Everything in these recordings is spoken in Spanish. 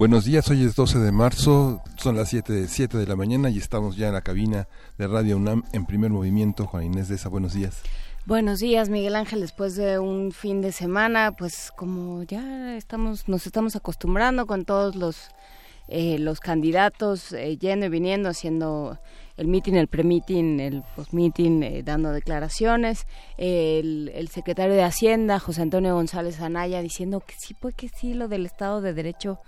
Buenos días, hoy es 12 de marzo, son las 7 de, 7 de la mañana y estamos ya en la cabina de Radio UNAM en primer movimiento. Juan Inés de esa, buenos días. Buenos días, Miguel Ángel. Después de un fin de semana, pues como ya estamos, nos estamos acostumbrando con todos los eh, los candidatos eh, yendo y viniendo, haciendo el meeting, el pre-meeting, el post-meeting, eh, dando declaraciones. El, el, secretario de Hacienda, José Antonio González Anaya, diciendo que sí, pues que sí, lo del Estado de Derecho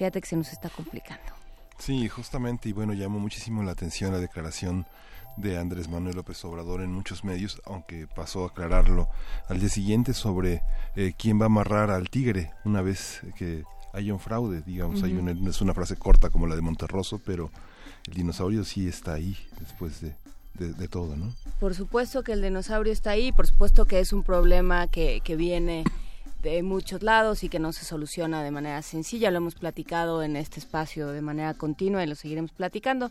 fíjate que se nos está complicando. Sí, justamente, y bueno, llamó muchísimo la atención la declaración de Andrés Manuel López Obrador en muchos medios, aunque pasó a aclararlo al día siguiente sobre eh, quién va a amarrar al tigre una vez que haya un fraude, digamos, hay una, es una frase corta como la de Monterroso, pero el dinosaurio sí está ahí después de, de, todo, ¿no? Por supuesto que el dinosaurio está ahí, por supuesto que es un problema que, que viene de muchos lados y que no se soluciona de manera sencilla. Lo hemos platicado en este espacio de manera continua y lo seguiremos platicando.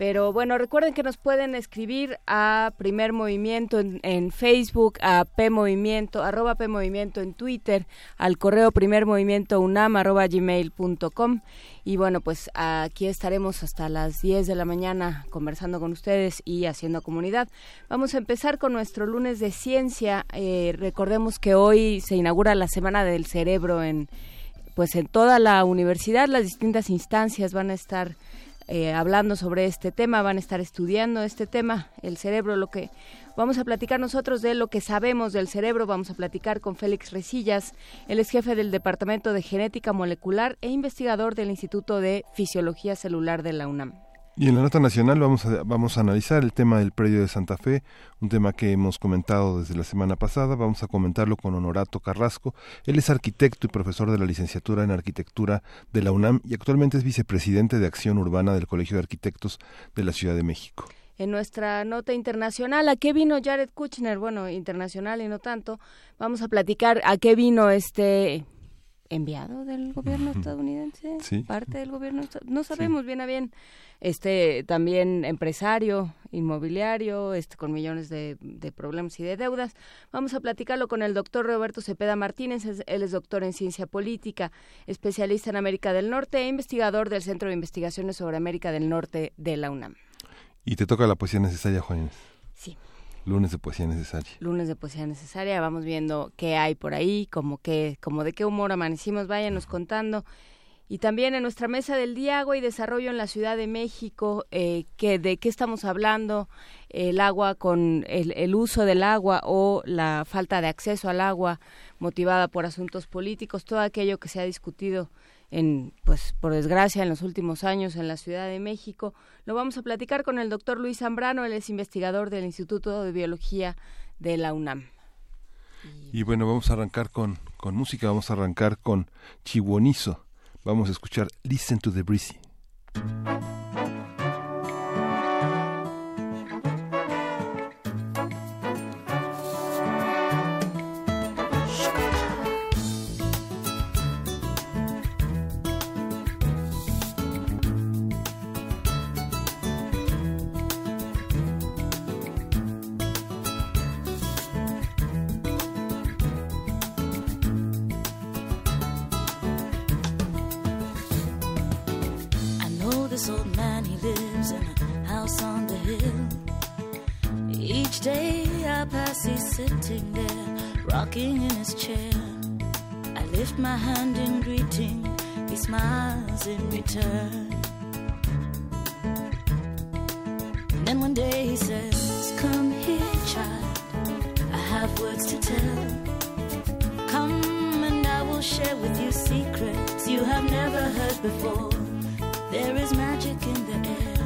Pero bueno, recuerden que nos pueden escribir a Primer Movimiento en, Facebook, a P Movimiento, arroba P Movimiento en Twitter, al correo Primer Movimiento UNAM, arroba gmail.com. Y bueno, pues aquí estaremos hasta las 10 de la mañana conversando con ustedes y haciendo comunidad. Vamos a empezar con nuestro lunes de ciencia. Eh, recordemos que hoy se inaugura la Semana del Cerebro en pues en toda la universidad, las distintas instancias van a estar eh, hablando sobre este tema, van a estar estudiando este tema, el cerebro, lo que vamos a platicar nosotros de lo que sabemos del cerebro, vamos a platicar con Félix Resillas, él es jefe del Departamento de Genética Molecular e investigador del Instituto de Fisiología Celular de la UNAM. Y en la nota nacional vamos a, vamos a analizar el tema del predio de Santa Fe, un tema que hemos comentado desde la semana pasada. Vamos a comentarlo con Honorato Carrasco. Él es arquitecto y profesor de la licenciatura en arquitectura de la UNAM y actualmente es vicepresidente de Acción Urbana del Colegio de Arquitectos de la Ciudad de México. En nuestra nota internacional, ¿a qué vino Jared Kushner? Bueno, internacional y no tanto. Vamos a platicar a qué vino este enviado del gobierno estadounidense, parte del gobierno, no sabemos bien a bien este también empresario inmobiliario, este con millones de, problemas y de deudas. Vamos a platicarlo con el doctor Roberto Cepeda Martínez, él es doctor en ciencia política, especialista en América del Norte e investigador del Centro de Investigaciones sobre América del Norte de la UNAM. Y te toca la poesía necesaria, Juan. Sí. Lunes de poesía necesaria. Lunes de poesía necesaria. Vamos viendo qué hay por ahí, como que, como de qué humor amanecimos. Váyanos contando. Y también en nuestra mesa del día agua y desarrollo en la Ciudad de México, eh, que de qué estamos hablando, el agua con el, el, uso del agua o la falta de acceso al agua motivada por asuntos políticos, todo aquello que se ha discutido en, pues, por desgracia, en los últimos años en la Ciudad de México. Lo vamos a platicar con el doctor Luis Zambrano, él es investigador del Instituto de Biología de la UNAM. Y bueno, vamos a arrancar con, con música, vamos a arrancar con Chihuonizo Vamos a escuchar Listen to the Breezy. Day I pass, he's sitting there, rocking in his chair. I lift my hand in greeting, he smiles in return. And then one day he says, Come here, child, I have words to tell. Come and I will share with you secrets you have never heard before. There is magic in the air.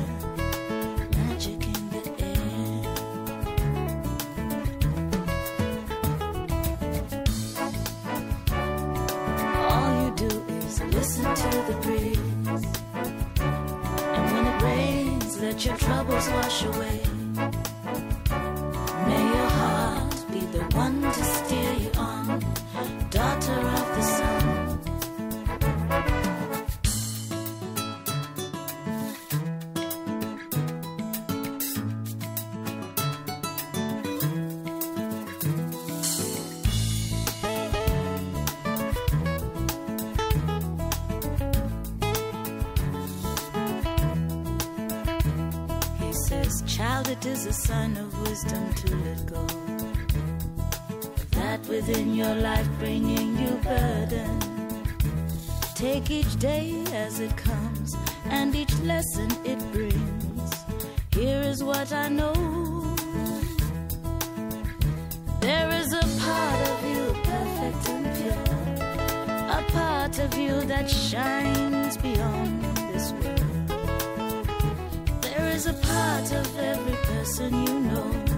The breeze. And when it rains, let your troubles wash away. It is a sign of wisdom to let go. That within your life bringing you burden. Take each day as it comes and each lesson it brings. Here is what I know. There is a part of you perfect and pure. A part of you that shines beyond heart of every person you know.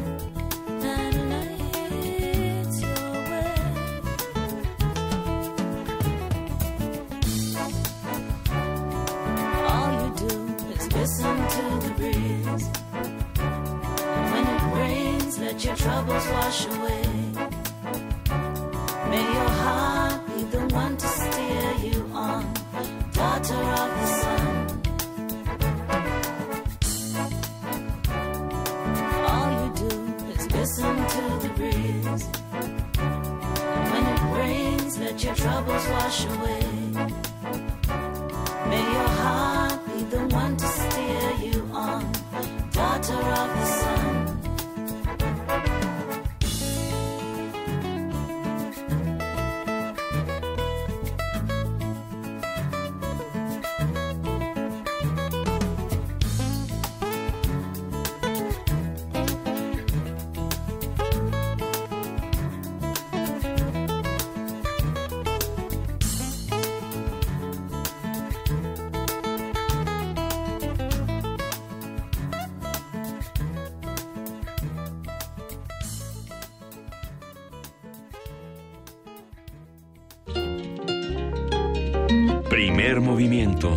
Movimiento.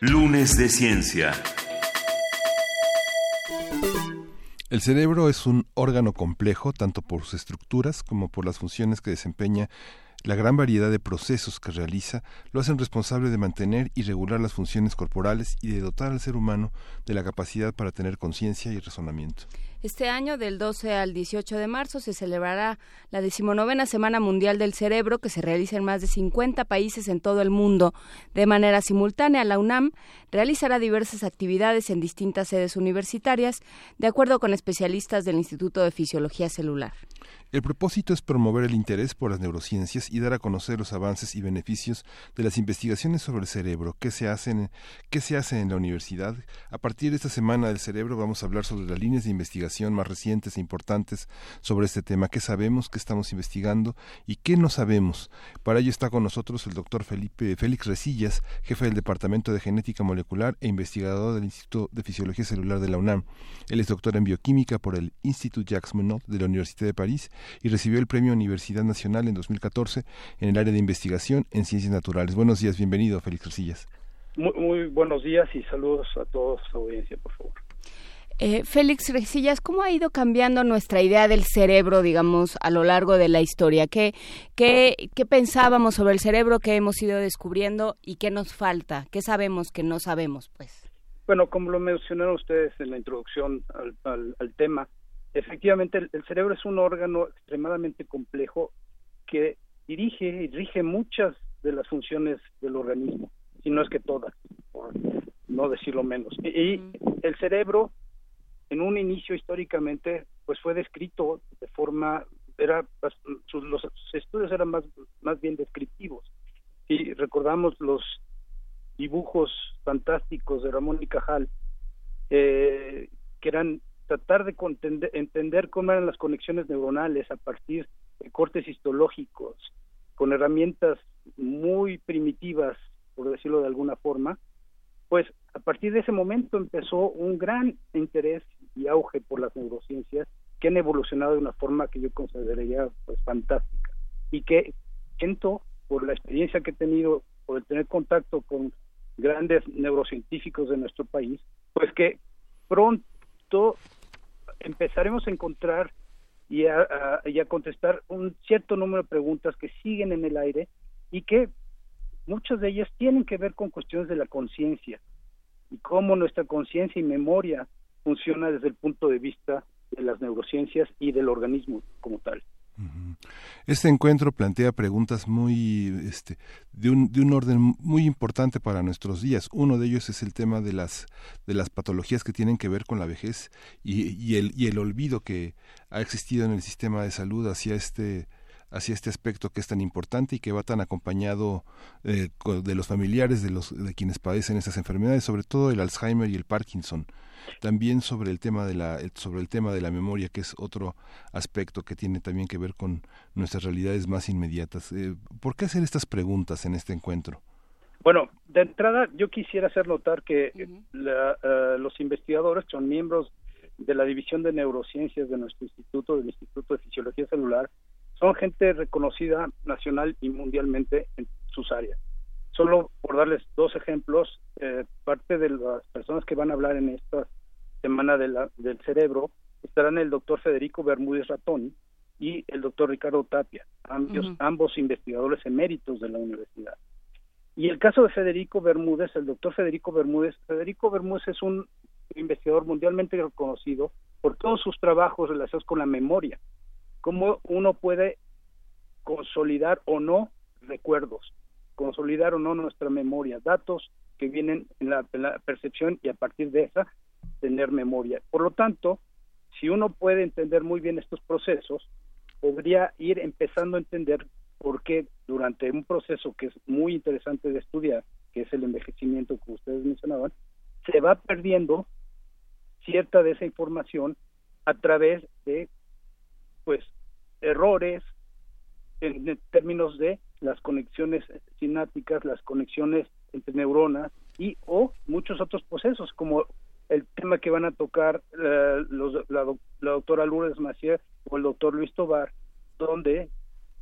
Lunes de Ciencia. El cerebro es un órgano complejo tanto por sus estructuras como por las funciones que desempeña. La gran variedad de procesos que realiza lo hacen responsable de mantener y regular las funciones corporales y de dotar al ser humano de la capacidad para tener conciencia y razonamiento. Este año, del 12 al 18 de marzo, se celebrará la decimonovena Semana Mundial del Cerebro, que se realiza en más de 50 países en todo el mundo. De manera simultánea, la UNAM realizará diversas actividades en distintas sedes universitarias, de acuerdo con especialistas del Instituto de Fisiología Celular. El propósito es promover el interés por las neurociencias y dar a conocer los avances y beneficios de las investigaciones sobre el cerebro, qué se hacen, qué se hace en la universidad. A partir de esta semana del cerebro vamos a hablar sobre las líneas de investigación más recientes e importantes sobre este tema, qué sabemos, qué estamos investigando y qué no sabemos. Para ello está con nosotros el doctor Felipe Félix Resillas, jefe del Departamento de Genética Molecular e investigador del Instituto de Fisiología Celular de la UNAM. Él es doctor en bioquímica por el Institut Jacques Monod de la Universidad de París y recibió el Premio Universidad Nacional en 2014 en el área de investigación en ciencias naturales. Buenos días, bienvenido, Félix Resillas. Muy, muy buenos días y saludos a toda su audiencia, por favor. Eh, Félix Resillas, ¿cómo ha ido cambiando nuestra idea del cerebro, digamos, a lo largo de la historia? ¿Qué, qué, qué pensábamos sobre el cerebro que hemos ido descubriendo y qué nos falta? ¿Qué sabemos que no sabemos, pues? Bueno, como lo mencionaron ustedes en la introducción al, al, al tema, efectivamente el, el, cerebro es un órgano extremadamente complejo que dirige y rige muchas de las funciones del organismo, si no es que todas, por no decirlo menos. Y, y el cerebro en un inicio históricamente pues fue descrito de forma era sus, los estudios eran más más bien descriptivos y recordamos los dibujos fantásticos de Ramón y Cajal eh, que eran tratar de entender, entender cómo eran las conexiones neuronales a partir de cortes histológicos con herramientas muy primitivas por decirlo de alguna forma pues a partir de ese momento empezó un gran interés y auge por las neurociencias que han evolucionado de una forma que yo consideraría pues fantástica. Y que siento por la experiencia que he tenido por tener contacto con grandes neurocientíficos de nuestro país pues que pronto empezaremos a encontrar y a, y a contestar un cierto número de preguntas que siguen en el aire y que muchas de ellas tienen que ver con cuestiones de la conciencia y cómo nuestra conciencia y memoria funciona desde el punto de vista de las neurociencias y del organismo como tal. Este encuentro plantea preguntas muy este, de, un, de un orden muy importante para nuestros días. Uno de ellos es el tema de las de las patologías que tienen que ver con la vejez y, y el y el olvido que ha existido en el sistema de salud hacia este hacia este aspecto que es tan importante y que va tan acompañado eh, de los familiares de los de quienes padecen estas enfermedades, sobre todo el Alzheimer y el Parkinson. También sobre el tema de la sobre el tema de la memoria, que es otro aspecto que tiene también que ver con nuestras realidades más inmediatas. Eh, ¿Por qué hacer estas preguntas en este encuentro? Bueno, de entrada yo quisiera hacer notar que la, uh, los investigadores son miembros de la División de Neurociencias de nuestro instituto, del Instituto de Fisiología Celular, son gente reconocida nacional y mundialmente en sus áreas. Solo por darles dos ejemplos, eh, parte de las personas que van a hablar en esta semana de la, del cerebro estarán el doctor Federico Bermúdez Ratón y el doctor Ricardo Tapia, ambos, uh -huh. ambos investigadores eméritos de la universidad. Y el caso de Federico Bermúdez, el doctor Federico Bermúdez, Federico Bermúdez es un investigador mundialmente reconocido por todos sus trabajos relacionados con la memoria cómo uno puede consolidar o no recuerdos, consolidar o no nuestra memoria, datos que vienen en la, percepción y a partir de esa tener memoria. Por lo tanto, si uno puede entender muy bien estos procesos, podría ir empezando a entender por qué durante un proceso que es muy interesante de estudiar, que es el envejecimiento que ustedes mencionaban, se va perdiendo cierta de esa información a través de pues errores en términos de las conexiones sinápticas, las conexiones entre neuronas y o muchos otros procesos como el tema que van a tocar uh, los, la, la, doctora Lourdes Macier o el doctor Luis Tobar, donde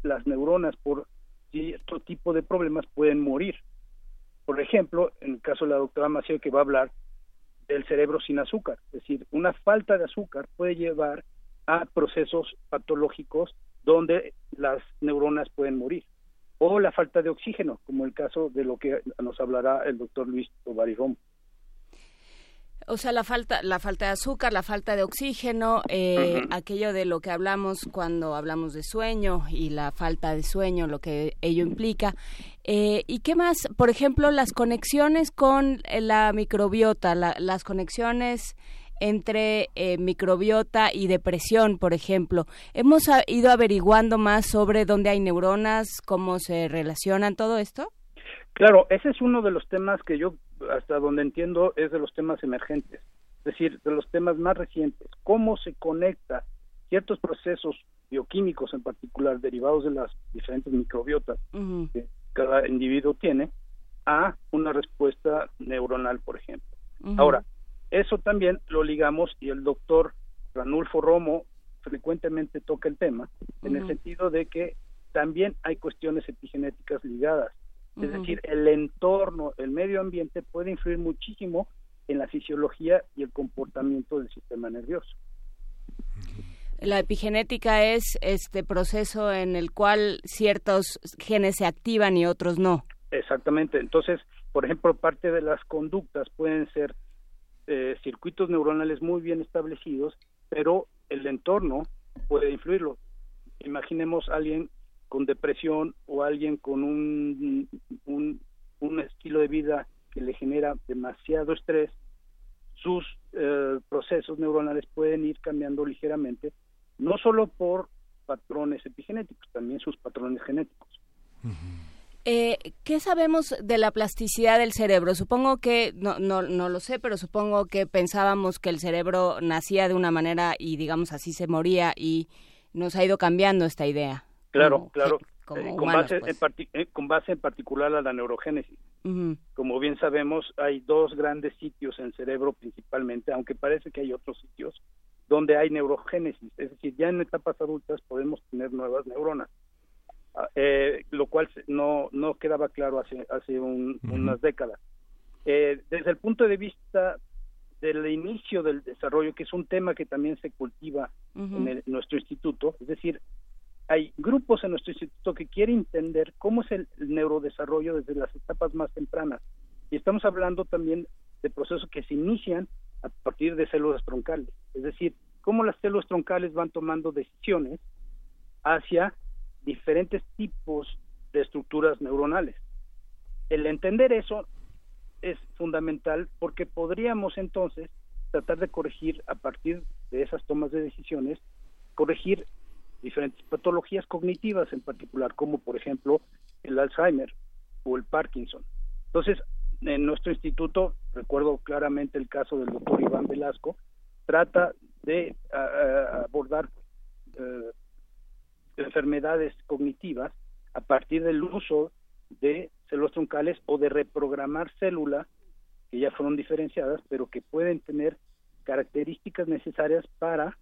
las neuronas por cierto tipo de problemas pueden morir. Por ejemplo, en el caso de la doctora Macier que va a hablar del cerebro sin azúcar, es decir, una falta de azúcar puede llevar a procesos patológicos donde las neuronas pueden morir o la falta de oxígeno, como el caso de lo que nos hablará el doctor Luis Tovari Romo. O sea, la falta, la falta de azúcar, la falta de oxígeno, eh, uh -huh. aquello de lo que hablamos cuando hablamos de sueño y la falta de sueño, lo que ello implica. Eh, ¿Y qué más? Por ejemplo, las conexiones con la microbiota, la, las conexiones entre eh, microbiota y depresión, por ejemplo. Hemos ido averiguando más sobre dónde hay neuronas, cómo se relacionan todo esto. Claro, ese es uno de los temas que yo, hasta donde entiendo, es de los temas emergentes, es decir, de los temas más recientes. Cómo se conecta ciertos procesos bioquímicos, en particular derivados de las diferentes microbiotas uh -huh. que cada individuo tiene, a una respuesta neuronal, por ejemplo. Uh -huh. Ahora, eso también lo ligamos y el doctor Ranulfo Romo frecuentemente toca el tema, en uh -huh. el sentido de que también hay cuestiones epigenéticas ligadas. Uh -huh. Es decir, el entorno, el medio ambiente puede influir muchísimo en la fisiología y el comportamiento del sistema nervioso. La epigenética es este proceso en el cual ciertos genes se activan y otros no. Exactamente. Entonces, por ejemplo, parte de las conductas pueden ser eh, circuitos neuronales muy bien establecidos, pero el entorno puede influirlo. Imaginemos a alguien con depresión o alguien con un, un, estilo de vida que le genera demasiado estrés, sus eh, procesos neuronales pueden ir cambiando ligeramente, no solo por patrones epigenéticos, también sus patrones genéticos. Uh. Eh, ¿Qué sabemos de la plasticidad del cerebro? Supongo que, no, no, no lo sé, pero supongo que pensábamos que el cerebro nacía de una manera y digamos así se moría y nos ha ido cambiando esta idea. Claro, claro. como Eh, con, humanos, base pues. en parti- eh, con base en particular a la neurogénesis. Como bien sabemos, hay dos grandes sitios en el cerebro principalmente, aunque parece que hay otros sitios donde hay neurogénesis, es decir, ya en etapas adultas podemos tener nuevas neuronas, eh, lo cual se- no, no quedaba claro hace, hace un- unas décadas. Eh, desde el punto de vista del inicio del desarrollo, que es un tema que también se cultiva en el- nuestro instituto, es decir, hay grupos en nuestro instituto que quieren entender cómo es el neurodesarrollo desde las etapas más tempranas. Y estamos hablando también de procesos que se inician a partir de células troncales, es decir, cómo las células troncales van tomando decisiones hacia diferentes tipos de estructuras neuronales. El entender eso es fundamental porque podríamos entonces tratar de corregir a partir de esas tomas de decisiones, corregir diferentes patologías cognitivas en particular, como por ejemplo el Alzheimer o el Parkinson. Entonces, en nuestro instituto, recuerdo claramente el caso del doctor Iván Velasco, trata de ah, ah, abordar eh, enfermedades cognitivas a partir del uso de células troncales o de reprogramar células que ya fueron diferenciadas, pero que pueden tener características necesarias para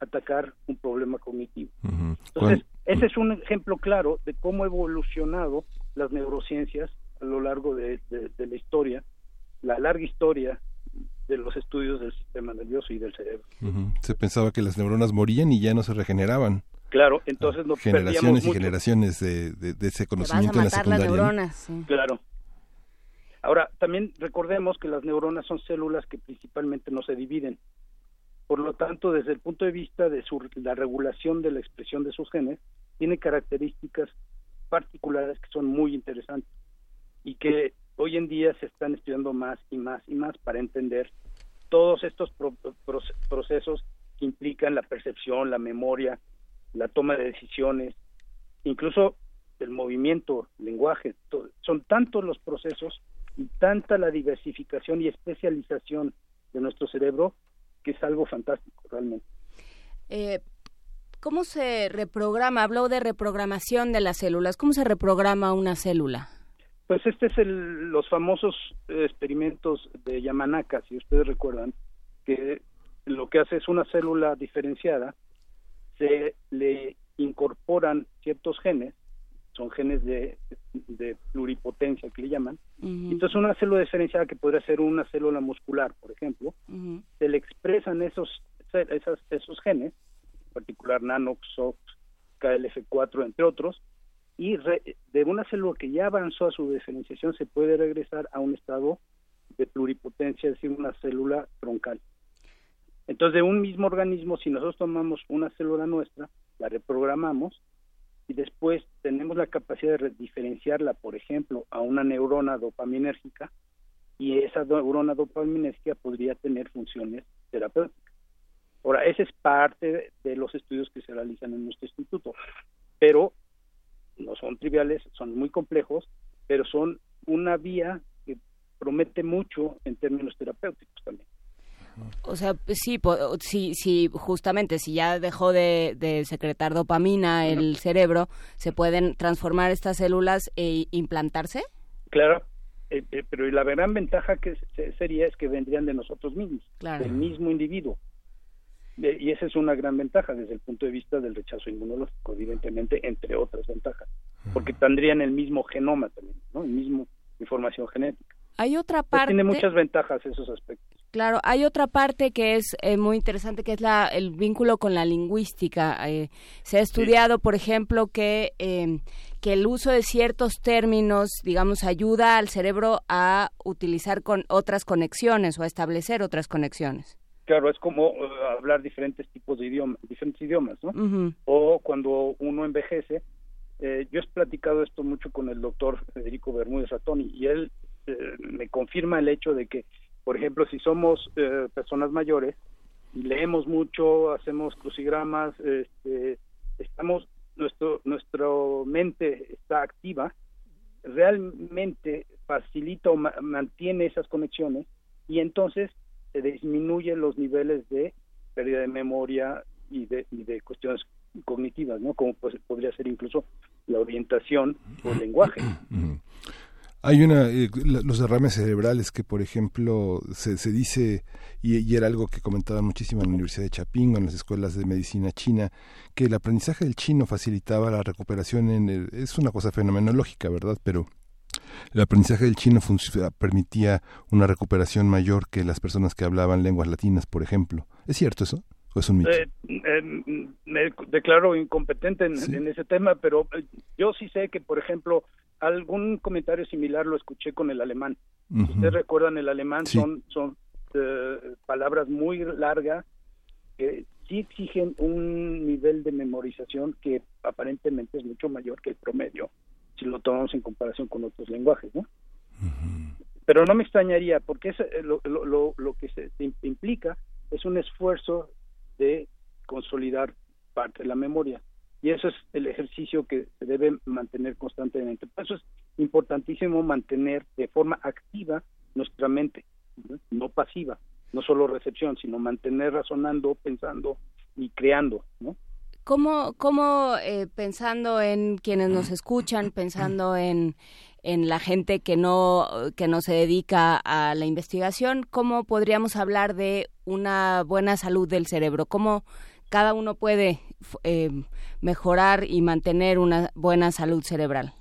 atacar un problema cognitivo. Entonces, Cuan- ese es un ejemplo claro de cómo ha evolucionado las neurociencias a lo largo de, de- de la historia, la larga historia de los estudios del sistema nervioso y del cerebro. Se pensaba que las neuronas morían y ya no se regeneraban. Claro, entonces no generaciones y mucho. generaciones de, de- de ese Te vas a conocimiento en la matar las secundaria. ¿no? neuronas. sí. Claro. Ahora, también recordemos que las neuronas son células que principalmente no se dividen. Por lo tanto, desde el punto de vista de su, la regulación de la expresión de sus genes, tiene características particulares que son muy interesantes y que hoy en día se están estudiando más y más y más para entender todos estos pro- proce- procesos que implican la percepción, la memoria, la toma de decisiones, incluso el movimiento, lenguaje, son tantos los procesos y tanta la diversificación y especialización de nuestro cerebro que es algo fantástico realmente. Eh, ¿Cómo se reprograma? Habló de reprogramación de las células. ¿Cómo se reprograma una célula? Pues este es el, los famosos experimentos de Yamanaka, si ustedes recuerdan, que lo que hace es una célula diferenciada, se le incorporan ciertos genes, son genes de, de pluripotencia que le llaman, entonces una célula diferenciada que podría ser una célula muscular, por ejemplo, se le expresan esos, esas- esos genes, en particular NANOX, SOX, KLF4, entre otros, y re- de una célula que ya avanzó a su diferenciación se puede regresar a un estado de pluripotencia, es decir, una célula troncal. Entonces, de un mismo organismo, si nosotros tomamos una célula nuestra, la reprogramamos y después tenemos la capacidad de re- diferenciarla, por ejemplo, a una neurona dopaminérgica, y esa neurona dopaminérgica podría tener funciones terapéuticas. Ahora, ese es parte de los estudios que se realizan en nuestro instituto, pero no son triviales, son muy complejos, pero son una vía que promete mucho en términos terapéuticos también. O sea, sí, po- sí, sí, justamente, si ya dejó de, de secretar dopamina el cerebro, ¿se pueden transformar estas células e implantarse? Claro, eh, eh, pero la gran ventaja que se- sería es que vendrían de nosotros mismos, Claro. del mismo individuo. Eh, y esa es una gran ventaja desde el punto de vista del rechazo inmunológico, evidentemente, entre otras ventajas, porque tendrían el mismo genoma también, ¿no? El mismo información genética. Hay otra parte... tiene muchas ventajas esos aspectos. Claro, hay otra parte que es eh, muy interesante, que es la, el vínculo con la lingüística. Eh, se ha estudiado, por ejemplo, que, eh, que el uso de ciertos términos, digamos, ayuda al cerebro a utilizar con otras conexiones o a establecer otras conexiones. Claro, es como eh, hablar diferentes tipos de idiomas, diferentes idiomas, ¿no? O cuando uno envejece. Eh, yo he platicado esto mucho con el doctor Federico Bermúdez Ratoni y él eh, me confirma el hecho de que, por ejemplo, si somos eh, personas mayores y leemos mucho, hacemos crucigramas, este, estamos, nuestro, nuestro mente está activa, realmente facilita o ma- mantiene esas conexiones y entonces se disminuyen los niveles de pérdida de memoria y de, y de cuestiones cognitivas, ¿no? Como pues, podría ser incluso la orientación o el lenguaje. Hay una, eh, los derrames cerebrales que, por ejemplo, se, se dice, y, era algo que comentaban muchísimo en la Universidad de Chapingo, en las escuelas de medicina china, que el aprendizaje del chino facilitaba la recuperación en es una cosa fenomenológica, ¿verdad? Pero el aprendizaje del chino permitía una recuperación mayor que las personas que hablaban lenguas latinas, por ejemplo. ¿Es cierto eso? ¿O es un mito? Eh, eh, me declaro incompetente en, ese tema, pero eh, yo sí sé que, por ejemplo, algún comentario similar lo escuché con el alemán. Si ustedes recuerdan, el alemán son, son palabras muy largas que sí exigen un nivel de memorización que aparentemente es mucho mayor que el promedio si lo tomamos en comparación con otros lenguajes, ¿no? Pero no me extrañaría, porque es, eh, lo, lo, lo, que se, implica es un esfuerzo de consolidar parte de la memoria. Y eso es el ejercicio que se debe mantener constantemente. Por eso es importantísimo mantener de forma activa nuestra mente, no pasiva, no solo recepción, sino mantener razonando, pensando y creando, ¿no? ¿Cómo, cómo eh, pensando en quienes nos escuchan, pensando en, en la gente que no, que no se dedica a la investigación, cómo podríamos hablar de una buena salud del cerebro? ¿Cómo cada uno puede eh, mejorar y mantener una buena salud cerebral?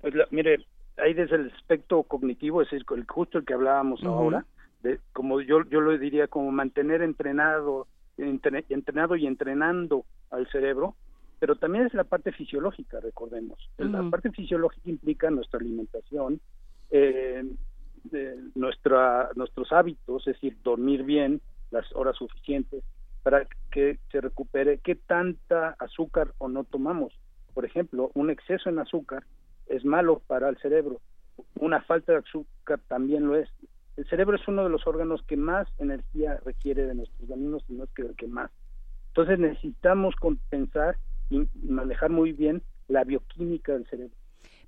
Pues mire, hay desde el aspecto cognitivo, es decir, justo el que hablábamos ahora, de, como yo, yo lo diría como mantener entrenado entrenado y entrenando al cerebro, pero también es la parte fisiológica, recordemos. La parte fisiológica implica nuestra alimentación, eh, nuestra, nuestros hábitos, es decir, dormir bien, las horas suficientes, para que se recupere qué tanta azúcar o no tomamos. Por ejemplo, un exceso en azúcar es malo para el cerebro, una falta de azúcar también lo es el cerebro es uno de los órganos que más energía requiere de nuestros organismos y no es que el que más. Entonces necesitamos compensar y manejar muy bien la bioquímica del cerebro.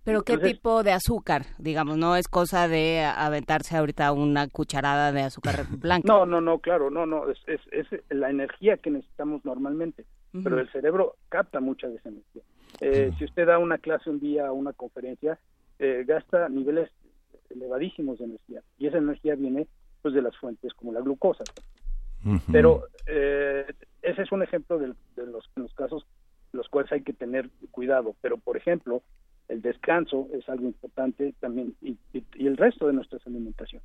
Pero qué tipo de azúcar, digamos, no es cosa de aventarse ahorita una cucharada de azúcar blanca. No, no, no, claro, no, no, es, es, la energía que necesitamos normalmente, pero el cerebro capta mucha de esa energía. Eh, si usted da una clase un día una conferencia, eh, gasta niveles elevadísimos de energía y esa energía viene pues de las fuentes como la glucosa. Pero eh, ese es un ejemplo de, los, los casos los cuales hay que tener cuidado pero por ejemplo el descanso es algo importante también y, el resto de nuestra alimentación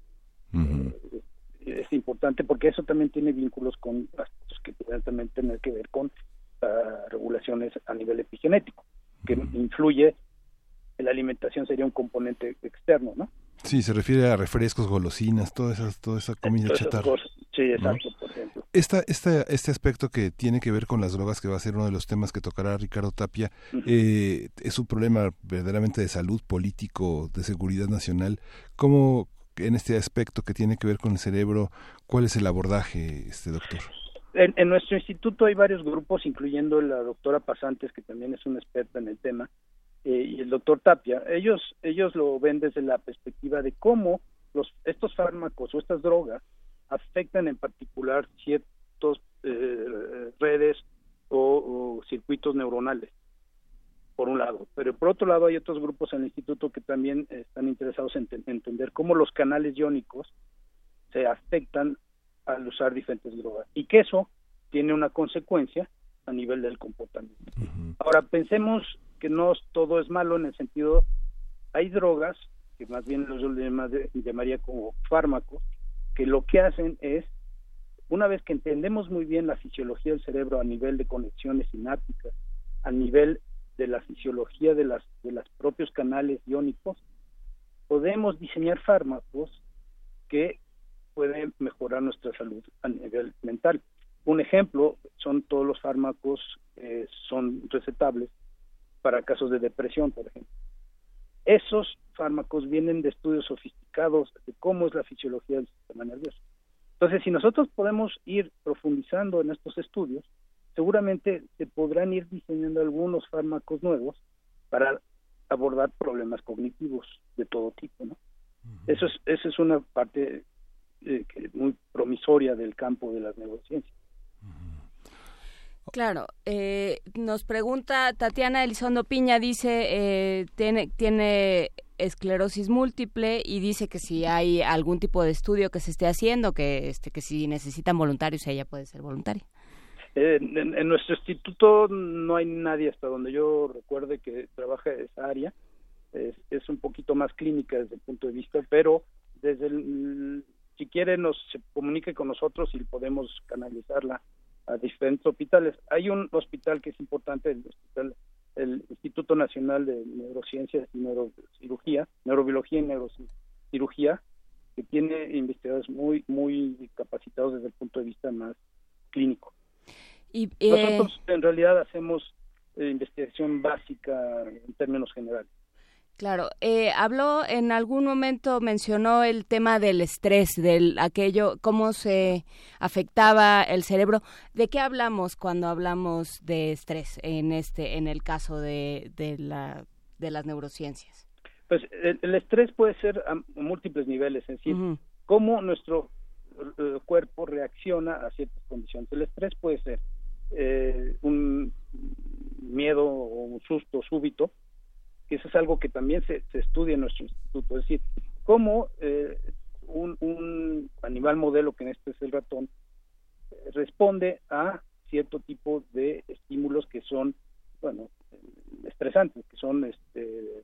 eh, es importante porque eso también tiene vínculos con aspectos que pueden también tener que ver con ah, regulaciones a nivel epigenético que influye la alimentación sería un componente externo, ¿no? Sí, se refiere a refrescos, golosinas, toda esa, toda esa comida chatarra. Sí, exacto, por ejemplo. Esta, esta, este aspecto que tiene que ver con las drogas, que va a ser uno de los temas que tocará Ricardo Tapia, eh, es un problema verdaderamente de salud político, de seguridad nacional. ¿Cómo, en este aspecto que tiene que ver con el cerebro, cuál es el abordaje, este doctor? En, en, nuestro instituto hay varios grupos, incluyendo la doctora Pasantes, que también es una experta en el tema, eh, y el doctor Tapia, ellos, ellos lo ven desde la perspectiva de cómo los, estos fármacos o estas drogas afectan en particular ciertos eh, redes o, circuitos neuronales, por un lado. Pero por otro lado hay otros grupos en el instituto que también están interesados en, entender cómo los canales iónicos se afectan al usar diferentes drogas y que eso tiene una consecuencia a nivel del comportamiento. Ahora pensemos que no todo es malo en el sentido, hay drogas, que más bien los llamaría como fármacos, que lo que hacen es, una vez que entendemos muy bien la fisiología del cerebro a nivel de conexiones sinápticas, a nivel de la fisiología de las de los propios canales iónicos, podemos diseñar fármacos que pueden mejorar nuestra salud a nivel mental. Un ejemplo son todos los fármacos que son recetables para casos de depresión, por ejemplo. Esos fármacos vienen de estudios sofisticados de cómo es la fisiología del sistema nervioso. Entonces, si nosotros podemos ir profundizando en estos estudios, seguramente se podrán ir diseñando algunos fármacos nuevos para abordar problemas cognitivos de todo tipo, ¿no? Eso es, esa es una parte eh, muy promisoria del campo de las neurociencias. Claro, eh, nos pregunta Tatiana Elizondo Piña, dice, eh, tiene, tiene esclerosis múltiple y dice que si hay algún tipo de estudio que se esté haciendo, que, este, que si necesitan voluntarios, ella puede ser voluntaria. Eh, en, nuestro instituto no hay nadie hasta donde yo recuerde que trabaje esa área. Es, es un poquito más clínica desde el punto de vista, pero desde el, si quiere nos se comunique con nosotros y podemos canalizarla a diferentes hospitales. Hay un hospital que es importante, el hospital, el Instituto Nacional de Neurociencias y Neurocirugía, Neurobiología y Neurocirugía, que tiene investigadores muy, muy capacitados desde el punto de vista más clínico. Y, eh... Nosotros en realidad hacemos eh, investigación básica en términos generales. Claro, eh, habló en algún momento, mencionó el tema del estrés, del aquello, cómo se afectaba el cerebro. ¿De qué hablamos cuando hablamos de estrés en este, en el caso de, de, la, de las neurociencias? Pues el, el, estrés puede ser a múltiples niveles, es decir, uh -huh. cómo nuestro uh, cuerpo reacciona a ciertas condiciones. El estrés puede ser eh, un miedo o un susto súbito, que eso es algo que también se, se estudia en nuestro instituto, es decir, cómo eh, un, un, animal modelo, que en este es el ratón, responde a cierto tipo de estímulos que son, bueno, estresantes, que son, este,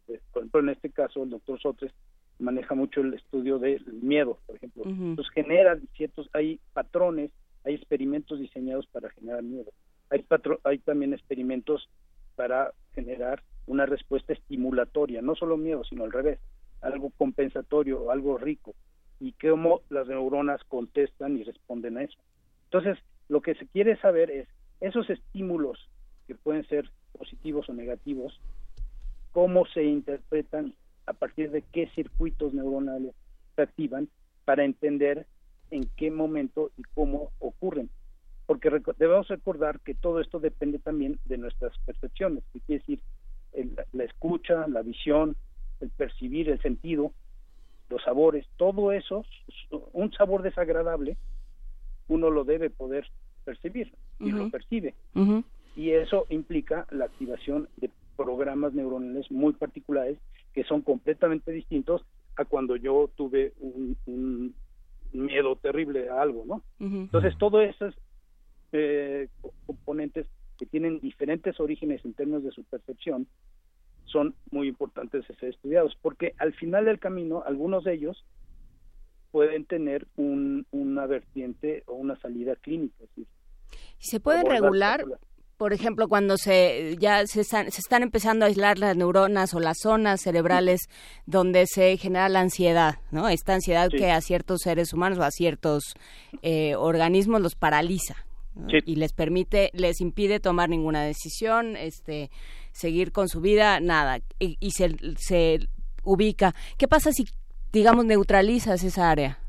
de, por ejemplo, en este caso, el doctor Sotres maneja mucho el estudio del miedo, por ejemplo. Uh -huh. Entonces genera ciertos, hay patrones, hay experimentos diseñados para generar miedo. Hay, patro, hay también experimentos para generar una respuesta estimulatoria, no solo miedo, sino al revés, algo compensatorio, algo rico, y cómo las neuronas contestan y responden a eso. Entonces, lo que se quiere saber es esos estímulos que pueden ser positivos o negativos, cómo se interpretan, a partir de qué circuitos neuronales se activan para entender en qué momento y cómo ocurren. Porque debemos recordar que todo esto depende también de nuestras percepciones, que quiere decir el, la escucha, la visión, el percibir, el sentido, los sabores, todo eso, un sabor desagradable, uno lo debe poder percibir y uh -huh. lo percibe. Uh -huh. Y eso implica la activación de programas neuronales muy particulares que son completamente distintos a cuando yo tuve un, un miedo terrible a algo, ¿no? Uh -huh. Entonces, todos esos eh, componentes que tienen diferentes orígenes en términos de su percepción son muy importantes de ser estudiados, porque al final del camino, algunos de ellos pueden tener un, una vertiente o una salida clínica. Es decir, ¿Y se pueden regular? Por ejemplo, cuando se ya se están, se están empezando a aislar las neuronas o las zonas cerebrales donde se genera la ansiedad, ¿no? Esta ansiedad sí. que a ciertos seres humanos o a ciertos eh, organismos los paraliza. Sí. y les permite, les impide tomar ninguna decisión, este, seguir con su vida, nada, y, y se, se ubica. ¿Qué pasa si, digamos, neutralizas esa área?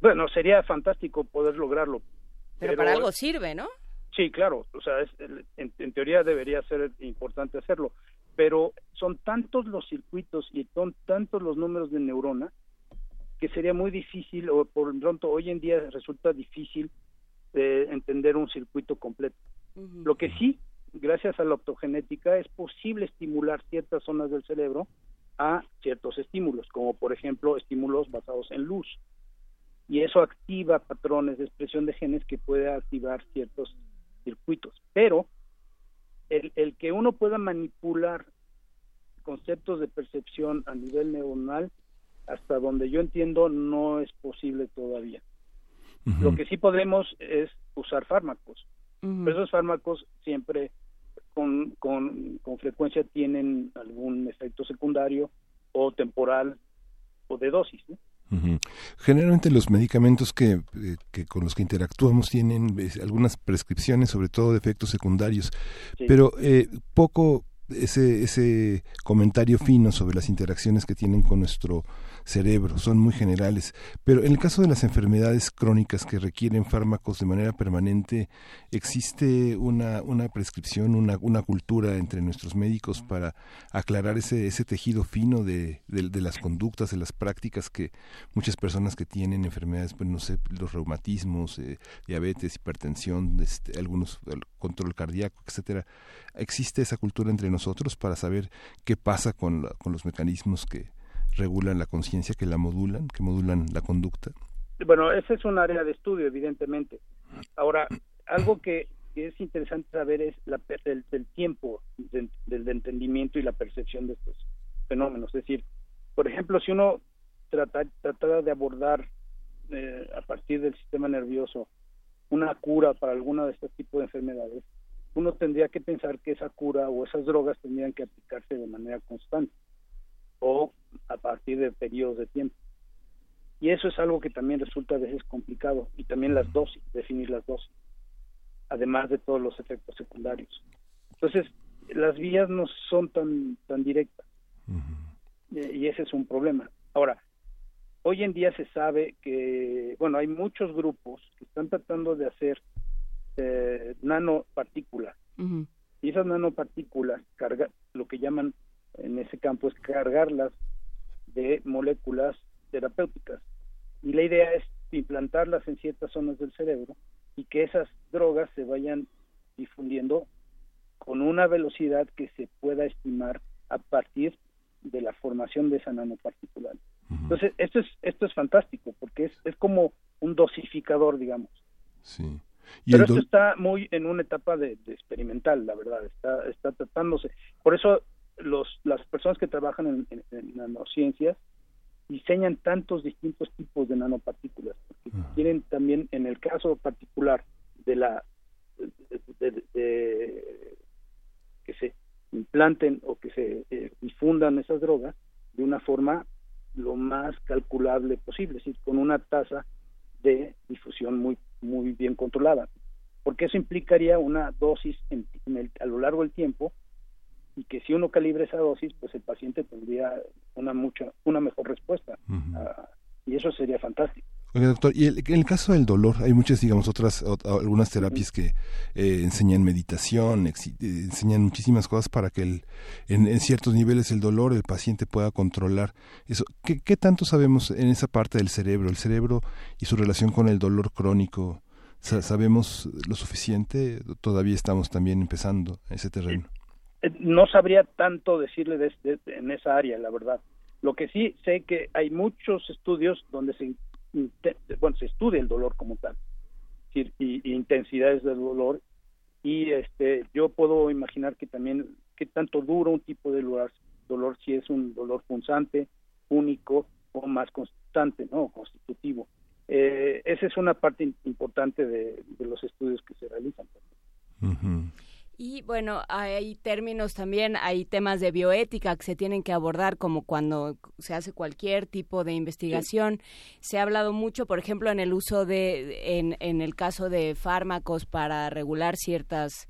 Bueno, sería fantástico poder lograrlo. Pero, pero para algo sirve, ¿no? Sí, claro, o sea, es, en, en, teoría debería ser importante hacerlo, pero son tantos los circuitos y son tantos los números de neurona que sería muy difícil, o por pronto hoy en día resulta difícil eh, entender un circuito completo. Uh -huh. Lo que sí, gracias a la optogenética, es posible estimular ciertas zonas del cerebro a ciertos estímulos, como por ejemplo estímulos basados en luz. Y eso activa patrones de expresión de genes que puede activar ciertos circuitos, pero el, el, que uno pueda manipular conceptos de percepción a nivel neuronal, hasta donde yo entiendo, no es posible todavía. Uh -huh. Lo que sí podemos es usar fármacos, uh -huh. pero esos fármacos siempre con, con, con frecuencia tienen algún efecto secundario o temporal o de dosis. ¿no? Uh -huh. Generalmente los medicamentos que, eh, que, con los que interactuamos tienen eh, algunas prescripciones, sobre todo de efectos secundarios, sí. pero eh, poco ese, ese comentario fino sobre las interacciones que tienen con nuestro cerebro, son muy generales. Pero en el caso de las enfermedades crónicas que requieren fármacos de manera permanente, ¿existe una, una prescripción, una, una cultura entre nuestros médicos para aclarar ese, ese tejido fino de, de, las conductas, de las prácticas que muchas personas que tienen enfermedades, pues no sé, los reumatismos, eh, diabetes, hipertensión, este, algunos control cardíaco, etcétera, existe esa cultura entre nosotros para saber qué pasa con, con los mecanismos que, regulan la conciencia, que la modulan, que modulan la conducta? Bueno, ese es un área de estudio, evidentemente. Ahora, algo que, es interesante saber es la, el, tiempo del entendimiento y la percepción de estos fenómenos. Es decir, por ejemplo, si uno trata, tratara de abordar eh, a partir del sistema nervioso una cura para alguna de estos tipos de enfermedades, uno tendría que pensar que esa cura o esas drogas tendrían que aplicarse de manera constante o a partir de periodos de tiempo. Y eso es algo que también resulta a veces complicado, y también las dosis, definir las dosis, además de todos los efectos secundarios. Entonces, las vías no son tan, tan directas, y ese es un problema. Ahora, hoy en día se sabe que, bueno, hay muchos grupos que están tratando de hacer eh, nanopartículas, y esas nanopartículas, carga, lo que llaman en ese campo es cargarlas de moléculas terapéuticas. Y la idea es implantarlas en ciertas zonas del cerebro y que esas drogas se vayan difundiendo con una velocidad que se pueda estimar a partir de la formación de esa nanoparticular. Entonces, esto es esto es fantástico porque es, es como un dosificador, digamos. Sí. Pero esto está muy en una etapa de, de, experimental, la verdad, está está tratándose. Por eso los, las personas que trabajan en, nanociencias diseñan tantos distintos tipos de nanopartículas, porque quieren también, en el caso particular de la de, que se implanten o que se eh, difundan esas drogas de una forma lo más calculable posible, es decir, con una tasa de difusión muy muy bien controlada, porque eso implicaría una dosis en, el, a lo largo del tiempo y que si uno calibra esa dosis, pues el paciente tendría una mucha, una mejor respuesta. Ah, y eso sería fantástico. Oye, doctor, y en el caso del dolor, hay muchas, digamos, otras, algunas terapias que eh, enseñan meditación, eh, enseñan muchísimas cosas para que el, en, ciertos niveles el dolor el paciente pueda controlar eso. ¿Qué, ¿Qué tanto sabemos en esa parte del cerebro, el cerebro y su relación con el dolor crónico? ¿Sabemos lo suficiente? Todavía estamos también empezando ese terreno. Eh, no sabría tanto decirle de, en esa área, la verdad. Lo que sí sé que hay muchos estudios donde se, bueno, se estudia el dolor como tal, y, intensidades del dolor, y este, yo puedo imaginar que también qué tanto dura un tipo de dolor, dolor si es un dolor punzante, único o más constante, no, constitutivo. Eh, esa es una parte importante de, los estudios que se realizan. Y bueno, hay términos también, hay temas de bioética que se tienen que abordar como cuando se hace cualquier tipo de investigación. Se ha hablado mucho, por ejemplo, en el uso de, en, en el caso de fármacos para regular ciertas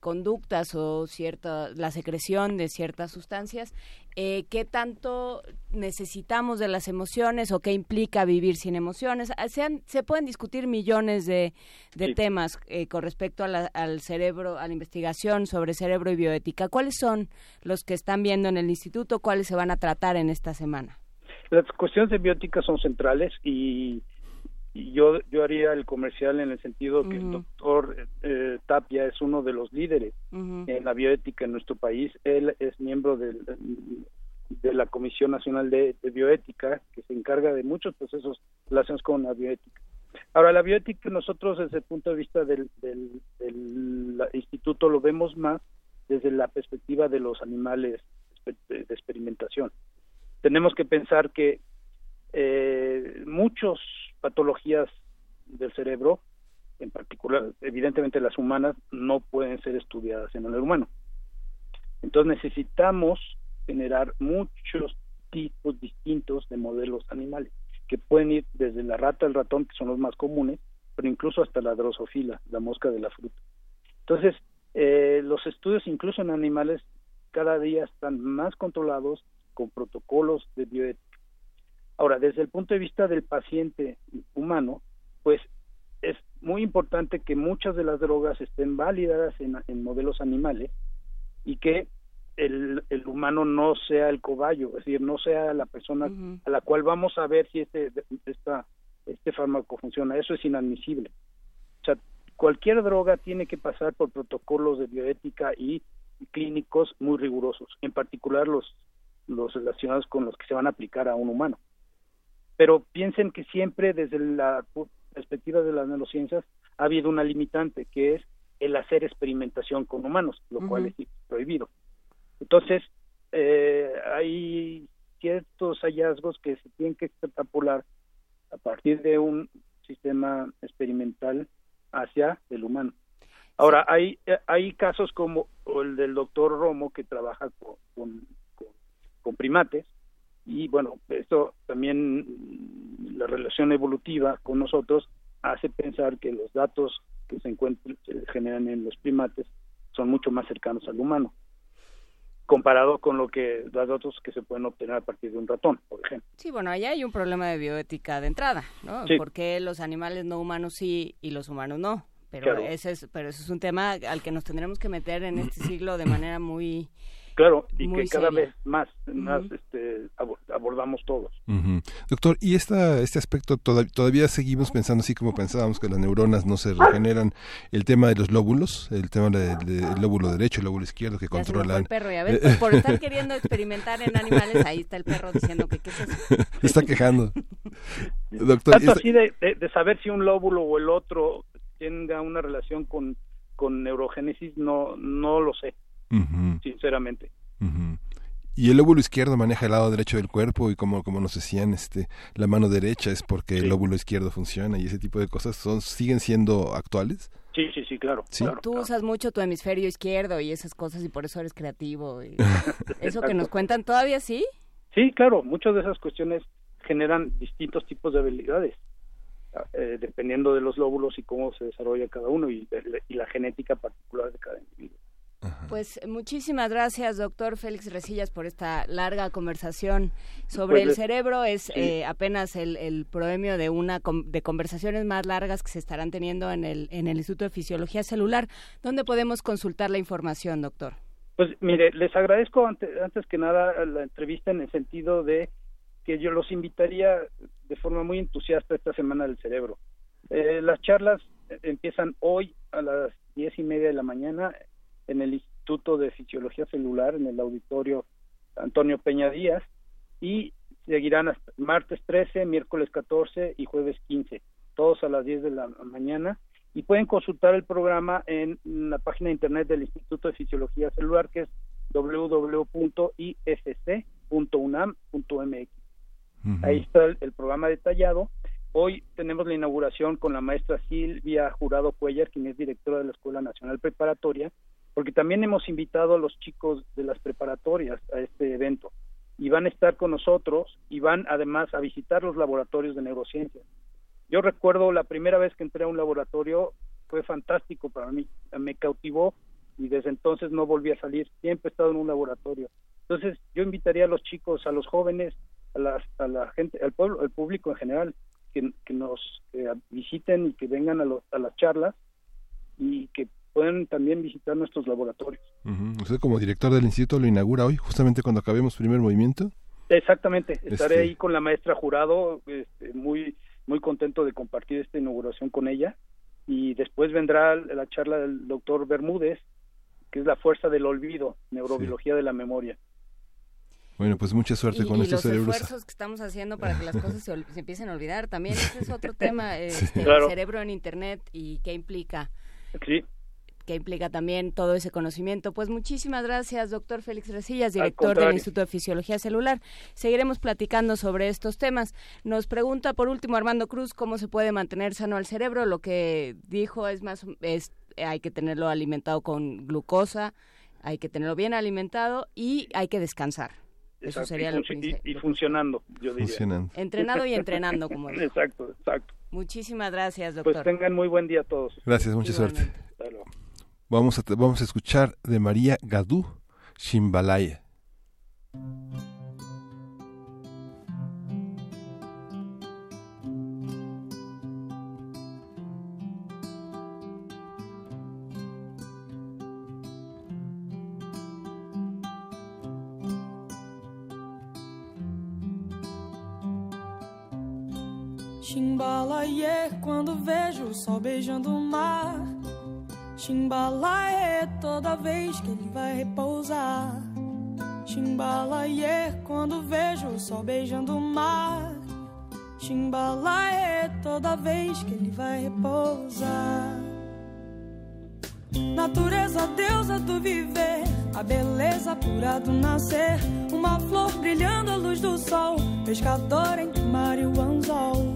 conductas o cierta la secreción de ciertas sustancias eh, qué tanto necesitamos de las emociones o qué implica vivir sin emociones ah, se, se pueden discutir millones de, temas eh, con respecto al cerebro a la investigación sobre cerebro y bioética. Cuáles son los que están viendo en el instituto cuáles se van a tratar en esta semana las cuestiones de bioética son centrales y yo, yo haría el comercial en el sentido que el doctor eh, Tapia es uno de los líderes en la bioética en nuestro país. Él es miembro del, de la Comisión Nacional de, Bioética, que se encarga de muchos procesos relacionados con la bioética. Ahora, la bioética nosotros desde el punto de vista del, del, del instituto lo vemos más desde la perspectiva de los animales de experimentación. Tenemos que pensar que eh, muchas patologías del cerebro, en particular, evidentemente las humanas, no pueden ser estudiadas en el humano. Entonces necesitamos generar muchos tipos distintos de modelos animales, que pueden ir desde la rata al ratón, que son los más comunes, pero incluso hasta la drosofila, la mosca de la fruta. Entonces, eh, los estudios incluso en animales cada día están más controlados con protocolos de. Ahora, desde el punto de vista del paciente humano, pues es muy importante que muchas de las drogas estén validadas en, modelos animales y que el, humano no sea el cobayo, es decir, no sea la persona a la cual vamos a ver si este, esta, este fármaco funciona. Eso es inadmisible. O sea, cualquier droga tiene que pasar por protocolos de bioética y clínicos muy rigurosos, en particular los, los relacionados con los que se van a aplicar a un humano. Pero piensen que siempre desde la perspectiva de las neurociencias ha habido una limitante que es el hacer experimentación con humanos, lo cual es prohibido. Entonces, eh, hay ciertos hallazgos que se tienen que extrapolar a partir de un sistema experimental hacia el humano. Ahora, hay, hay casos como el del doctor Romo que trabaja con, con, primates y bueno, esto también la relación evolutiva con nosotros hace pensar que los datos que se encuentran se generan en los primates son mucho más cercanos al humano comparado con lo que los datos que se pueden obtener a partir de un ratón, por ejemplo. Sí, bueno, allá hay un problema de bioética de entrada, ¿no? ¿Por qué los animales no humanos sí y los humanos no? Pero ese es, pero ese es un tema al que nos tendremos que meter en este siglo de manera muy Claro, y que cada vez más, más este, abordamos todos. Doctor, ¿y esta, este aspecto todavía seguimos pensando así como pensábamos que las neuronas no se regeneran? El tema de los lóbulos, el tema del lóbulo derecho, el lóbulo izquierdo que controlan... El perro, ya ves, pues, por estar queriendo experimentar en animales, ahí está el perro diciendo que qué es eso. está quejando. Doctor, Tanto así de, de, saber si un lóbulo o el otro tenga una relación con, con neurogénesis, no, no lo sé sinceramente. Y el lóbulo izquierdo maneja el lado derecho del cuerpo y como, como nos decían, este, la mano derecha es porque el lóbulo izquierdo funciona y ese tipo de cosas son siguen siendo actuales. Sí, sí, sí, claro. Tú usas mucho tu hemisferio izquierdo y esas cosas y por eso eres creativo. eso que nos cuentan todavía sí. Sí, claro, muchas de esas cuestiones generan distintos tipos de habilidades. Eh, dependiendo de los lóbulos y cómo se desarrolla cada uno y, y la genética particular de cada individuo. Pues muchísimas gracias, doctor Félix Resillas, por esta larga conversación sobre el pues, cerebro. Es eh, apenas el, el premio de una de conversaciones más largas que se estarán teniendo en el, en el Instituto de Fisiología Celular. ¿Dónde podemos consultar la información, doctor? Pues mire, les agradezco antes, que nada la entrevista en el sentido de que yo los invitaría de forma muy entusiasta esta semana del cerebro. Eh, las charlas empiezan hoy a las diez y media de la mañana en el Instituto de Fisiología Celular, en el auditorio Antonio Peña Díaz, y seguirán hasta martes 13, miércoles 14 y jueves 15, todos a las 10 de la mañana. Y pueden consultar el programa en la página de internet del Instituto de Fisiología Celular, que es www.ifc.unam.mx. Ahí está el, programa detallado. Hoy tenemos la inauguración con la maestra Silvia Jurado Cuellar, quien es directora de la Escuela Nacional Preparatoria, porque también hemos invitado a los chicos de las preparatorias a este evento y van a estar con nosotros y van además a visitar los laboratorios de neurociencia. Yo recuerdo la primera vez que entré a un laboratorio fue fantástico para mí, me cautivó y desde entonces no volví a salir, siempre he estado en un laboratorio. Entonces yo invitaría a los chicos, a los jóvenes, a, a la gente, al pueblo, al público en general, que, nos visiten y que vengan a, a las charlas y que pueden también visitar nuestros laboratorios. Usted como director del instituto lo inaugura hoy, justamente cuando acabemos primer movimiento. Exactamente, estaré este ahí con la maestra jurado, este, muy muy contento de compartir esta inauguración con ella y después vendrá la charla del doctor Bermúdez, que es la fuerza del olvido, neurobiología de la memoria. Bueno, pues mucha suerte con estos cerebros. los esfuerzos que estamos haciendo para que las cosas se, empiecen a olvidar, también ese es otro tema, este, el cerebro en Internet y qué implica. Sí que implica también todo ese conocimiento. Pues muchísimas gracias, doctor Félix Resillas, director del Instituto de Fisiología Celular. Seguiremos platicando sobre estos temas. Nos pregunta por último Armando Cruz cómo se puede mantener sano el cerebro. Lo que dijo es más, es, hay que tenerlo alimentado con glucosa, hay que tenerlo bien alimentado y hay que descansar. Eso sería y, lo y, funcionando, yo diría. Entrenado y entrenando, como digo. Exacto, exacto. Muchísimas gracias, pues doctor. Pues tengan muy buen día a todos. Gracias, mucha suerte. Vamos a, vamos a escuchar de María Gadú, Shimbalaya. Chimbalaie quando vejo o sol beijando o mar. Chimbalaie toda vez que ele vai repousar. Chimbalaie quando vejo o sol beijando o mar. Chimbalaie toda vez que ele vai repousar. Natureza, deusa do viver, a beleza pura do nascer. Uma flor brilhando à luz do sol, pescador entre mar e o anzol.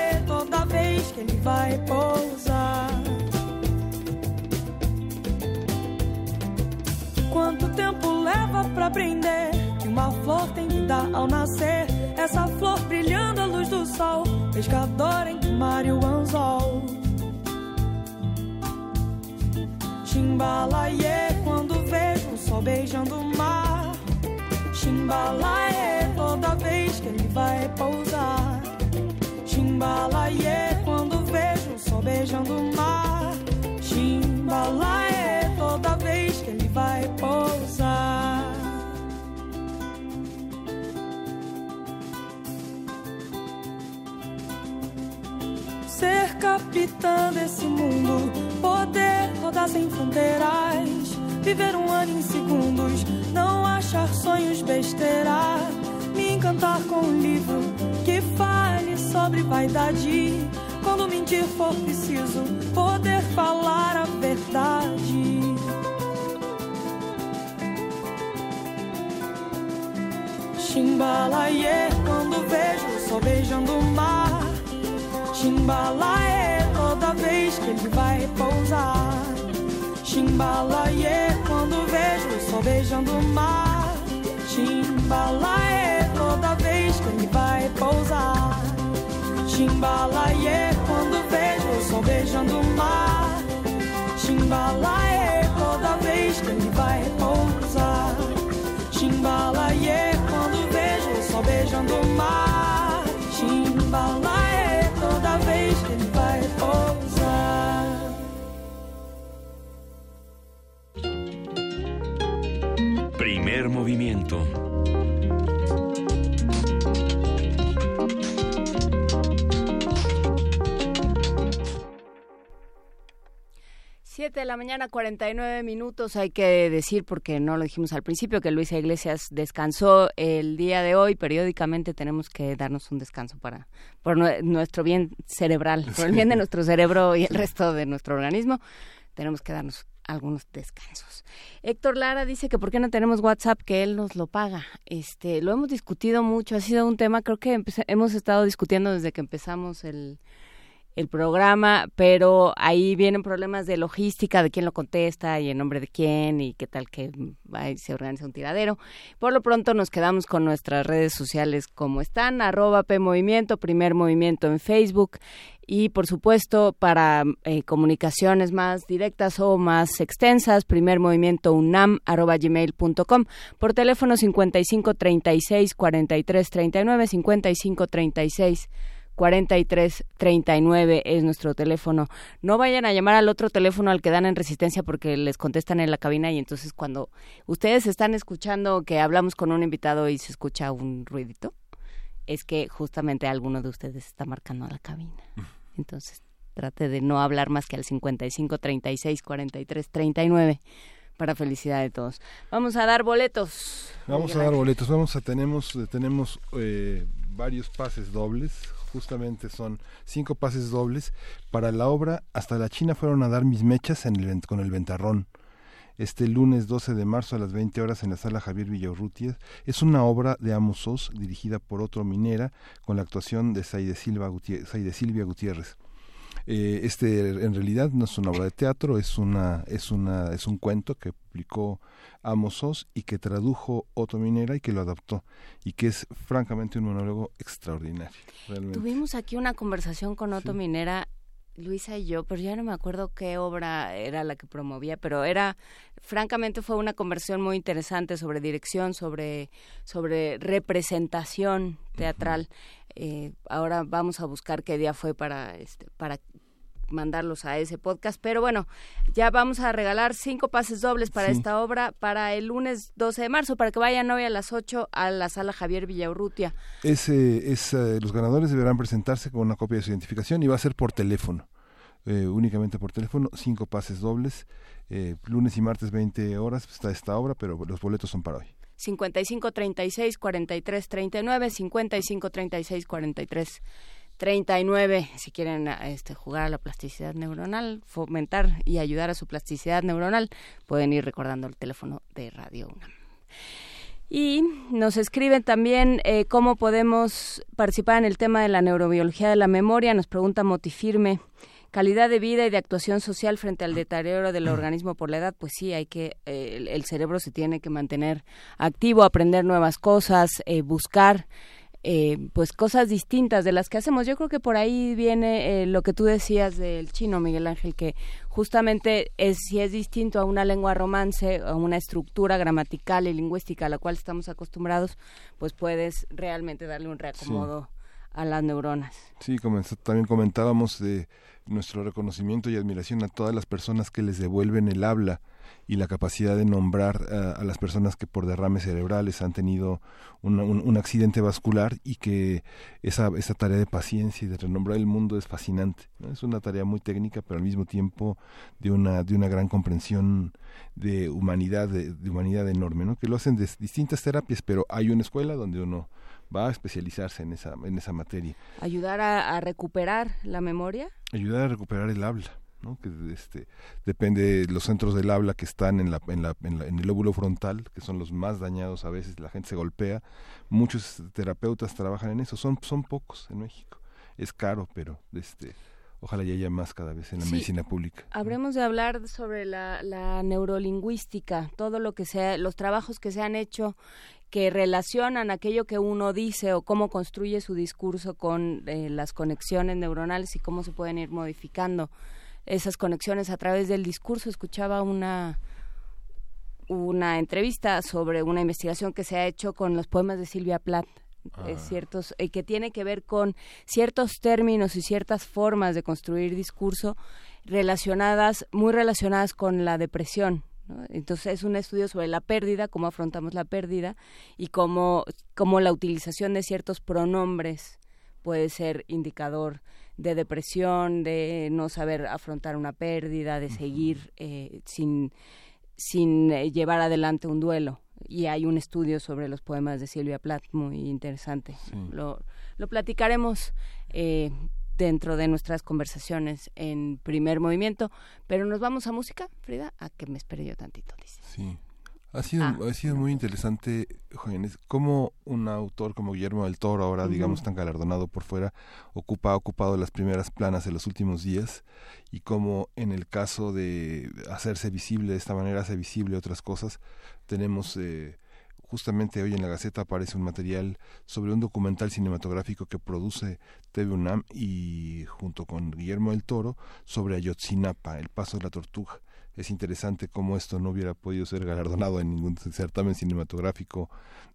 ele vai repousar. Quanto tempo leva pra aprender que uma flor tem vida ao nascer? Essa flor brilhando à luz do sol, pescador entre o mar anzol. Chimbalaie quando vejo o sol beijando o mar. Chimbalaie toda vez que ele vai repousar. Chimbalaie quando vejo o sol beijando o mar. Chimbalaie toda vez que ele vai repousar. Ser capitã desse mundo, poder rodar sem fronteiras, viver um ano em segundos, não achar sonhos besteira, me encantar com um livro que fale sobre vaidade. Quando mentir for preciso, poder falar a verdade. Chimbalaie quando vejo o sol beijando o mar. Chimbalaie toda vez que ele vai repousar. Chimbalaie quando vejo o sol beijando o mar. Chimbalaie toda vez que ele vai repousar. Chimbalaie quando vejo o sol beijando o mar. Chimbalaie toda vez que ele vai repousar. Chimbalaie quando vejo o sol beijando o mar. Chimbalaie toda vez que ele vai repousar. Primer movimiento. Siete de la mañana, 49 minutos. Hay que decir, porque no lo dijimos al principio, que Luisa Iglesias descansó el día de hoy. Periódicamente tenemos que darnos un descanso para por nue- nuestro bien cerebral, por el bien de nuestro cerebro y el resto de nuestro organismo. Tenemos que darnos algunos descansos. Héctor Lara dice que por qué no tenemos WhatsApp, que él nos lo paga. Este, lo hemos discutido mucho, ha sido un tema, creo que hemos estado discutiendo desde que empezamos el, el programa, pero ahí vienen problemas de logística, de quién lo contesta y en nombre de quién y qué tal que mm, se organiza un tiradero. Por lo pronto nos quedamos con nuestras redes sociales como están, arroba P Movimiento, Primer Movimiento en Facebook. Y por supuesto para eh, comunicaciones más directas o más extensas, primer movimiento unam arroba gmail.com por teléfono 55 36 43 39 55 36 4339 es nuestro teléfono. No vayan a llamar al otro teléfono al que dan en resistencia porque les contestan en la cabina y entonces cuando ustedes están escuchando que hablamos con un invitado y se escucha un ruidito, es que justamente alguno de ustedes está marcando a la cabina. Entonces, trate de no hablar más que al 55 36 43 39 para felicidad de todos. Vamos a dar boletos. Vamos a dar boletos, vamos a tenemos tenemos eh, varios pases dobles, justamente son cinco pases dobles para la obra Hasta la China fueron a dar mis mechas en el, con el ventarrón. este lunes 12 de marzo a las 20 horas en la sala Javier Villaurrutia. Es una obra de Amos dirigida por otro minera, con la actuación de Saide, Silva Saide Silvia Gutiérrez. Eh, este en realidad no es una obra de teatro, es una es una es un cuento que publicó Amos Oz y que tradujo Otto Minera y que lo adaptó y que es francamente un monólogo extraordinario. Tuvimos aquí una conversación con Otto Minera Luisa y yo, pero ya no me acuerdo qué obra era la que promovía, pero era, francamente fue una conversación muy interesante sobre dirección, sobre, sobre representación teatral. Eh, ahora vamos a buscar qué día fue para, este, para mandarlos a ese podcast. Pero bueno, ya vamos a regalar cinco pases dobles para esta obra para el lunes 12 de marzo, para que vayan hoy a las 8 a la sala Javier Villaurrutia. Es, es, eh, los ganadores deberán presentarse con una copia de su identificación y va a ser por teléfono. Eh, únicamente por teléfono, cinco pases dobles. Eh, lunes y martes 20 horas está esta obra, pero los boletos son para hoy. 55 36 43 39 55 36 43 39 si quieren este, jugar a la plasticidad neuronal, fomentar y ayudar a su plasticidad neuronal, pueden ir recordando el teléfono de Radio UNAM. Y nos escriben también eh, cómo podemos participar en el tema de la neurobiología de la memoria, nos pregunta Motifirme calidad de vida y de actuación social frente al deterioro del organismo por la edad, pues sí, hay que, eh, el, el, cerebro se tiene que mantener activo, aprender nuevas cosas, eh, buscar eh, pues cosas distintas de las que hacemos. Yo creo que por ahí viene eh, lo que tú decías del chino, Miguel Ángel, que justamente es, si es distinto a una lengua romance, a una estructura gramatical y lingüística a la cual estamos acostumbrados, pues puedes realmente darle un reacomodo sí. A las neuronas. Sí, también comentábamos de nuestro reconocimiento y admiración a todas las personas que les devuelven el habla y la capacidad de nombrar uh, a las personas que por derrames cerebrales han tenido un, un, accidente vascular y que esa, esa tarea de paciencia y de renombrar el mundo es fascinante. Es una tarea muy técnica, pero al mismo tiempo de una, de una gran comprensión de humanidad, de, de humanidad enorme, ¿no? que lo hacen de distintas terapias, pero hay una escuela donde uno va a especializarse en esa, en esa materia. ¿Ayudar a, a recuperar la memoria? Ayudar a recuperar el habla. ¿no? que este, depende de los centros del habla que están en, la, en, la, en, la, en, el lóbulo frontal, que son los más dañados a veces, la gente se golpea. Muchos terapeutas trabajan en eso, son, son pocos en México. Es caro, pero este, ojalá ya haya más cada vez en la sí, medicina pública. Habremos de hablar sobre la, la neurolingüística, todo lo que sea, los trabajos que se han hecho que relacionan aquello que uno dice o cómo construye su discurso con eh, las conexiones neuronales y cómo se pueden ir modificando esas conexiones a través del discurso. Escuchaba una una entrevista sobre una investigación que se ha hecho con los poemas de Silvia Plath. Ah. Eh, ciertos eh, que tiene que ver con ciertos términos y ciertas formas de construir discurso relacionadas muy relacionadas con la depresión ¿no? entonces es un estudio sobre la pérdida cómo afrontamos la pérdida y cómo cómo la utilización de ciertos pronombres puede ser indicador de depresión, de no saber afrontar una pérdida, de seguir eh, sin, sin eh, llevar adelante un duelo. Y hay un estudio sobre los poemas de Silvia Plath muy interesante. Sí. Lo, lo platicaremos eh, dentro de nuestras conversaciones en primer movimiento. Pero nos vamos a música, Frida, a que me espere yo tantito, dice. Sí. Ha sido, ah. ha sido muy interesante, jóvenes, cómo un autor como Guillermo del Toro, ahora uh -huh. digamos tan galardonado por fuera, ocupa, ha ocupado las primeras planas de los últimos días y cómo en el caso de hacerse visible de esta manera, hace visible otras cosas. Tenemos eh, justamente hoy en la Gaceta aparece un material sobre un documental cinematográfico que produce TV UNAM y junto con Guillermo del Toro sobre Ayotzinapa, el paso de la tortuga es interesante cómo esto no hubiera podido ser galardonado en ningún certamen cinematográfico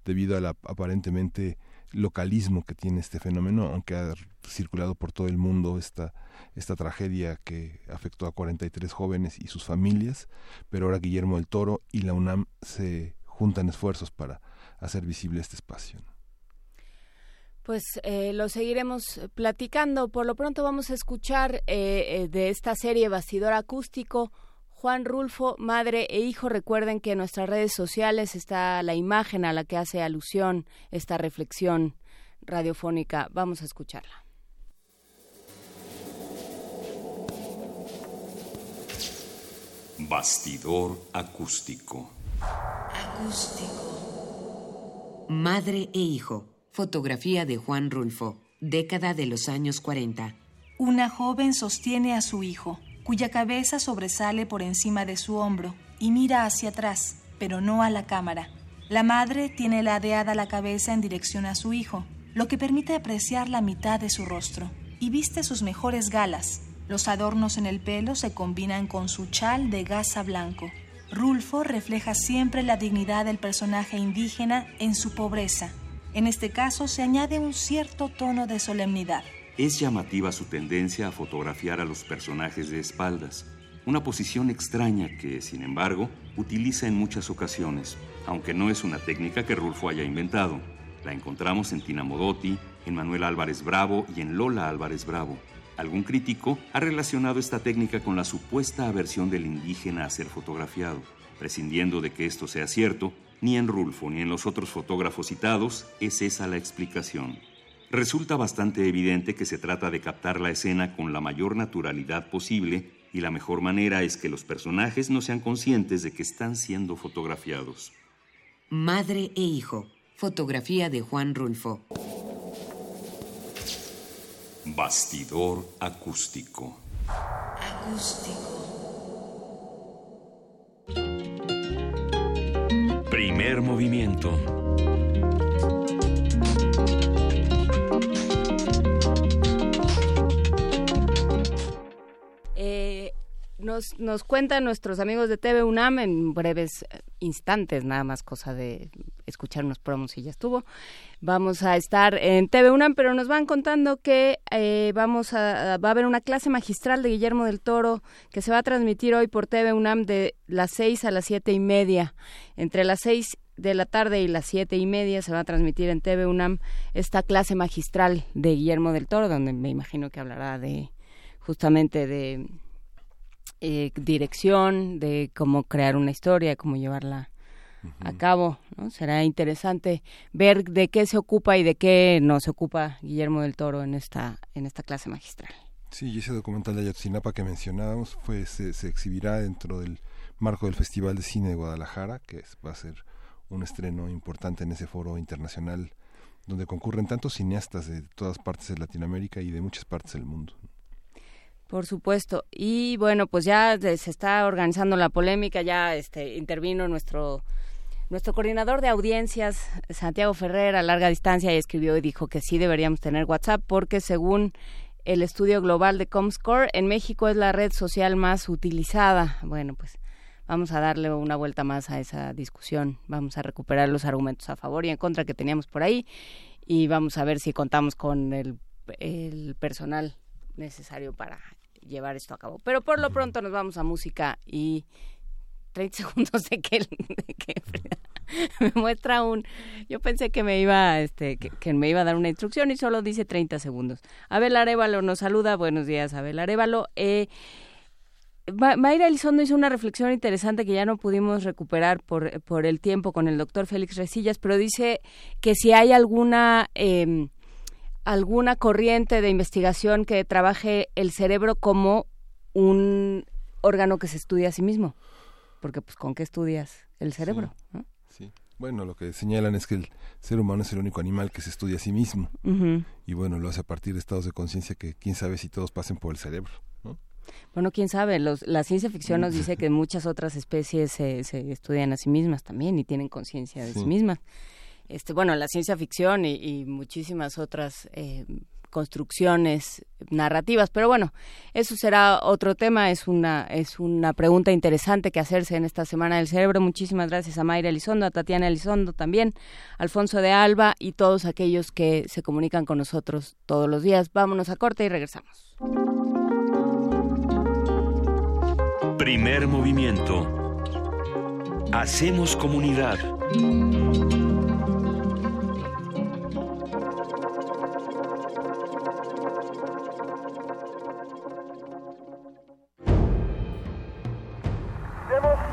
debido al aparentemente localismo que tiene este fenómeno, aunque ha circulado por todo el mundo esta, esta tragedia que afectó a 43 jóvenes y sus familias, pero ahora Guillermo del Toro y la UNAM se juntan esfuerzos para hacer visible este espacio. Pues eh, lo seguiremos platicando. Por lo pronto vamos a escuchar eh, eh, de esta serie Bastidor Acústico Juan Rulfo, madre e hijo, recuerden que en nuestras redes sociales está la imagen a la que hace alusión esta reflexión radiofónica. Vamos a escucharla. Bastidor acústico. Acústico. Madre e hijo. Fotografía de Juan Rulfo. Década de los años 40. Una joven sostiene a su hijo, cuya cabeza sobresale por encima de su hombro, y mira hacia atrás, pero no a la cámara. La madre tiene ladeada la cabeza en dirección a su hijo, lo que permite apreciar la mitad de su rostro, y viste sus mejores galas. Los adornos en el pelo se combinan con su chal de gasa blanco. Rulfo refleja siempre la dignidad del personaje indígena en su pobreza. En este caso se añade un cierto tono de solemnidad. Es llamativa su tendencia a fotografiar a los personajes de espaldas, una posición extraña que, sin embargo, utiliza en muchas ocasiones, aunque no es una técnica que Rulfo haya inventado. La encontramos en Tina Modotti, en Manuel Álvarez Bravo y en Lola Álvarez Bravo. Algún crítico ha relacionado esta técnica con la supuesta aversión del indígena a ser fotografiado. Prescindiendo de que esto sea cierto, ni en Rulfo ni en los otros fotógrafos citados es esa la explicación. Resulta bastante evidente que se trata de captar la escena con la mayor naturalidad posible y la mejor manera es que los personajes no sean conscientes de que están siendo fotografiados. Madre e hijo. Fotografía de Juan Rulfo. Bastidor acústico. Acústico. Primer movimiento. Nos, nos cuentan nuestros amigos de TV UNAM en breves eh, instantes, nada más cosa de escuchar unos promos y ya estuvo. Vamos a estar en TV UNAM, pero nos van contando que eh, vamos a, va a haber una clase magistral de Guillermo del Toro que se va a transmitir hoy por TV UNAM de las seis a las siete y media. Entre las seis de la tarde y las siete y media se va a transmitir en TV UNAM esta clase magistral de Guillermo del Toro, donde me imagino que hablará de justamente de eh, dirección, de cómo crear una historia, cómo llevarla a cabo. ¿no? Será interesante ver de qué se ocupa y de qué no se ocupa Guillermo del Toro en esta, en esta clase magistral. Sí, y ese documental de Ayotzinapa que mencionábamos fue, se, se exhibirá dentro del marco del Festival de Cine de Guadalajara, que es- va a ser un estreno importante en ese foro internacional donde concurren tantos cineastas de todas partes de Latinoamérica y de muchas partes del mundo. Por supuesto. Y bueno, pues ya se está organizando la polémica, ya este intervino nuestro nuestro coordinador de audiencias, Santiago Ferrer, a larga distancia y escribió y dijo que sí deberíamos tener WhatsApp porque según el estudio global de Comscore, en México es la red social más utilizada. Bueno, pues vamos a darle una vuelta más a esa discusión, vamos a recuperar los argumentos a favor y en contra que teníamos por ahí y vamos a ver si contamos con el, el personal necesario para llevar esto a cabo. Pero por lo pronto nos vamos a música y 30 segundos de que, de que Frida me muestra un yo pensé que me iba este que, que me iba a dar una instrucción y solo dice 30 segundos. Abel Arevalo nos saluda, buenos días Abel Arevalo. Eh, Ma- Mayra Elizondo hizo una reflexión interesante que ya no pudimos recuperar por, por el tiempo con el doctor Félix Resillas, pero dice que si hay alguna eh, alguna corriente de investigación que trabaje el cerebro como un órgano que se estudia a sí mismo, porque pues con qué estudias el cerebro, ¿no? Sí. Bueno, lo que señalan es que el ser humano es el único animal que se estudia a sí mismo. Y bueno, lo hace a partir de estados de conciencia que quién sabe si todos pasen por el cerebro. ¿no? Bueno, quién sabe, Los, la ciencia ficción nos dice que muchas otras especies se, se estudian a sí mismas también y tienen conciencia de sí. Sí. mismas. Este, bueno, la ciencia ficción y, muchísimas otras eh, construcciones narrativas, pero bueno, eso será otro tema, es una, es una pregunta interesante que hacerse en esta Semana del Cerebro. Muchísimas gracias a Mayra Elizondo, a Tatiana Elizondo también, Alfonso de Alba y todos aquellos que se comunican con nosotros todos los días. Vámonos a corte y regresamos. Primer movimiento. Hacemos comunidad.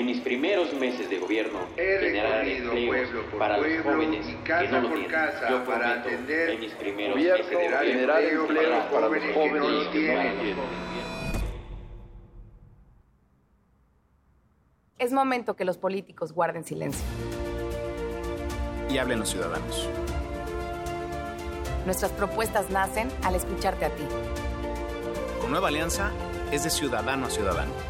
En mis primeros meses de gobierno, generar empleos para los jóvenes que no lo tienen. Yo prometo, en mis primeros meses de gobierno, generar empleos para los jóvenes que no lo tienen. Es momento que los políticos guarden silencio. Y hablen los ciudadanos. Nuestras propuestas nacen al escucharte a ti. Con Nueva Alianza es de ciudadano a ciudadano.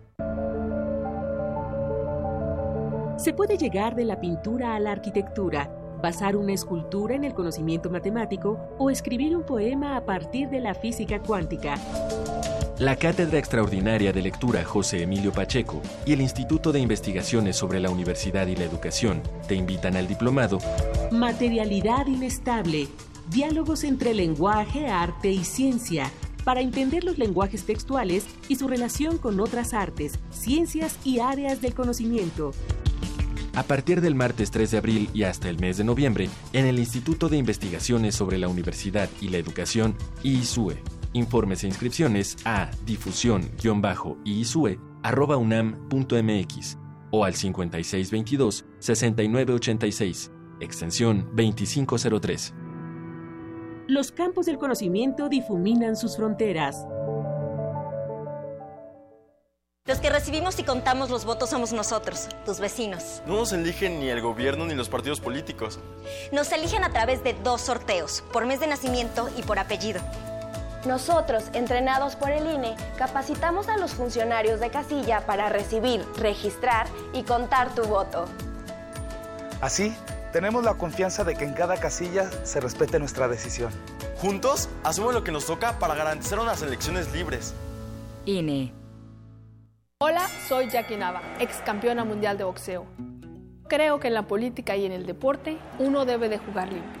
Se puede llegar de la pintura a la arquitectura, basar una escultura en el conocimiento matemático o escribir un poema a partir de la física cuántica. La Cátedra Extraordinaria de Lectura José Emilio Pacheco y el Instituto de Investigaciones sobre la Universidad y la Educación te invitan al diplomado. Materialidad inestable, diálogos entre lenguaje, arte y ciencia, para entender los lenguajes textuales y su relación con otras artes, ciencias y áreas del conocimiento. A partir del martes 3 de abril y hasta el mes de noviembre, en el Instituto de Investigaciones sobre la Universidad y la Educación, IISUE. Informes e inscripciones a difusión-iisue.unam.mx o al 5622-6986, extensión 2503. Los campos del conocimiento difuminan sus fronteras. Los que recibimos y contamos los votos somos nosotros, tus vecinos. No nos eligen ni el gobierno ni los partidos políticos. Nos eligen a través de dos sorteos, por mes de nacimiento y por apellido. Nosotros, entrenados por el INE, capacitamos a los funcionarios de casilla para recibir, registrar y contar tu voto. Así, tenemos la confianza de que en cada casilla se respete nuestra decisión. Juntos, hacemos lo que nos toca para garantizar unas elecciones libres. INE. Hola, soy Jackie Nava, ex campeona mundial de boxeo. Creo que en la política y en el deporte uno debe de jugar limpio,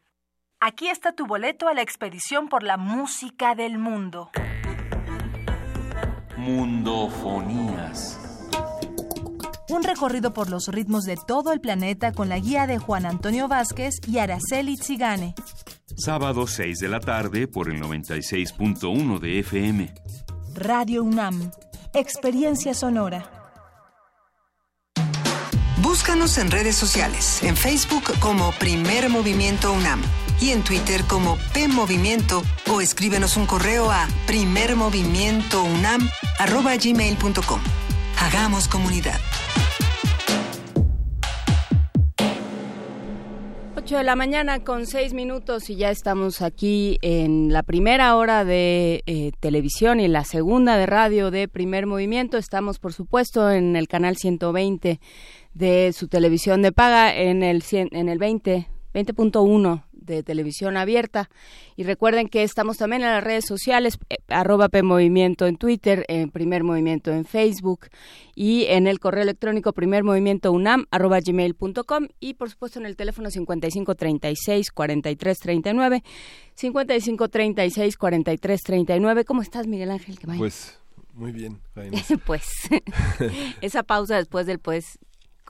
Aquí está tu boleto a la expedición por la música del mundo. Mundofonías. Un recorrido por los ritmos de todo el planeta con la guía de Juan Antonio Vázquez y Araceli Zigane. Sábado 6 de la tarde por el 96.1 de FM. Radio UNAM. Experiencia sonora. Búscanos en redes sociales, en Facebook como Primer Movimiento UNAM y en Twitter como P Movimiento o escríbenos un correo a primermovimientounam@gmail.com. Hagamos comunidad. 8 de la mañana con 6 minutos y ya estamos aquí en la primera hora de eh, televisión y la segunda de radio de Primer Movimiento. Estamos, por supuesto, en el canal 120 de su televisión de paga en el, en el 20, 20.1 de televisión abierta. Y recuerden que estamos también en las redes sociales, eh, arroba PMovimiento en Twitter, en Primer Movimiento en Facebook y en el correo electrónico Primer Movimiento UNAM, arroba gmail.com y por supuesto en el teléfono 5536 4339 5536 4339 ¿Cómo estás, Miguel Ángel? Pues muy bien, pues esa pausa después del pues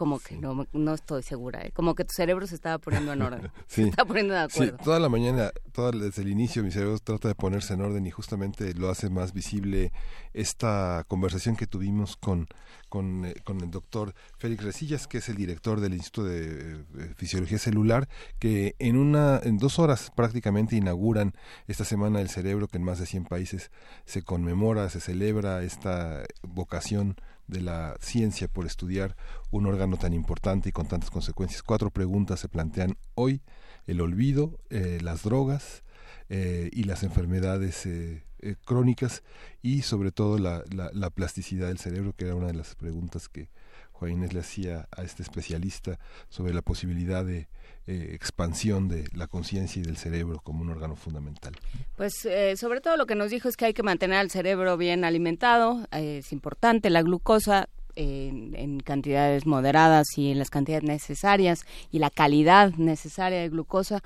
como que no, no estoy segura, ¿eh? como que tu cerebro se estaba poniendo en orden, sí. se está poniendo de acuerdo. Sí, toda la mañana, toda, desde el inicio mi cerebro trata de ponerse en orden y justamente lo hace más visible esta conversación que tuvimos con, con, eh, con el doctor Félix Resillas, que es el director del Instituto de, de Fisiología Celular, que en, una, en dos horas prácticamente inauguran esta semana del cerebro que en más de 100 países se conmemora, se celebra esta vocación de la ciencia por estudiar un órgano tan importante y con tantas consecuencias. Cuatro preguntas se plantean hoy, el olvido, eh, las drogas eh, y las enfermedades eh, crónicas y sobre todo la, la, plasticidad del cerebro, que era una de las preguntas que Juan Inés le hacía a este especialista sobre la posibilidad de expansión de la conciencia y del cerebro como un órgano fundamental. Pues sobre todo lo que nos dijo es que hay que mantener el cerebro bien alimentado, es importante la glucosa, en, cantidades moderadas y en las cantidades necesarias y la calidad necesaria de glucosa,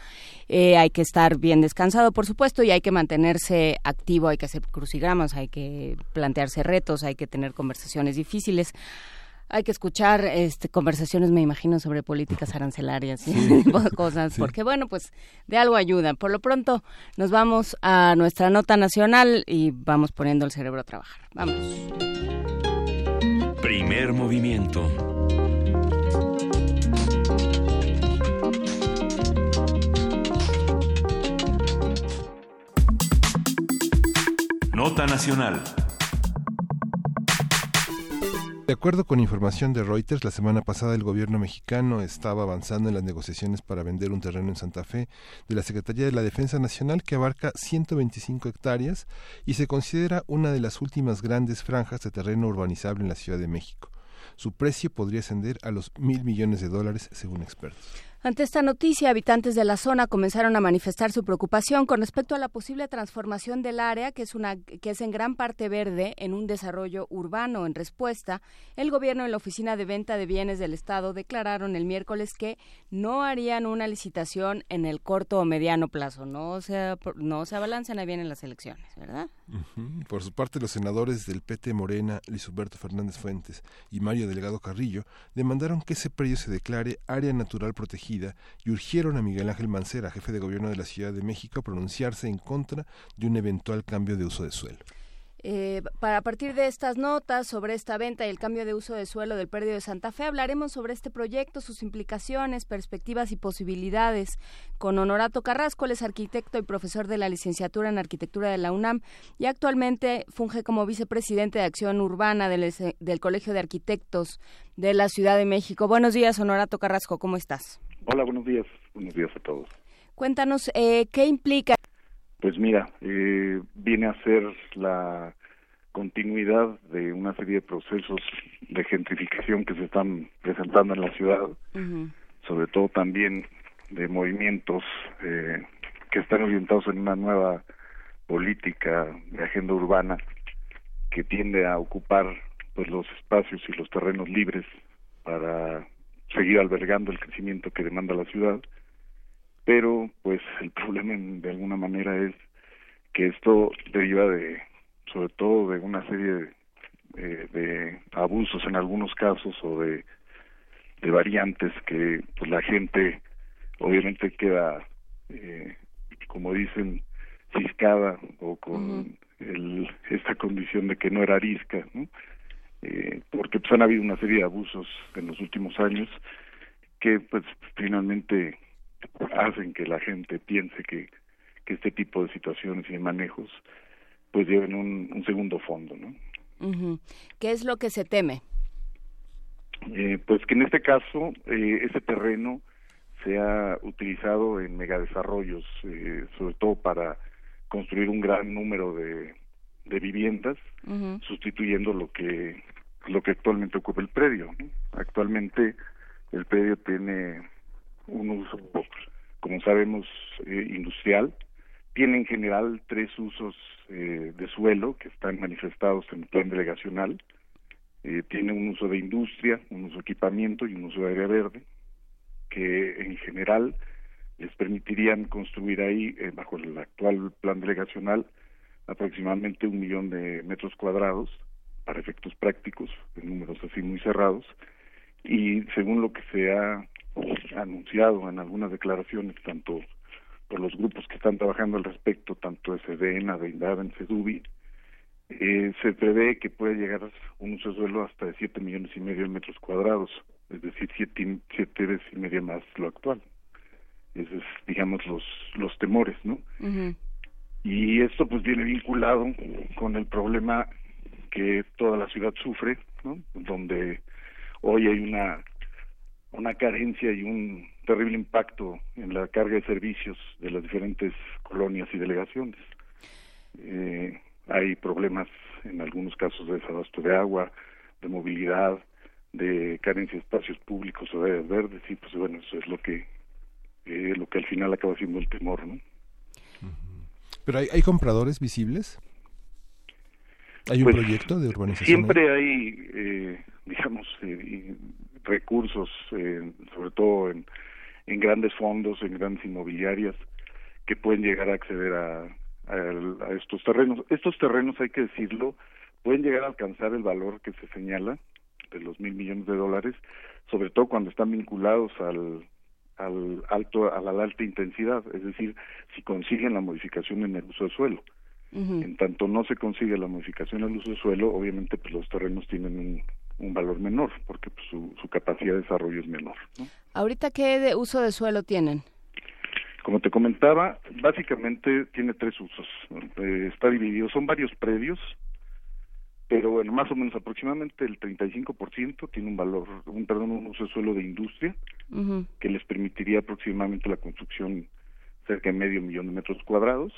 eh, hay que estar bien descansado, por supuesto, y hay que mantenerse activo, hay que hacer crucigramas, hay que plantearse retos, hay que tener conversaciones difíciles. Hay que escuchar este, conversaciones, me imagino, sobre políticas arancelarias y cosas, porque bueno, pues de algo ayuda. Por lo pronto, nos vamos a nuestra nota nacional y vamos poniendo el cerebro a trabajar. Vamos. Primer movimiento. Nota Nacional. De acuerdo con información de Reuters, la semana pasada el gobierno mexicano estaba avanzando en las negociaciones para vender un terreno en Santa Fe de la Secretaría de la Defensa Nacional que abarca 125 hectáreas y se considera una de las últimas grandes franjas de terreno urbanizable en la Ciudad de México. Su precio podría ascender a los mil millones de dólares, según expertos. Ante esta noticia, habitantes de la zona comenzaron a manifestar su preocupación con respecto a la posible transformación del área, que es, una, que es en gran parte verde, en un desarrollo urbano. En respuesta, el gobierno y la Oficina de Venta de Bienes del Estado declararon el miércoles que no harían una licitación en el corto o mediano plazo. No se, no se abalancen ahí en las elecciones, ¿verdad? Por su parte, los senadores del PT Morena, Luis Humberto Fernández Fuentes y Mario Delgado Carrillo, demandaron que ese predio se declare área natural protegida y urgieron a Miguel Ángel Mancera, jefe de gobierno de la Ciudad de México, a pronunciarse en contra de un eventual cambio de uso de suelo. Eh, para partir de estas notas sobre esta venta y el cambio de uso de suelo del Perdio de Santa Fe, hablaremos sobre este proyecto, sus implicaciones, perspectivas y posibilidades con Honorato Carrasco, él es arquitecto y profesor de la licenciatura en arquitectura de la UNAM y actualmente funge como vicepresidente de acción urbana del, del Colegio de Arquitectos de la Ciudad de México. Buenos días, Honorato Carrasco, ¿cómo estás? Hola, buenos días. Buenos días a todos. Cuéntanos, eh, ¿qué implica pues mira, eh, viene a ser la continuidad de una serie de procesos de gentrificación que se están presentando en la ciudad, sobre todo también de movimientos eh, que están orientados en una nueva política de agenda urbana que tiende a ocupar pues los espacios y los terrenos libres para seguir albergando el crecimiento que demanda la ciudad pero pues el problema de alguna manera es que esto deriva de sobre todo de una serie de, eh, abusos en algunos casos o de, de variantes que pues la gente obviamente queda eh, como dicen ciscada o con el, esta condición de que no era arisca ¿no? Eh, porque pues han habido una serie de abusos en los últimos años que pues finalmente hacen que la gente piense que, que este tipo de situaciones y de manejos pues lleven un, un segundo fondo, ¿no? ¿Qué es lo que se teme? Eh, pues que en este caso eh, ese terreno sea utilizado en megadesarrollos, eh, sobre todo para construir un gran número de, de viviendas, sustituyendo lo que lo que actualmente ocupa el predio. Actualmente el predio tiene un uso, como sabemos, eh, industrial. Tiene en general tres usos eh, de suelo que están manifestados en el plan delegacional. Eh, tiene un uso de industria, un uso de equipamiento y un uso de área verde, que en general les permitirían construir ahí, bajo el actual plan delegacional, aproximadamente un millón de metros cuadrados para efectos prácticos, en números así muy cerrados, y según lo que se ha anunciado en algunas declaraciones, tanto por los grupos que están trabajando al respecto, tanto SDN, en CEDUBI, eh, se prevé que puede llegar un uso de suelo hasta de 7 millones y medio de metros cuadrados, es decir, siete, siete veces y media más lo actual. Esos es, digamos, los, los temores, ¿no? Y esto pues viene vinculado con el problema que toda la ciudad sufre, ¿no? Donde hoy hay una una carencia y un terrible impacto en la carga de servicios de las diferentes colonias y delegaciones. Eh, hay problemas en algunos casos de desabasto de agua, de movilidad, de carencia de espacios públicos o de áreas verdes y pues bueno eso es lo que eh, lo que al final acaba siendo el temor, ¿no? Pero hay, hay compradores visibles. ¿Hay un pues, proyecto de urbanización? Siempre hay, eh, digamos, eh, recursos, eh, sobre todo en, en grandes fondos, en grandes inmobiliarias, que pueden llegar a acceder a, a, estos terrenos. Estos terrenos, hay que decirlo, pueden llegar a alcanzar el valor que se señala de los mil millones de dólares, sobre todo cuando están vinculados al, al alto a la alta intensidad, es decir, si consiguen la modificación en el uso de suelo. En tanto no se consigue la modificación del uso de suelo, obviamente pues los terrenos tienen un, valor menor, porque pues, su, su, capacidad de desarrollo es menor. ¿Ahorita qué de uso de suelo tienen? Como te comentaba, básicamente tiene tres usos. Eh, está dividido, son varios predios, pero bueno, más o menos aproximadamente el 35% tiene un valor, un perdón, un uso de suelo de industria, que les permitiría aproximadamente la construcción cerca de medio millón de metros cuadrados.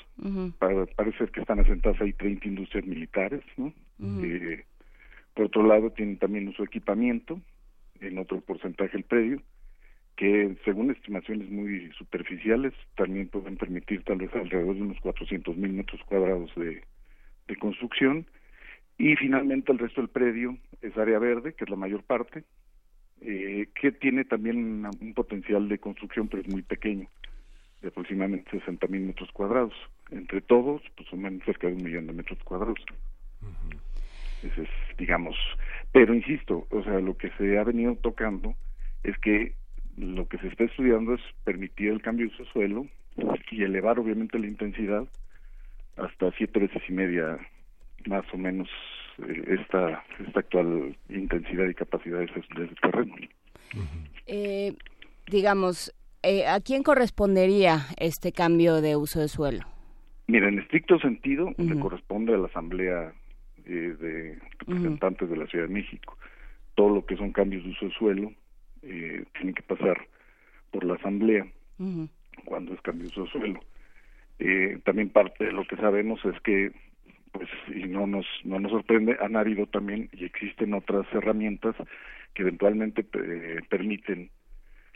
Para, parece que están asentadas ahí 30 industrias militares, ¿no? Eh, por otro lado, tienen también uso de equipamiento, en otro porcentaje el predio, que según estimaciones muy superficiales, también pueden permitir tal vez alrededor de unos 400 mil metros cuadrados de, de construcción. Y finalmente el resto del predio es área verde, que es la mayor parte, eh, que tiene también un potencial de construcción, pero es muy pequeño de aproximadamente 60 mil metros cuadrados. Entre todos, pues son cerca de un millón de metros cuadrados. Ese es, digamos, pero insisto, o sea, lo que se ha venido tocando es que lo que se está estudiando es permitir el cambio de uso suelo y elevar obviamente la intensidad hasta siete veces y media más o menos eh, esta esta actual intensidad y capacidad de ese, terreno. eh, digamos, eh, ¿a quién correspondería este cambio de uso de suelo? Mira, en estricto sentido le corresponde a la Asamblea eh, de Representantes de la Ciudad de México. Todo lo que son cambios de uso de suelo eh, tiene que pasar por la Asamblea cuando es cambio de uso de suelo. Eh, también parte de lo que sabemos es que pues y no nos no nos sorprende han habido también y existen otras herramientas que eventualmente permiten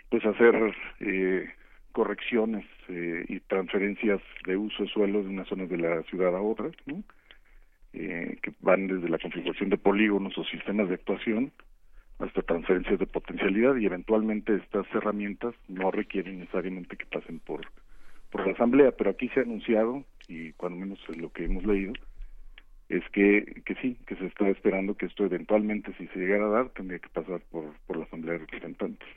pues hacer eh, correcciones eh, y transferencias de uso de suelo de unas zonas de la ciudad a otras, ¿no? eh, que van desde la configuración de polígonos o sistemas de actuación hasta transferencias de potencialidad y eventualmente estas herramientas no requieren necesariamente que pasen por por la asamblea, pero aquí se ha anunciado y cuando menos es lo que hemos leído es que, que sí, que se está esperando que esto eventualmente, si se llegara a dar, tendría que pasar por, por la Asamblea de Representantes.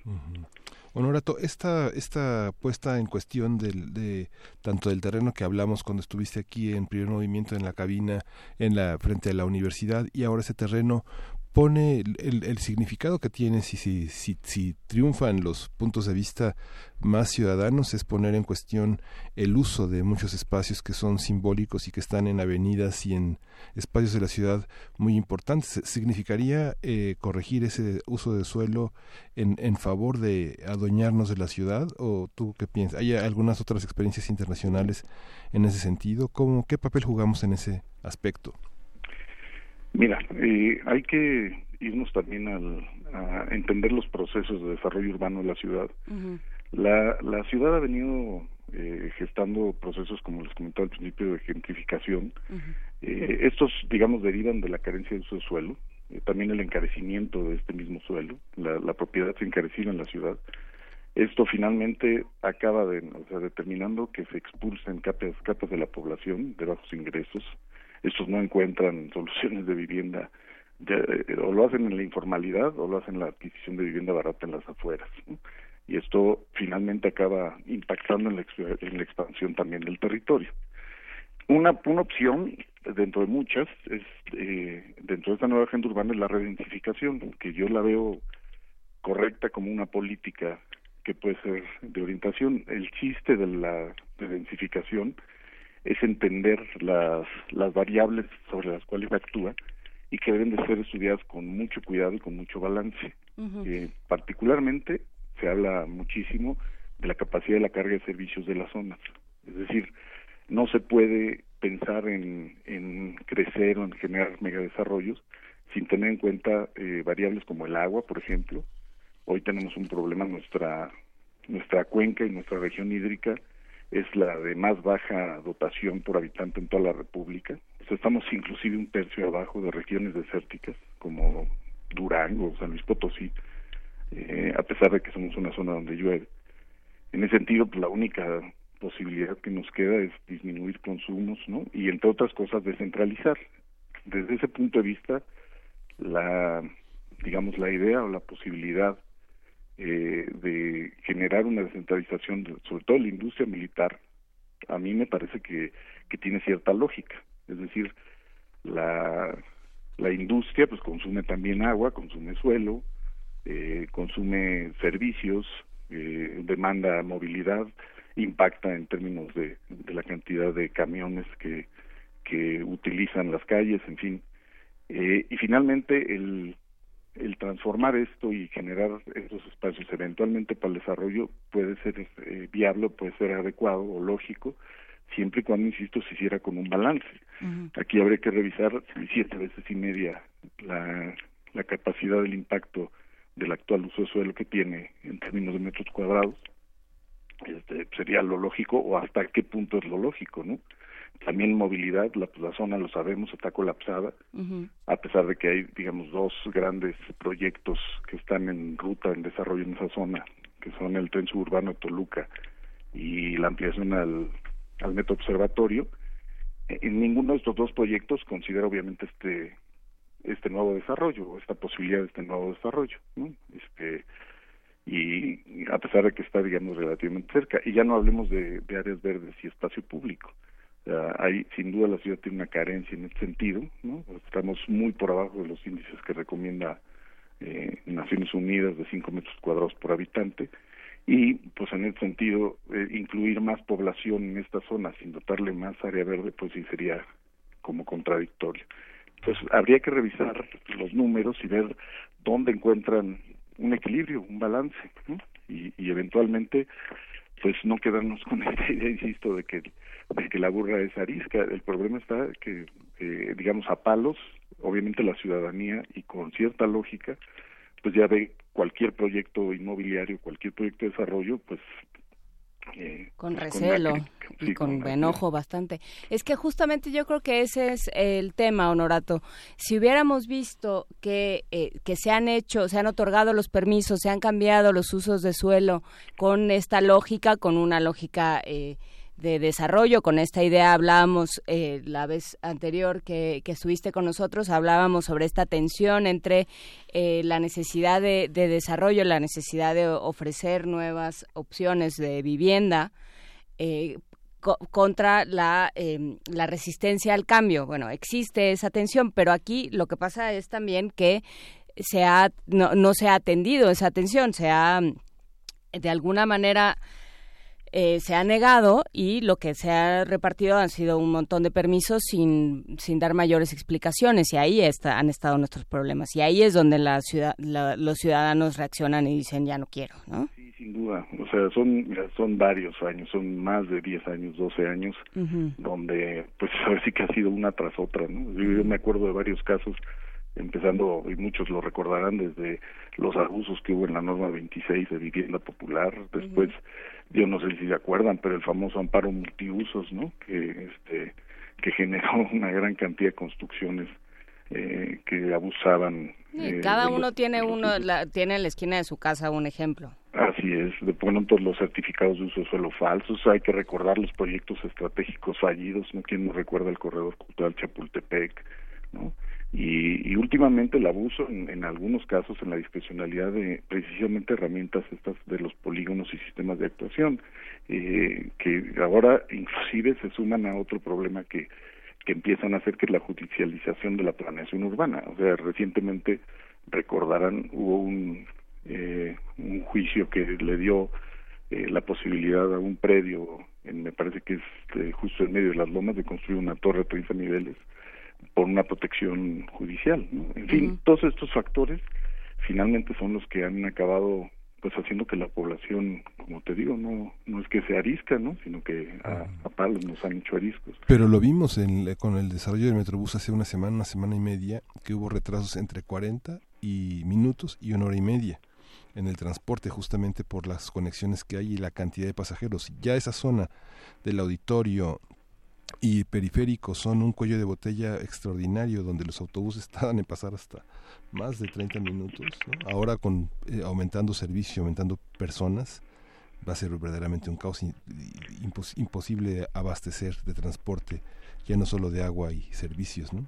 Honorato, esta, esta puesta en cuestión del, de tanto del terreno que hablamos cuando estuviste aquí en primer movimiento en la cabina, en la frente a la universidad y ahora ese terreno pone el, el, significado que tiene si, si, si, si, triunfan los puntos de vista más ciudadanos es poner en cuestión el uso de muchos espacios que son simbólicos y que están en avenidas y en espacios de la ciudad muy importantes. ¿Significaría eh, corregir ese uso de suelo en, en favor de adueñarnos de la ciudad? ¿O tú qué piensas? ¿Hay algunas otras experiencias internacionales en ese sentido? ¿Cómo, ¿Qué papel jugamos en ese aspecto? Mira, eh, hay que irnos también al, a entender los procesos de desarrollo urbano de la ciudad. la, la ciudad ha venido eh, gestando procesos, como les comentaba al principio, de gentrificación. eh, estos, digamos, derivan de la carencia de uso de suelo, eh, también el encarecimiento de este mismo suelo, la, la propiedad se encarecida en la ciudad. Esto finalmente acaba de, o sea, determinando que se expulsen capas, capas de la población de bajos ingresos, estos no encuentran soluciones de vivienda de, o lo hacen en la informalidad o lo hacen en la adquisición de vivienda barata en las afueras y esto finalmente acaba impactando en la, expansión también del territorio. Una, una opción dentro de muchas es eh, dentro de esta nueva agenda urbana es la reidentificación que yo la veo correcta como una política que puede ser de orientación. El chiste de la reidentificación es entender las, las variables sobre las cuales actúa y que deben de ser estudiadas con mucho cuidado y con mucho balance. Uh -huh. eh, particularmente se habla muchísimo de la capacidad de la carga de servicios de las zonas. Es decir, no se puede pensar en, en crecer o en generar megadesarrollos sin tener en cuenta eh, variables como el agua, por ejemplo. Hoy tenemos un problema, nuestra, nuestra cuenca y nuestra región hídrica es la de más baja dotación por habitante en toda la República. Estamos inclusive un tercio abajo de regiones desérticas como Durango, San Luis Potosí, eh, a pesar de que somos una zona donde llueve. En ese sentido, pues la única posibilidad que nos queda es disminuir consumos, ¿no? Y entre otras cosas descentralizar. Desde ese punto de vista, la digamos la idea o la posibilidad eh, de generar una descentralización, de, sobre todo la industria militar, a mí me parece que, que tiene cierta lógica. Es decir, la, la industria pues consume también agua, consume suelo, eh, consume servicios, eh, demanda movilidad, impacta en términos de, de, la cantidad de camiones que, que utilizan las calles, en fin. Eh, y finalmente el, el transformar esto y generar esos espacios eventualmente para el desarrollo puede ser eh, viable, puede ser adecuado o lógico, siempre y cuando, insisto, se hiciera con un balance. Uh -huh. Aquí habría que revisar siete veces y media la, la capacidad del impacto del actual uso de suelo que tiene en términos de metros cuadrados. Este, sería lo lógico o hasta qué punto es lo lógico, ¿no? También movilidad, la, la zona lo sabemos, está colapsada, uh -huh. a pesar de que hay, digamos, dos grandes proyectos que están en ruta, en desarrollo en esa zona, que son el tren suburbano de Toluca y la ampliación al, al metro observatorio. En ninguno de estos dos proyectos considera obviamente este este nuevo desarrollo, esta posibilidad de este nuevo desarrollo, ¿no? Este, y a pesar de que está, digamos, relativamente cerca. Y ya no hablemos de, de áreas verdes y espacio público. Uh, hay, sin duda, la ciudad tiene una carencia en este sentido, ¿no? Estamos muy por abajo de los índices que recomienda eh, Naciones Unidas de 5 metros cuadrados por habitante. Y, pues, en ese sentido, eh, incluir más población en esta zona sin dotarle más área verde, pues sí sería como contradictorio. Entonces, habría que revisar los números y ver dónde encuentran un equilibrio, un balance, y eventualmente pues no quedarnos con esta idea, insisto, de que, de que la burra es arisca. El problema está que, eh, digamos, a palos, obviamente la ciudadanía y con cierta lógica, pues ya ve cualquier proyecto inmobiliario, cualquier proyecto de desarrollo, pues eh, con pues recelo con y sí, con, con enojo bastante. Es que justamente yo creo que ese es el tema, Honorato. Si hubiéramos visto que, eh, que se han hecho, se han otorgado los permisos, se han cambiado los usos de suelo con esta lógica, con una lógica... Eh, desarrollo. Con esta idea hablábamos eh, la vez anterior que, estuviste con nosotros, hablábamos sobre esta tensión entre eh, la necesidad de, desarrollo, la necesidad de ofrecer nuevas opciones de vivienda. contra la, em, la resistencia al cambio. Bueno, existe esa tensión, pero aquí lo que pasa es también que se ha, no, no se ha atendido esa atención, se ha de alguna manera eh, se ha negado y lo que se ha repartido han sido un montón de permisos sin, sin dar mayores explicaciones. Y ahí está, han estado nuestros problemas. Y ahí es donde la ciudad, los ciudadanos reaccionan y dicen ya no quiero, ¿no? Sí, sin duda, o sea, son, son varios años, son más de 10 años, 12 años, donde pues a ver sí que ha sido una tras otra, ¿no? yo me acuerdo de varios casos empezando, y muchos lo recordarán, desde los abusos que hubo en la norma 26 de vivienda popular, después, yo no sé si se acuerdan, pero el famoso amparo multiusos, ¿no? Que, este, que generó una gran cantidad de construcciones eh, que abusaban. Eh, cada uno tiene uno, la, tiene en la esquina de su casa un ejemplo. Así es, de pronto los certificados de uso de suelo falsos, hay que recordar los proyectos estratégicos fallidos, ¿no? ¿Quién no recuerda el corredor cultural Chapultepec, ¿no? Y, últimamente el abuso en, algunos casos en la discrecionalidad de precisamente herramientas estas de los polígonos y sistemas de actuación eh, que ahora inclusive se suman a otro problema que que empiezan a hacer que es la judicialización de la planeación urbana. O sea recientemente recordarán hubo un eh, un juicio que le dio eh, la posibilidad a un predio en, me parece que es justo en medio de las lomas de construir una torre de 30 niveles por una protección judicial. ¿no? En fin, todos estos factores finalmente son los que han acabado pues haciendo que la población, como te digo, no no es que se arisca, ¿no? sino que a, palos nos han hecho ariscos. Pero lo vimos en, con el desarrollo del Metrobús hace una semana, una semana y media, que hubo retrasos entre 40 y minutos y una hora y media en el transporte justamente por las conexiones que hay y la cantidad de pasajeros. Ya esa zona del auditorio y periféricos son un cuello de botella extraordinario donde los autobuses estaban en pasar hasta más de 30 minutos. Ahora con eh, aumentando servicio, aumentando personas, va a ser verdaderamente un caos imposible abastecer de transporte, ya no solo de agua y servicios, ¿no?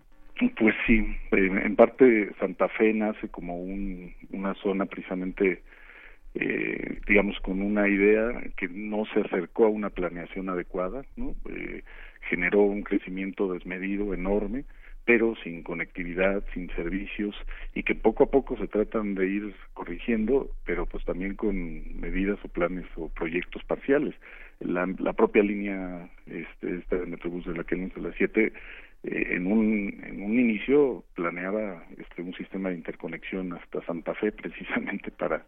Pues sí, en parte Santa Fe nace como un, una zona precisamente eh, digamos, con una idea que no se acercó a una planeación adecuada, ¿no? Eh, generó un crecimiento desmedido enorme, pero sin conectividad, sin servicios y que poco a poco se tratan de ir corrigiendo, pero pues también con medidas o planes o proyectos parciales. La, la propia línea este, esta de Metrobús de la que de la 7 eh, en un en un inicio planeaba este un sistema de interconexión hasta Santa Fe precisamente para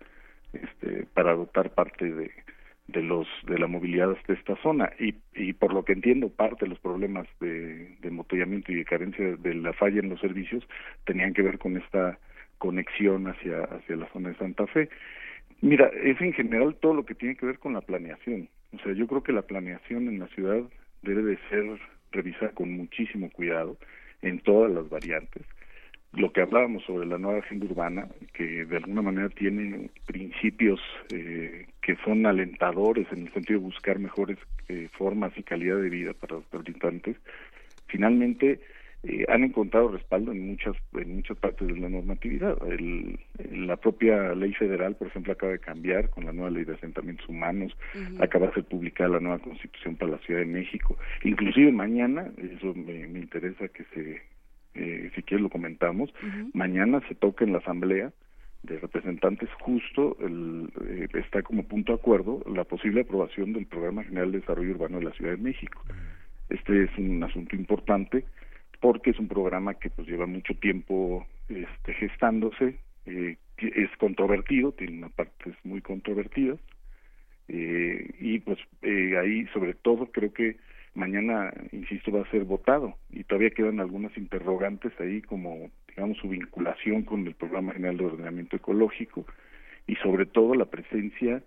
este, para dotar parte de, de los de la movilidad de esta zona. Y, y por lo que entiendo parte de los problemas de, de y de carencia de la falla en los servicios tenían que ver con esta conexión hacia hacia la zona de Santa Fe. Mira es en general todo lo que tiene que ver con la planeación. O sea yo creo que la planeación en la ciudad debe de ser revisada con muchísimo cuidado en todas las variantes lo que hablábamos sobre la nueva agenda urbana, que de alguna manera tiene principios eh, que son alentadores en el sentido de buscar mejores eh, formas y calidad de vida para los habitantes, finalmente eh, han encontrado respaldo en muchas en muchas partes de la normatividad. El, la propia ley federal, por ejemplo, acaba de cambiar con la nueva ley de asentamientos humanos, acaba de ser publicada la nueva constitución para la Ciudad de México. Inclusive mañana, eso me, me interesa que se eh, si quieres lo comentamos. Mañana se toca en la Asamblea de Representantes justo el, eh, está como punto de acuerdo la posible aprobación del Programa General de Desarrollo Urbano de la Ciudad de México. Este es un asunto importante porque es un programa que pues lleva mucho tiempo este, gestándose, eh, es controvertido, tiene una partes muy controvertidas eh, y pues eh, ahí sobre todo creo que mañana, insisto, va a ser votado y todavía quedan algunas interrogantes ahí como, digamos, su vinculación con el Programa General de Ordenamiento Ecológico y sobre todo la presencia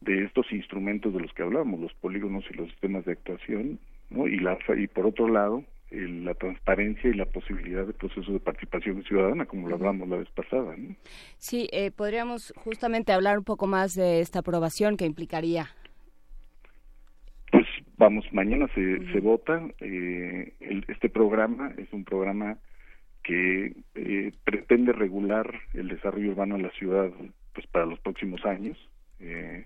de estos instrumentos de los que hablamos, los polígonos y los sistemas de actuación, ¿no? Y, la, y por otro lado, la transparencia y la posibilidad de procesos de participación ciudadana, como lo hablamos la vez pasada. ¿no? Sí, eh, podríamos justamente hablar un poco más de esta aprobación que implicaría. Vamos, mañana se, se vota. Eh, este programa es un programa que eh, pretende regular el desarrollo urbano en la ciudad pues para los próximos años. Eh,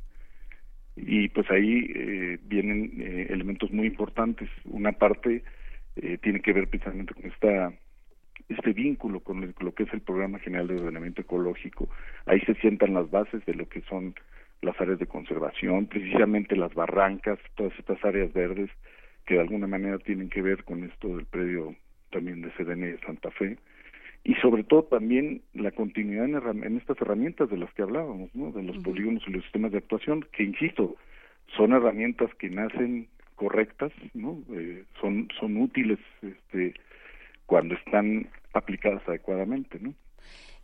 y pues ahí eh, vienen eh, elementos muy importantes. Una parte eh, tiene que ver precisamente con esta este vínculo con, lo que es el Programa General de Ordenamiento Ecológico. Ahí se sientan las bases de lo que son las áreas de conservación, precisamente las barrancas, todas estas áreas verdes que de alguna manera tienen que ver con esto del predio también de CDN de Santa Fe y sobre todo también la continuidad en, estas herramientas de las que hablábamos, ¿no? de los polígonos y los sistemas de actuación, que insisto, son herramientas que nacen correctas, ¿no? Eh, son son útiles este cuando están aplicadas adecuadamente, ¿no?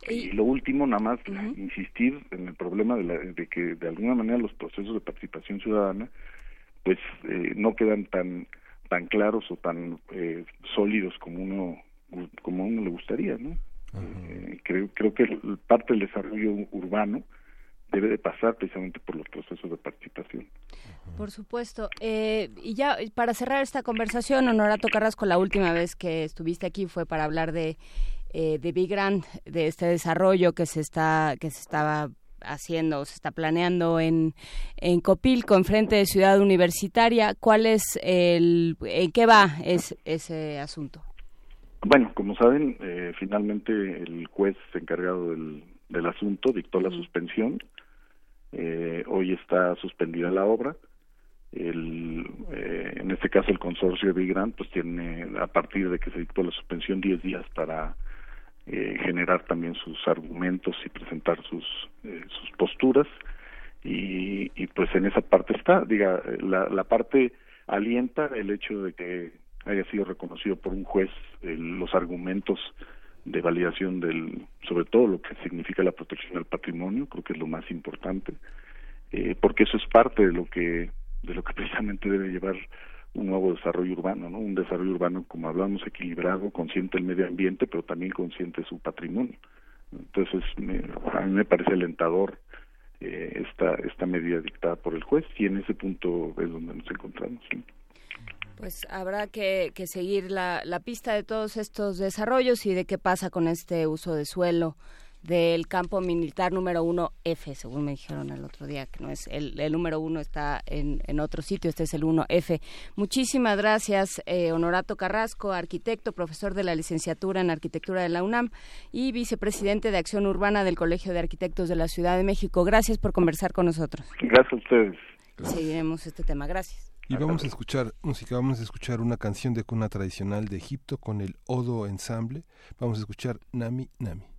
Y, lo último, nada más insistir en el problema de, la, de, que de alguna manera los procesos de participación ciudadana, pues eh, no quedan tan tan claros o tan eh, sólidos como uno como uno le gustaría, ¿no? Eh, creo, creo que parte del desarrollo urbano debe de pasar precisamente por los procesos de participación. Por supuesto. Eh, y ya para cerrar esta conversación, Honorato Carrasco, la última vez que estuviste aquí fue para hablar de, eh, de Big Grand, de este desarrollo que se está que se estaba haciendo, se está planeando en, en Copilco, en frente de Ciudad Universitaria. ¿Cuál es el, en qué va es, ese asunto? Bueno, como saben, eh, finalmente el juez encargado del, del asunto dictó la suspensión. Eh, hoy está suspendida la obra. El, eh, en este caso, el consorcio de Big pues tiene, a partir de que se dictó la suspensión, 10 días para eh, generar también sus argumentos y presentar sus, eh, sus posturas. Y, y pues en esa parte está, diga, la, la parte alienta el hecho de que haya sido reconocido por un juez los argumentos de validación del sobre todo lo que significa la protección del patrimonio creo que es lo más importante eh, porque eso es parte de lo que de lo que precisamente debe llevar un nuevo desarrollo urbano no un desarrollo urbano como hablamos equilibrado consciente del medio ambiente pero también consciente de su patrimonio. Entonces me, a mí me parece alentador eh, esta esta medida dictada por el juez y en ese punto es donde nos encontramos pues habrá que, que seguir la, la, pista de todos estos desarrollos y de qué pasa con este uso de suelo del campo militar número uno F, según me dijeron el otro día, que no es el, el número uno está en, en, otro sitio, este es el uno F. Muchísimas gracias, eh, Honorato Carrasco, arquitecto, profesor de la licenciatura en arquitectura de la UNAM y vicepresidente de Acción Urbana del Colegio de Arquitectos de la Ciudad de México. Gracias por conversar con nosotros. Gracias a ustedes. Seguiremos este tema. Gracias. Y vamos a escuchar música, vamos a escuchar una canción de cuna tradicional de Egipto con el Odo Ensemble. Vamos a escuchar Nami Nami.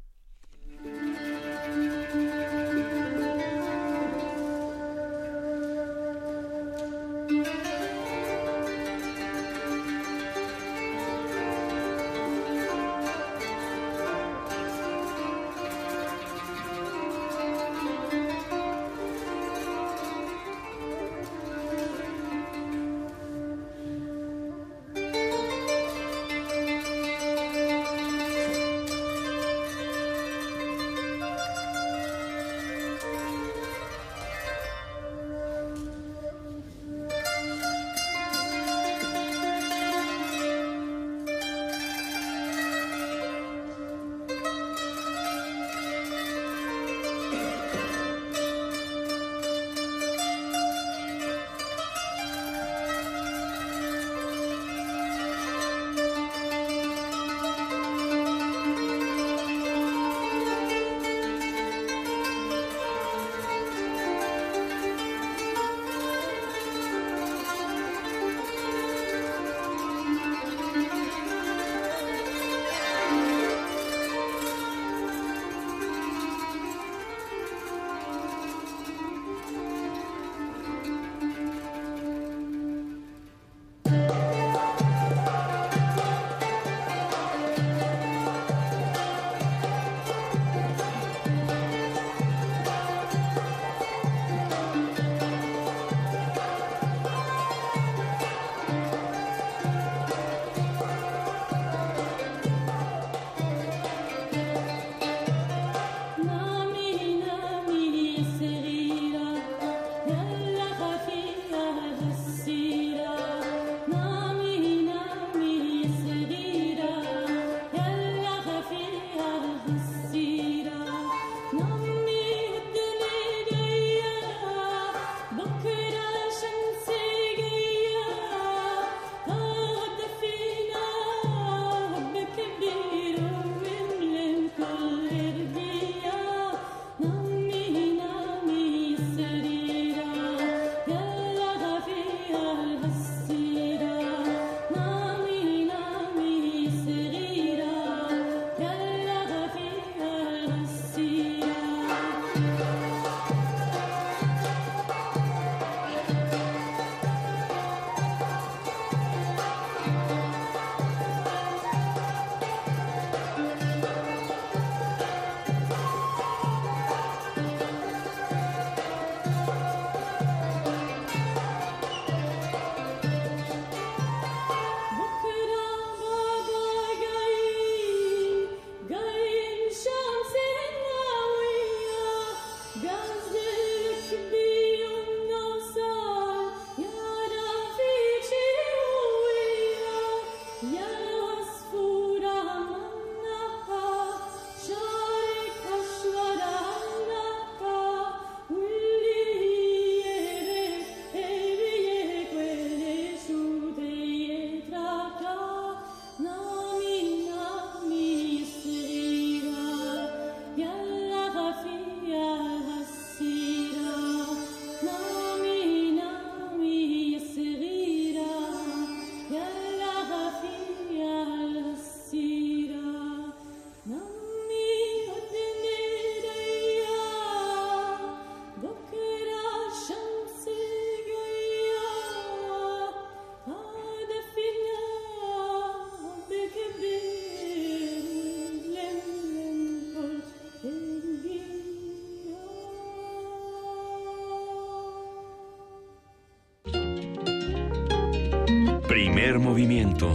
Primer movimiento.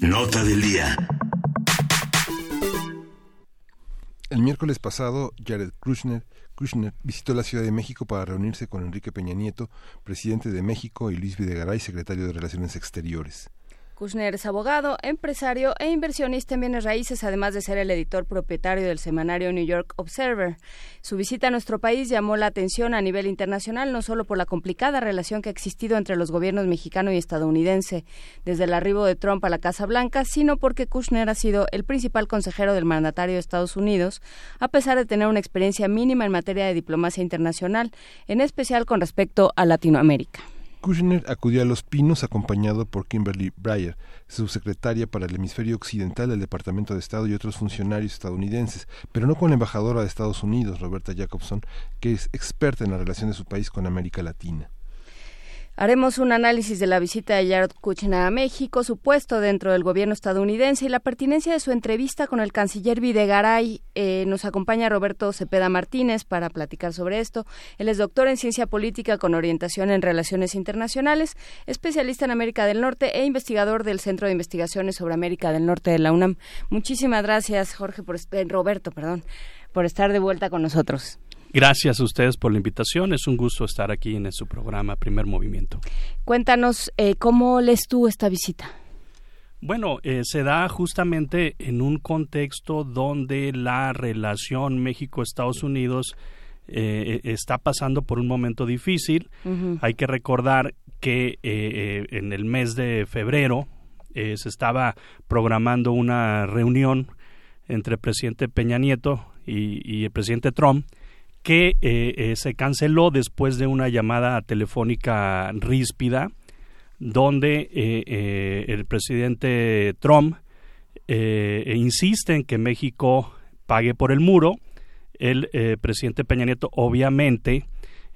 Nota del día. El miércoles pasado, Jared Kushner, Kushner, visitó la Ciudad de México para reunirse con Enrique Peña Nieto, presidente de México, y Luis Videgaray, secretario de Relaciones Exteriores. Kushner es abogado, empresario e inversionista en bienes raíces, además de ser el editor propietario del semanario New York Observer. Su visita a nuestro país llamó la atención a nivel internacional, no solo por la complicada relación que ha existido entre los gobiernos mexicano y estadounidense desde el arribo de Trump a la Casa Blanca, sino porque Kushner ha sido el principal consejero del mandatario de Estados Unidos, a pesar de tener una experiencia mínima en materia de diplomacia internacional, en especial con respecto a Latinoamérica. Kushner acudió a Los Pinos acompañado por Kimberly Breyer, subsecretaria para el hemisferio occidental del Departamento de Estado y otros funcionarios estadounidenses, pero no con la embajadora de Estados Unidos, Roberta Jacobson, que es experta en la relación de su país con América Latina. Haremos un análisis de la visita de Jared Kushner a México, su puesto dentro del gobierno estadounidense y la pertinencia de su entrevista con el canciller Videgaray. Eh, nos acompaña Roberto Cepeda Martínez para platicar sobre esto. Él es doctor en ciencia política con orientación en relaciones internacionales, especialista en América del Norte e investigador del Centro de Investigaciones sobre América del Norte de la UNAM. Muchísimas gracias, Jorge, por eh, Roberto, perdón, por estar de vuelta con nosotros. Gracias a ustedes por la invitación. Es un gusto estar aquí en su programa Primer Movimiento. Cuéntanos, eh, ¿cómo lees tú esta visita? Bueno, eh, se da justamente en un contexto donde la relación México-Estados Unidos eh, está pasando por un momento difícil. Hay que recordar que en el mes de febrero se estaba programando una reunión entre el presidente Peña Nieto y el presidente Trump que eh, eh, se canceló después de una llamada telefónica ríspida donde eh, el presidente Trump insiste en que México pague por el muro. El presidente Peña Nieto obviamente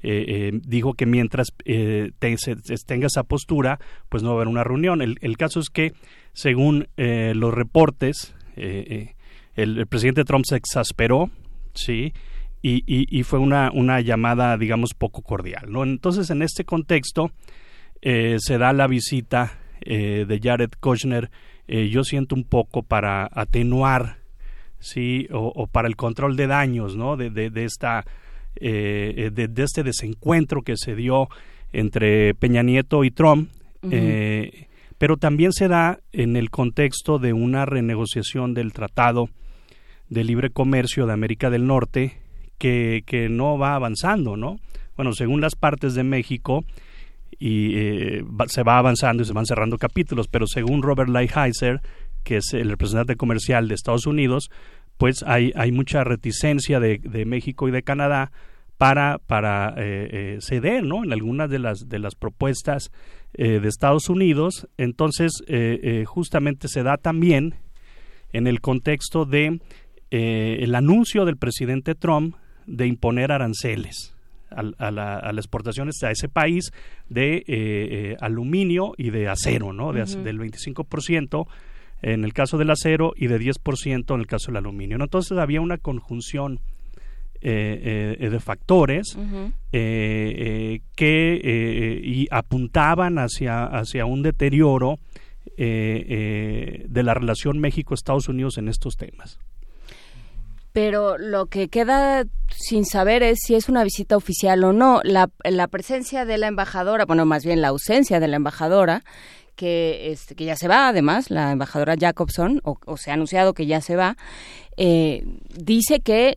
dijo que mientras tenga esa postura, pues no va a haber una reunión. El, caso es que, según los reportes, el, presidente Trump se exasperó, ¿sí? Y, y, fue una, una, llamada, digamos, poco cordial. ¿no? Entonces, en este contexto, eh, se da la visita eh, de Jared Kushner, eh, yo siento un poco para atenuar, ¿sí? O, para el control de daños, ¿no? De, de, esta, de, de, este desencuentro que se dio entre Peña Nieto y Trump, pero también se da en el contexto de una renegociación del Tratado de Libre Comercio de América del Norte, que, que no va avanzando, ¿no? Bueno, según las partes de México, y eh, se va avanzando y se van cerrando capítulos, pero según Robert Lighthizer, que es el representante comercial de Estados Unidos, pues hay, hay mucha reticencia de, de México y de Canadá para, para eh, eh, ceder ¿no? en algunas de las, de las propuestas de Estados Unidos. Entonces, justamente se da también en el contexto de el anuncio del presidente Trump de imponer aranceles a, las exportaciones a ese país de eh, eh, aluminio y de acero, ¿no? De, Del 25% en el caso del acero y de 10% en el caso del aluminio. Entonces había una conjunción eh, de factores que y apuntaban hacia, hacia un deterioro de la relación México-Estados Unidos en estos temas pero lo que queda sin saber es si es una visita oficial o no. La, la presencia de la embajadora, bueno, más bien la ausencia de la embajadora, que, este, que ya se va, además, la embajadora Jacobson, o, se ha anunciado que ya se va, eh, dice que,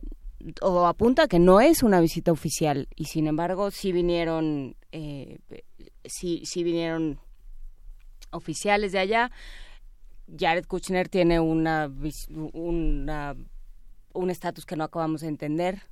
o apunta que no es una visita oficial, y sin embargo, sí vinieron, eh, sí vinieron oficiales de allá. Jared Kushner tiene una, una un estatus que no acabamos de entender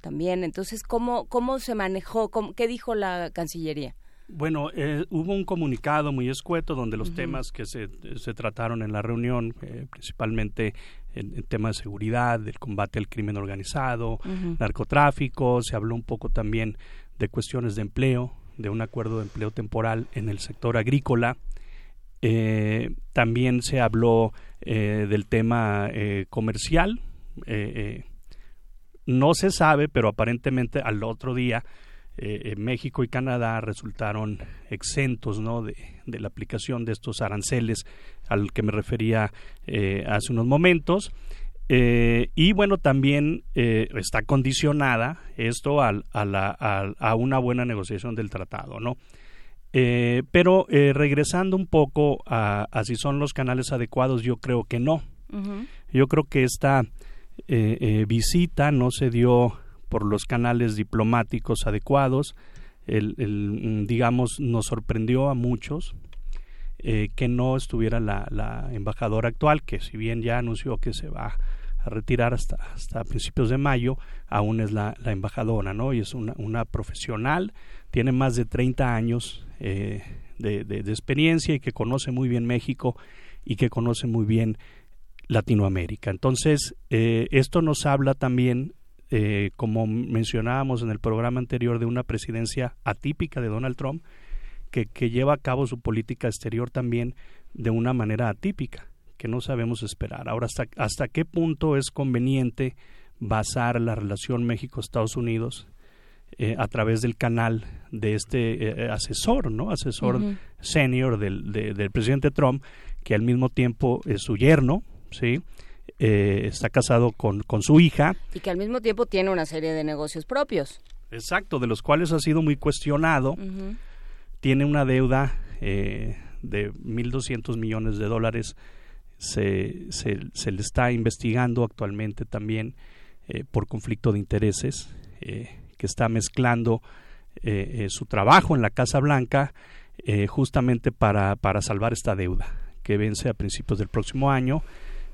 también. Entonces, ¿cómo, cómo se manejó? ¿Qué dijo la Cancillería? Bueno, eh, hubo un comunicado muy escueto donde los temas que se, se, trataron en la reunión, eh, principalmente el, tema de seguridad, del combate al crimen organizado, narcotráfico, se habló un poco también de cuestiones de empleo, de un acuerdo de empleo temporal en el sector agrícola. Eh, también se habló del tema comercial, no se sabe, pero aparentemente al otro día México y Canadá resultaron exentos ¿no? de, de, la aplicación de estos aranceles al que me refería hace unos momentos. Eh, y bueno, también eh, está condicionada esto a, a, una buena negociación del tratado, ¿no? Eh, pero regresando un poco a, si son los canales adecuados, yo creo que no. Yo creo que esta visita no se dio por los canales diplomáticos adecuados. El, el, digamos, nos sorprendió a muchos que no estuviera la, la embajadora actual, que si bien ya anunció que se va a retirar hasta, hasta principios de mayo, aún es la, la embajadora, ¿no? Y es una, una, profesional, tiene más de 30 años eh, de, de, experiencia y que conoce muy bien México y que conoce muy bien Latinoamérica. Entonces, eh, esto nos habla también, eh, como mencionábamos en el programa anterior, de una presidencia atípica de Donald Trump, que, que lleva a cabo su política exterior también de una manera atípica que no sabemos esperar. Ahora, ¿hasta, hasta qué punto es conveniente basar la relación México-Estados Unidos eh, a través del canal de este eh, asesor, ¿no? Asesor senior del, del presidente Trump, que al mismo tiempo es su yerno, ¿sí? Eh, está casado con, con su hija. Y que al mismo tiempo tiene una serie de negocios propios. Exacto, de los cuales ha sido muy cuestionado. Tiene una deuda de 1.200 millones de dólares se, se, le está investigando actualmente también eh, por conflicto de intereses, eh, que está mezclando eh, su trabajo en la Casa Blanca justamente para, para salvar esta deuda que vence a principios del próximo año.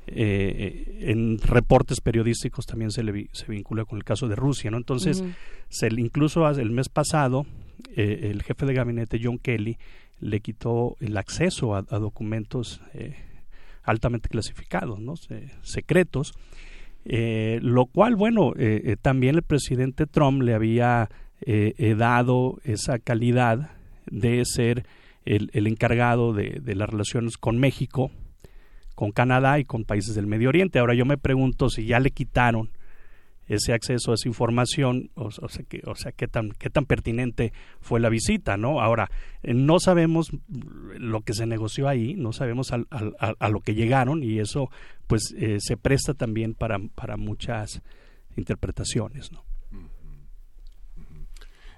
En reportes periodísticos también se le se vincula con el caso de Rusia, ¿no? Entonces, se, incluso el mes pasado, el jefe de gabinete John Kelly le quitó el acceso a, a documentos altamente clasificados, ¿no? secretos, eh, lo cual, bueno, eh, eh, también el presidente Trump le había dado esa calidad de ser el, el encargado de, de, las relaciones con México, con Canadá y con países del Medio Oriente. Ahora yo me pregunto si ya le quitaron ese acceso a esa información, o, sea, que, qué, tan, qué tan pertinente fue la visita, ¿no? Ahora, eh, no sabemos lo que se negoció ahí, no sabemos a, lo que llegaron y eso pues eh, se presta también para, para muchas interpretaciones, ¿no?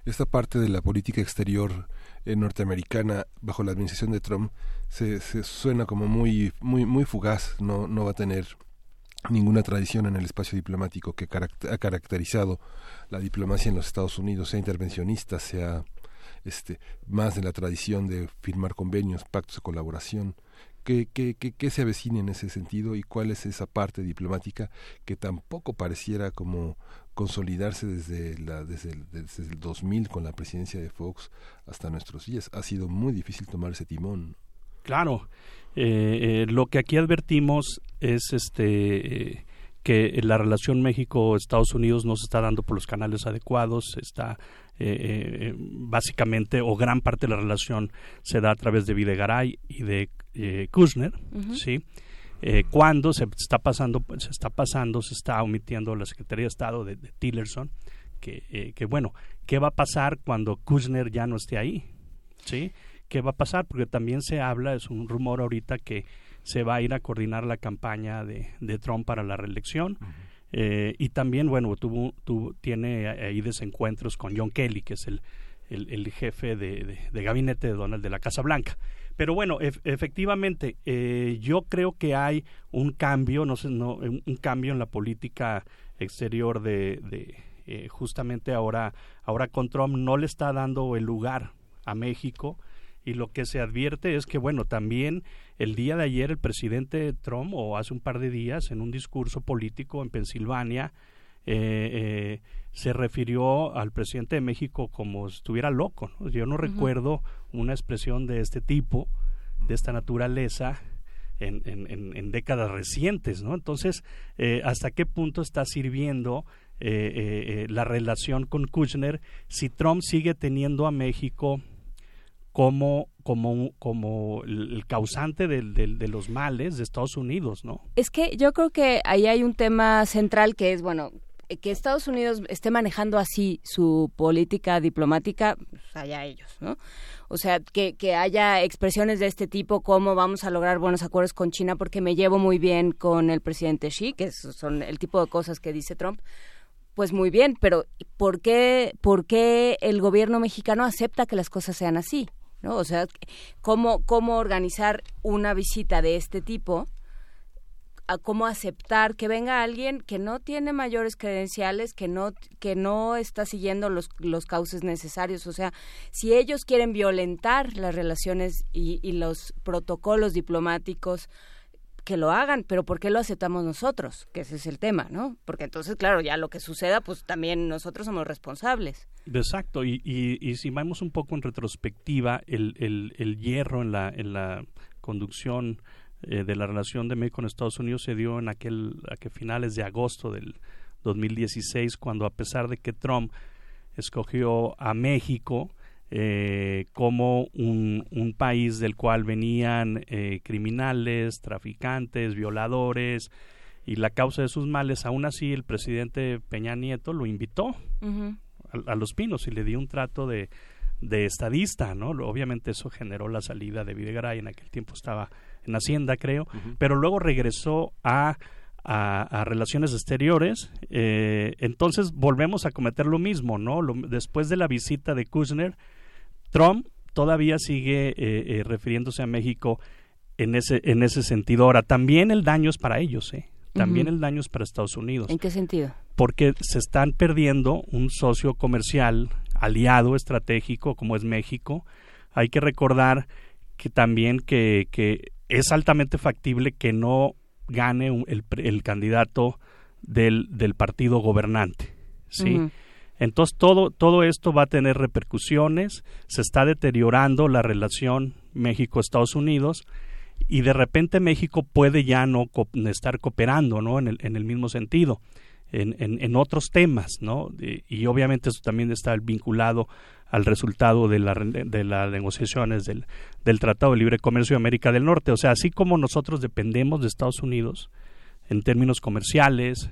Esta parte de la política exterior norteamericana bajo la administración de Trump se, se suena como muy, muy, muy fugaz, no, no va a tener ninguna tradición en el espacio diplomático que ha caracterizado la diplomacia en los Estados Unidos, sea intervencionista, sea este, más de la tradición de firmar convenios, pactos de colaboración. ¿Qué, qué, qué, se avecina en ese sentido y cuál es esa parte diplomática que tampoco pareciera como consolidarse desde, la, desde, el, desde el 2000 con la presidencia de Fox hasta nuestros días? Ha sido muy difícil tomar ese timón. Claro, eh, eh, lo que aquí advertimos es este que la relación México-Estados Unidos no se está dando por los canales adecuados, está eh, básicamente o gran parte de la relación se da a través de Videgaray y de Kushner, sí. Cuando se está pasando, se está pasando, se está omitiendo la Secretaría de Estado de, Tillerson, que, que bueno, ¿qué va a pasar cuando Kushner ya no esté ahí? ¿Sí? qué va a pasar, porque también se habla, es un rumor ahorita que se va a ir a coordinar la campaña de, de Trump para la reelección. eh, y también, bueno, tuvo, tuvo, tiene ahí desencuentros con John Kelly, que es el, el, el jefe de, de, gabinete de Donald de la Casa Blanca. Pero bueno, efectivamente, eh, yo creo que hay un cambio, no sé, no, un cambio en la política exterior de, de eh, justamente ahora, ahora con Trump no le está dando el lugar a México y lo que se advierte es que, bueno, también el día de ayer el presidente Trump, o hace un par de días, en un discurso político en Pensilvania, eh, eh, se refirió al presidente de México como si estuviera loco. Yo no recuerdo una expresión de este tipo, de esta naturaleza, en, en, en, décadas recientes, ¿no? Entonces, eh, ¿hasta qué punto está sirviendo la relación con Kushner si Trump sigue teniendo a México como, como, como el causante de, de, los males de Estados Unidos, ¿no? Es que yo creo que ahí hay un tema central que es, bueno, que Estados Unidos esté manejando así su política diplomática, pues allá ellos, ¿no? O sea, que, que haya expresiones de este tipo como vamos a lograr buenos acuerdos con China porque me llevo muy bien con el presidente Xi, que son el tipo de cosas que dice Trump. Pues muy bien, pero ¿por qué, ¿por qué el gobierno mexicano acepta que las cosas sean así? ¿no? O sea, ¿cómo, cómo organizar una visita de este tipo a cómo aceptar que venga alguien que no tiene mayores credenciales, que no que no está siguiendo los, los cauces necesarios. O sea, si ellos quieren violentar las relaciones y, y los protocolos diplomáticos, que lo hagan, pero ¿por qué lo aceptamos nosotros? Que ese es el tema, ¿no? Porque entonces, claro, ya lo que suceda, pues también nosotros somos responsables. Exacto, y, y, y si vamos un poco en retrospectiva, el, el, el hierro en la, en la conducción eh, de la relación de México con Estados Unidos se dio en aquel, aquel finales de agosto del 2016, cuando a pesar de que Trump escogió a México eh, como un, un, país del cual venían eh, criminales, traficantes, violadores y la causa de sus males, aún así el presidente Peña Nieto lo invitó a, a, Los Pinos y le dio un trato de, de estadista, ¿no? Obviamente eso generó la salida de Videgaray, en aquel tiempo estaba en Hacienda, creo, pero luego regresó a, a, relaciones exteriores. Eh, entonces volvemos a cometer lo mismo, ¿no? después de la visita de Kushner, Trump todavía sigue eh, eh, refiriéndose a México en ese, en ese sentido. Ahora, también el daño es para ellos, ¿eh? También el daño es para Estados Unidos. ¿En qué sentido? Porque se están perdiendo un socio comercial aliado estratégico como es México. Hay que recordar que también que, que es altamente factible que no gane el, el candidato del, del, partido gobernante. ¿sí? Entonces todo, todo esto va a tener repercusiones, se está deteriorando la relación México-Estados Unidos y de repente México puede ya no estar cooperando ¿no? en, el, en el mismo sentido. En, otros temas, ¿no? y obviamente eso también está vinculado al resultado de, la, de las negociaciones del, Tratado de Libre Comercio de América del Norte. O sea, así como nosotros dependemos de Estados Unidos en términos comerciales,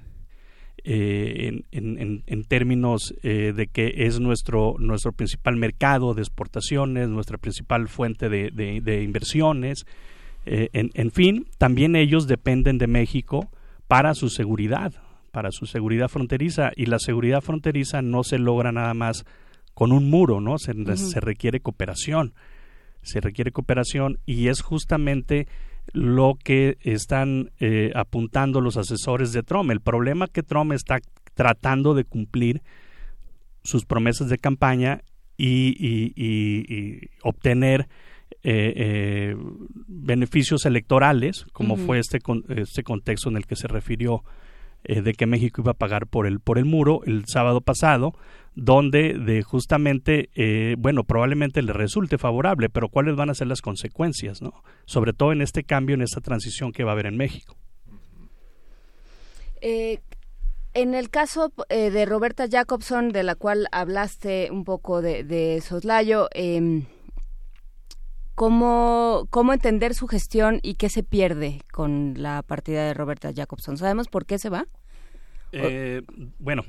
eh, en, términos eh, de que es nuestro, nuestro principal mercado de exportaciones, nuestra principal fuente de, inversiones. Eh, en, fin, también ellos dependen de México para su seguridad, para su seguridad fronteriza. Y la seguridad fronteriza no se logra nada más con un muro, ¿no? Se, se requiere cooperación, se requiere cooperación y es justamente lo que están eh, apuntando los asesores de Trump. El problema que Trump está tratando de cumplir sus promesas de campaña y, y, y, obtener eh, eh, beneficios electorales, como fue este, este contexto en el que se refirió eh, de que México iba a pagar por el, por el muro el sábado pasado, donde de justamente, eh, bueno, probablemente le resulte favorable, pero cuáles van a ser las consecuencias, ¿no? Sobre todo en este cambio, en esta transición que va a haber en México. Eh, en el caso de Roberta Jacobson, de la cual hablaste un poco de, de Soslayo, em, ¿Cómo, ¿Cómo entender su gestión y qué se pierde con la partida de Roberta Jacobson? ¿Sabemos por qué se va? Eh, bueno,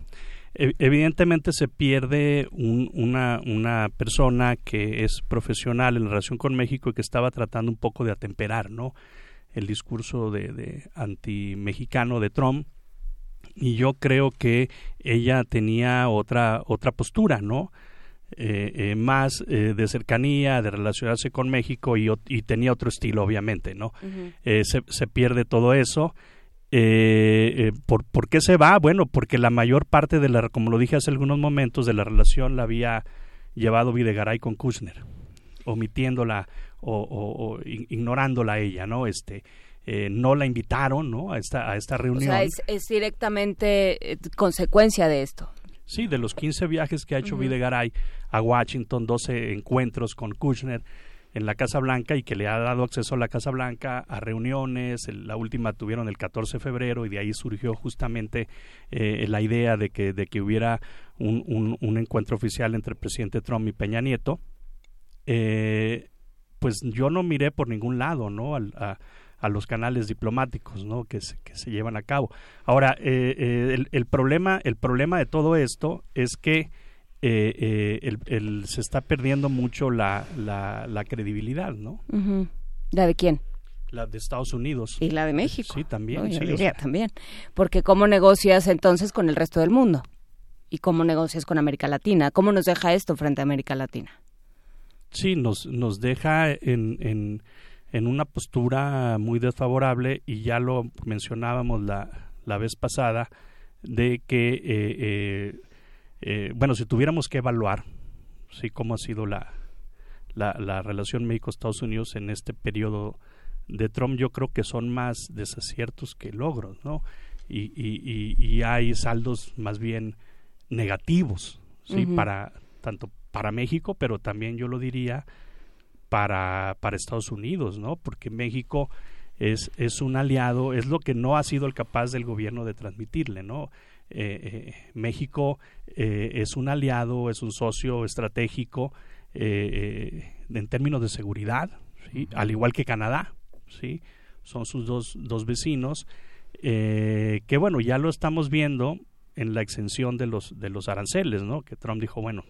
evidentemente se pierde una, una persona que es profesional en relación con México y que estaba tratando un poco de atemperar ¿no? el discurso de, de anti-mexicano de Trump y yo creo que ella tenía otra otra postura no eh, eh, más eh, de cercanía, de relacionarse con México y, y tenía otro estilo, obviamente, ¿no? se, se, pierde todo eso. ¿por, ¿Por qué se va? Bueno, porque la mayor parte de la, como lo dije hace algunos momentos, de la relación la había llevado Videgaray con Kushner, omitiéndola o, o, ignorándola a ella, ¿no? Este, no la invitaron ¿no? a, esta, a esta reunión. O sea, es, es directamente consecuencia de esto. Sí, de los 15 viajes que ha hecho Videgaray a Washington, 12 encuentros con Kushner en la Casa Blanca y que le ha dado acceso a la Casa Blanca a reuniones. la última tuvieron el 14 de febrero y de ahí surgió justamente eh, la idea de que, de que hubiera un, un, encuentro oficial entre el presidente Trump y Peña Nieto. Eh, pues yo no miré por ningún lado, ¿no? a, los canales diplomáticos, ¿no? Que se, que se llevan a cabo. Ahora, el, el, problema, el problema de todo esto es que el, se está perdiendo mucho la, la, credibilidad, ¿no? ¿La de quién? La de Estados Unidos. Y la de México. Sí, también. sí, diría también. Porque ¿cómo negocias entonces con el resto del mundo? ¿Y cómo negocias con América Latina? ¿Cómo nos deja esto frente a América Latina? Sí, nos, nos deja en, en, en una postura muy desfavorable y ya lo mencionábamos la, la vez pasada de que, eh, eh, eh, bueno, si tuviéramos que evaluar sí, cómo ha sido la, la, la relación México-Estados Unidos en este periodo de Trump yo creo que son más desaciertos que logros, ¿no? Y, y, y, hay saldos más bien negativos, ¿sí? Para, tanto para México, pero también yo lo diría para, para Estados Unidos, ¿no? Porque México es, es un aliado, es lo que no ha sido el capaz del gobierno de transmitirle, ¿no? Eh, eh, México eh, es un aliado, es un socio estratégico en términos de seguridad, al igual que Canadá, ¿sí? Son sus dos, dos vecinos, eh, que bueno, ya lo estamos viendo en la exención de los, de los aranceles, ¿no? Que Trump dijo, bueno,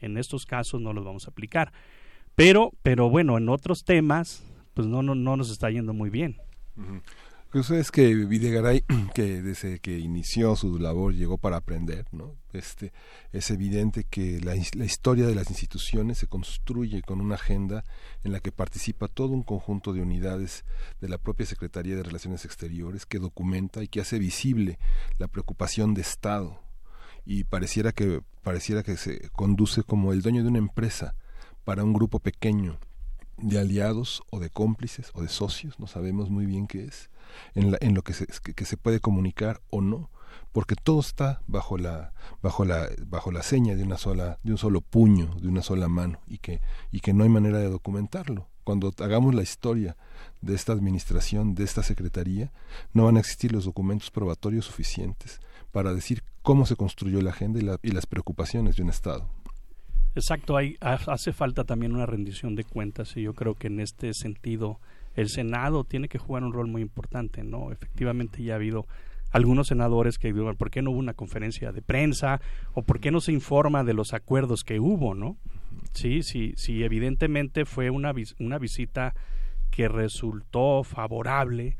en estos casos no los vamos a aplicar. Pero, pero bueno, en otros temas, pues no, no, no nos está yendo muy bien. Eso es que Videgaray, que desde que inició su labor llegó para aprender, ¿no? Este, es evidente que la, la, historia de las instituciones se construye con una agenda en la que participa todo un conjunto de unidades de la propia Secretaría de Relaciones Exteriores que documenta y que hace visible la preocupación de Estado y pareciera que pareciera que se conduce como el dueño de una empresa para un grupo pequeño de aliados o de cómplices o de socios, no sabemos muy bien qué es en, en lo que se, que, se puede comunicar o no porque todo está bajo la bajo la bajo la seña de una sola de un solo puño de una sola mano y que y que no hay manera de documentarlo. Cuando hagamos la historia de esta administración de esta secretaría no van a existir los documentos probatorios suficientes para decir cómo se construyó la agenda y, y las preocupaciones de un estado exacto hay hace falta también una rendición de cuentas y yo creo que en este sentido el Senado tiene que jugar un rol muy importante, ¿no? Efectivamente ya ha habido algunos senadores que digan, ¿por qué no hubo una conferencia de prensa? ¿O por qué no se informa de los acuerdos que hubo, no? Sí, sí, sí, evidentemente fue una, una visita que resultó favorable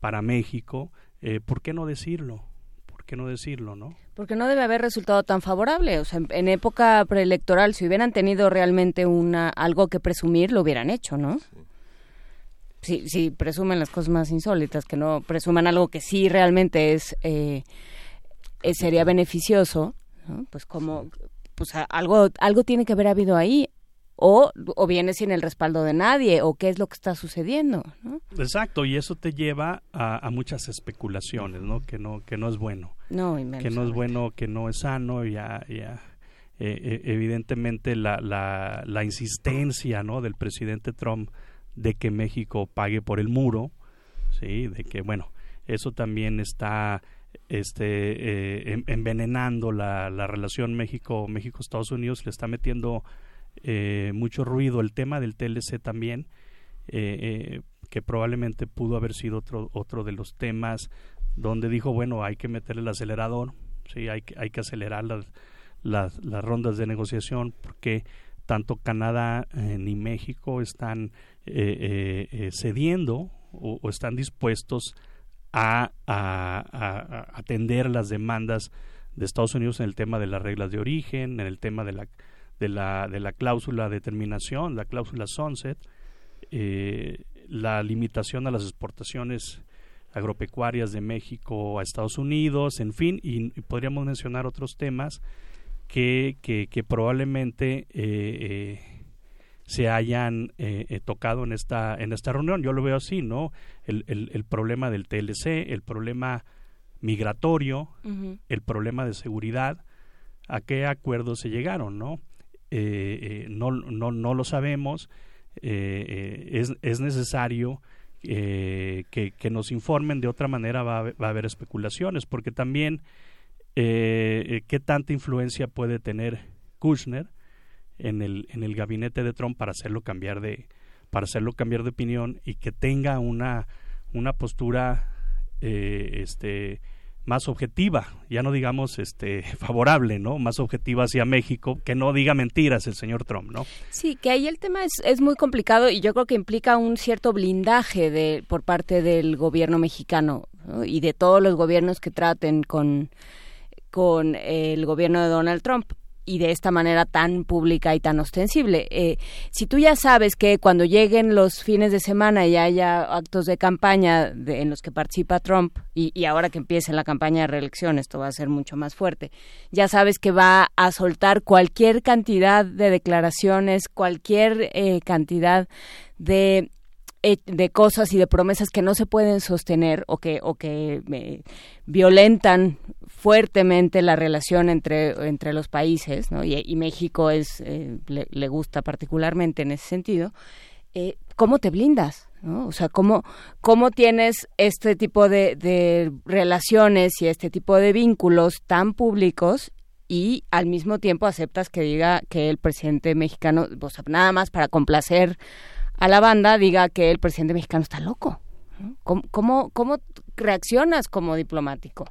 para México, eh, ¿por qué no decirlo? ¿Por qué no decirlo, no? Porque no debe haber resultado tan favorable. O sea, en, época preelectoral, si hubieran tenido realmente una algo que presumir, lo hubieran hecho, ¿no? si, si presumen las cosas más insólitas, que no presuman algo que sí realmente es, eh, sería beneficioso, pues como pues algo algo tiene que haber habido ahí o, o viene sin el respaldo de nadie o qué es lo que está sucediendo exacto y eso te lleva a, muchas especulaciones no que no que no es bueno. No que no es bueno que no es sano ya ya eh, eh, evidentemente la, la, la insistencia no del presidente Trump de que México pague por el muro, sí, de que bueno, eso también está este eh, envenenando la, la relación México México Estados Unidos le está metiendo eh, mucho ruido el tema del TLC también eh, que probablemente pudo haber sido otro otro de los temas donde dijo bueno hay que meter el acelerador sí hay que hay que acelerar las, las, rondas de negociación porque tanto Canadá ni México están eh, eh, cediendo o, están dispuestos a, atender las demandas de Estados Unidos en el tema de las reglas de origen, en el tema de la, de la, de la cláusula de terminación, la cláusula sunset, eh, la limitación a las exportaciones agropecuarias de México a Estados Unidos, en fin, y, podríamos mencionar otros temas que, que, que probablemente eh, se hayan eh, eh, tocado en esta en esta reunión. Yo lo veo así, ¿no? El, el, problema del TLC, el problema migratorio, el problema de seguridad, a qué acuerdos se llegaron, ¿no? Eh, no, no, no lo sabemos. es, es necesario que, que, nos informen. De otra manera va a, va a haber especulaciones, porque también qué tanta influencia puede tener Kushner en el, en el gabinete de Trump para hacerlo cambiar de, para hacerlo cambiar de opinión y que tenga una, una postura eh, este, más objetiva, ya no digamos este favorable, ¿no? Más objetiva hacia México, que no diga mentiras el señor Trump, ¿no? Sí, que ahí el tema es, es muy complicado y yo creo que implica un cierto blindaje de por parte del gobierno mexicano y de todos los gobiernos que traten con con el gobierno de Donald Trump y de esta manera tan pública y tan ostensible. Eh, si tú ya sabes que cuando lleguen los fines de semana y haya actos de campaña en los que participa Trump y, y, ahora que empiece la campaña de reelección esto va a ser mucho más fuerte, ya sabes que va a soltar cualquier cantidad de declaraciones, cualquier eh, cantidad de de cosas y de promesas que no se pueden sostener o que o que eh, violentan fuertemente la relación entre entre los países y, México es eh, le, gusta particularmente en ese sentido eh, cómo te blindas ¿no? o sea cómo cómo tienes este tipo de, de relaciones y este tipo de vínculos tan públicos y al mismo tiempo aceptas que diga que el presidente mexicano, nada más para complacer a la banda diga que el presidente mexicano está loco. ¿Cómo, cómo, cómo reaccionas como diplomático?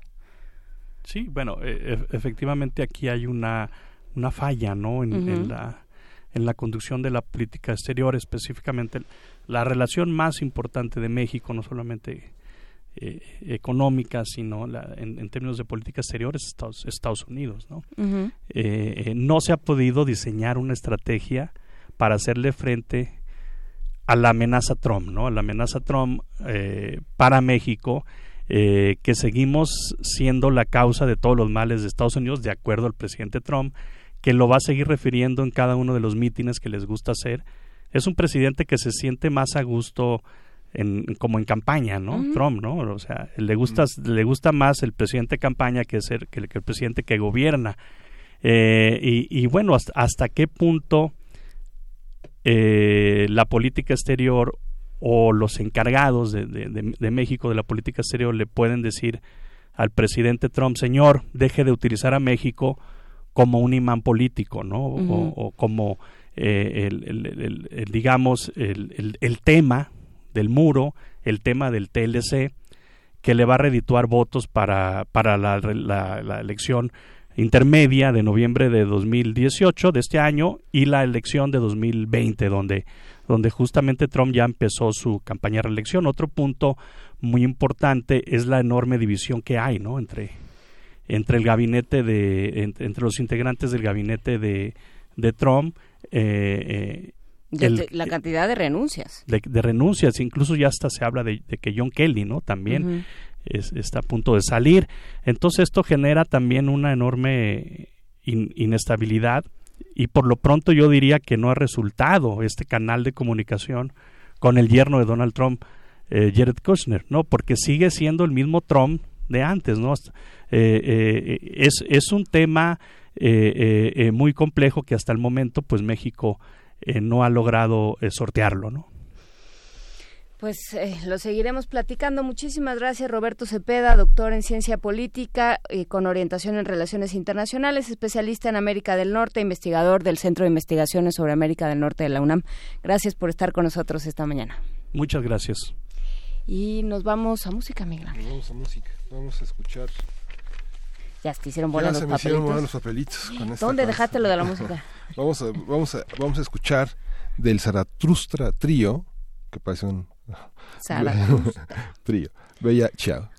Sí, bueno, e efectivamente aquí hay una, una falla, ¿no? En, uh -huh. en, la, en la conducción de la política exterior, específicamente la relación más importante de México, no solamente eh, económica, sino la, en, en, términos de política exterior, es Estados, Estados Unidos, ¿no? Uh -huh. eh, no se ha podido diseñar una estrategia para hacerle frente a la amenaza Trump, ¿no? A la amenaza Trump eh, para México, eh, que seguimos siendo la causa de todos los males de Estados Unidos, de acuerdo al presidente Trump, que lo va a seguir refiriendo en cada uno de los mítines que les gusta hacer. Es un presidente que se siente más a gusto en, como en campaña, ¿no? Uh -huh. Trump, ¿no? O sea, le gusta, uh -huh. le gusta más el presidente campaña que, ser, que, que el presidente que gobierna. Eh, y, y, bueno, hasta, hasta qué punto eh, la política exterior o los encargados de, de, de, de, México de la política exterior le pueden decir al presidente Trump, señor, deje de utilizar a México como un imán político, ¿no? Uh -huh. o, o, como, eh, el, el, el, digamos, el, tema del muro, el tema del TLC, que le va a redituar votos para, para la, la, la elección intermedia de noviembre de 2018 de este año y la elección de 2020 donde donde justamente Trump ya empezó su campaña de reelección. Otro punto muy importante es la enorme división que hay, ¿no? entre entre el gabinete de entre, entre los integrantes del gabinete de, de Trump eh, eh, el, la cantidad de renuncias. De, de, renuncias, incluso ya hasta se habla de, de que John Kelly, ¿no? También uh -huh es, está a punto de salir. Entonces esto genera también una enorme in, inestabilidad y por lo pronto yo diría que no ha resultado este canal de comunicación con el yerno de Donald Trump, eh, Jared Kushner, ¿no? Porque sigue siendo el mismo Trump de antes, ¿no? Eh, eh, es, es un tema muy complejo que hasta el momento, pues México no ha logrado sortearlo, ¿no? Pues eh, lo seguiremos platicando. Muchísimas gracias, Roberto Cepeda, doctor en ciencia política eh, con orientación en relaciones internacionales, especialista en América del Norte, investigador del Centro de Investigaciones sobre América del Norte de la UNAM. Gracias por estar con nosotros esta mañana. Muchas gracias. Y nos vamos a música, Miguel. Nos vamos a música. Vamos a escuchar. Ya te hicieron bolas los se me papelitos. hicieron bolas los papelitos. Con esta ¿Dónde dejaste lo de la música? vamos, a, vamos, a, vamos a escuchar del Zaratustra Trío, que parece un Trío. Bella, chao.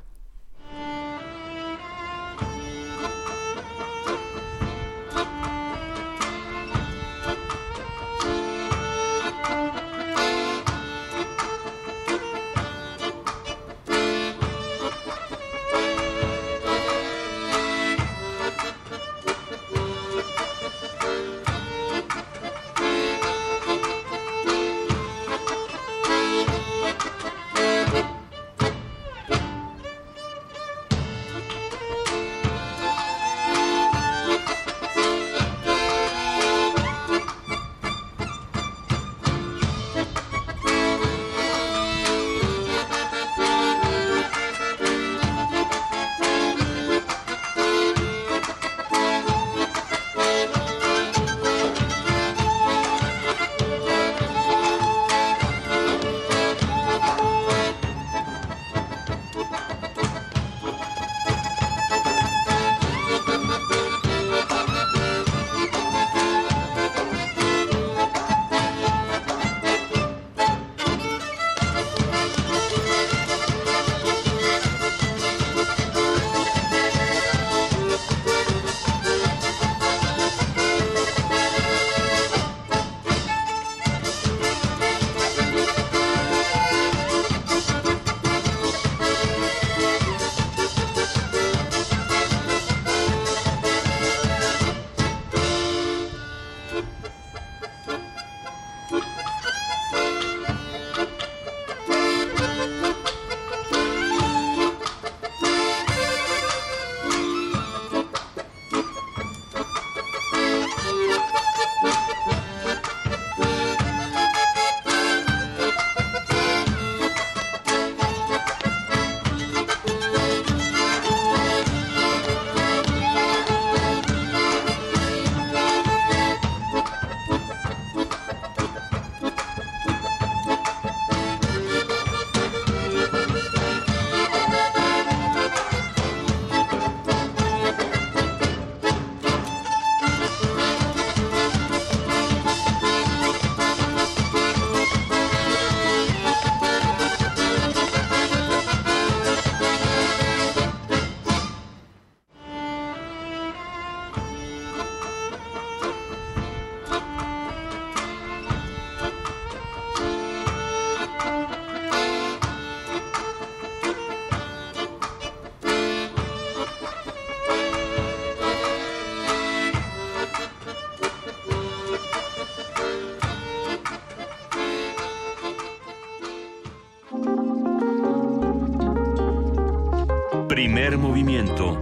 Primer movimiento.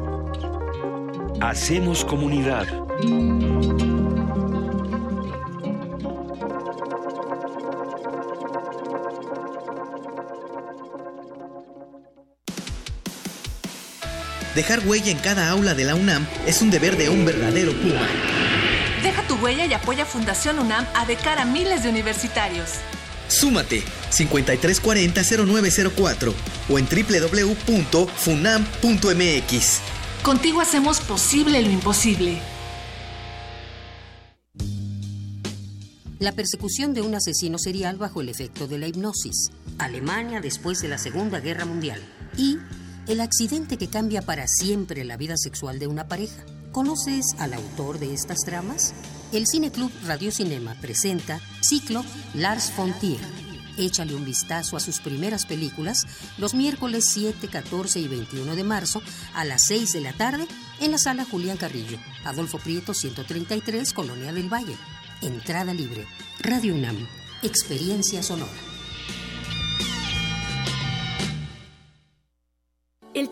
Hacemos comunidad. Dejar huella en cada aula de la UNAM es un deber de un verdadero Puma. Deja tu huella y apoya Fundación UNAM a de cara a miles de universitarios. Súmate 5340-0904 o en www.funam.mx. Contigo hacemos posible lo imposible. La persecución de un asesino serial bajo el efecto de la hipnosis. Alemania después de la Segunda Guerra Mundial. Y el accidente que cambia para siempre la vida sexual de una pareja. ¿Conoces al autor de estas tramas? El Cineclub Radio Cinema presenta Ciclo Lars von Trier. Échale un vistazo a sus primeras películas los miércoles 7, 14 y 21 de marzo a las 6 de la tarde en la sala Julián Carrillo, Adolfo Prieto 133, Colonia del Valle. Entrada libre. Radio UNAM. Experiencia sonora.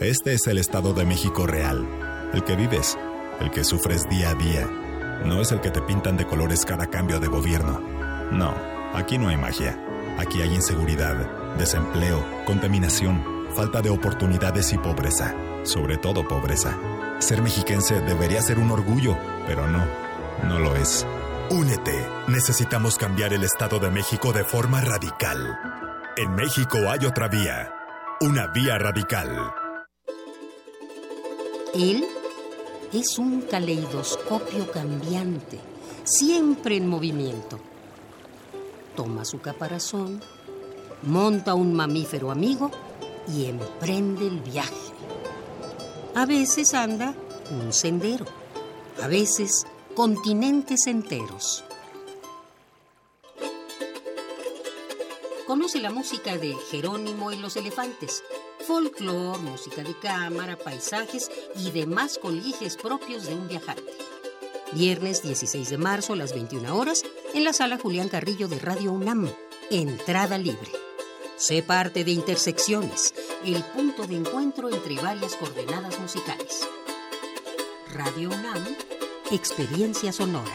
Este es el Estado de México real, el que vives, el que sufres día a día. No es el que te pintan de colores cada cambio de gobierno. No, aquí no hay magia. Aquí hay inseguridad, desempleo, contaminación, falta de oportunidades y pobreza. Sobre todo pobreza. Ser mexiquense debería ser un orgullo, pero no, no lo es. Únete. Necesitamos cambiar el Estado de México de forma radical. En México hay otra vía. Una vía radical. Él es un caleidoscopio cambiante, siempre en movimiento. Toma su caparazón, monta un mamífero amigo y emprende el viaje. A veces anda un sendero, a veces continentes enteros. Conoce la música de Jerónimo y los elefantes, folclor, música de cámara, paisajes y demás coliges propios de un viajante. Viernes 16 de marzo a las 21 horas en la sala Julián Carrillo de Radio UNAM. Entrada libre. Sé parte de Intersecciones, el punto de encuentro entre varias coordenadas musicales. Radio UNAM, experiencia sonora.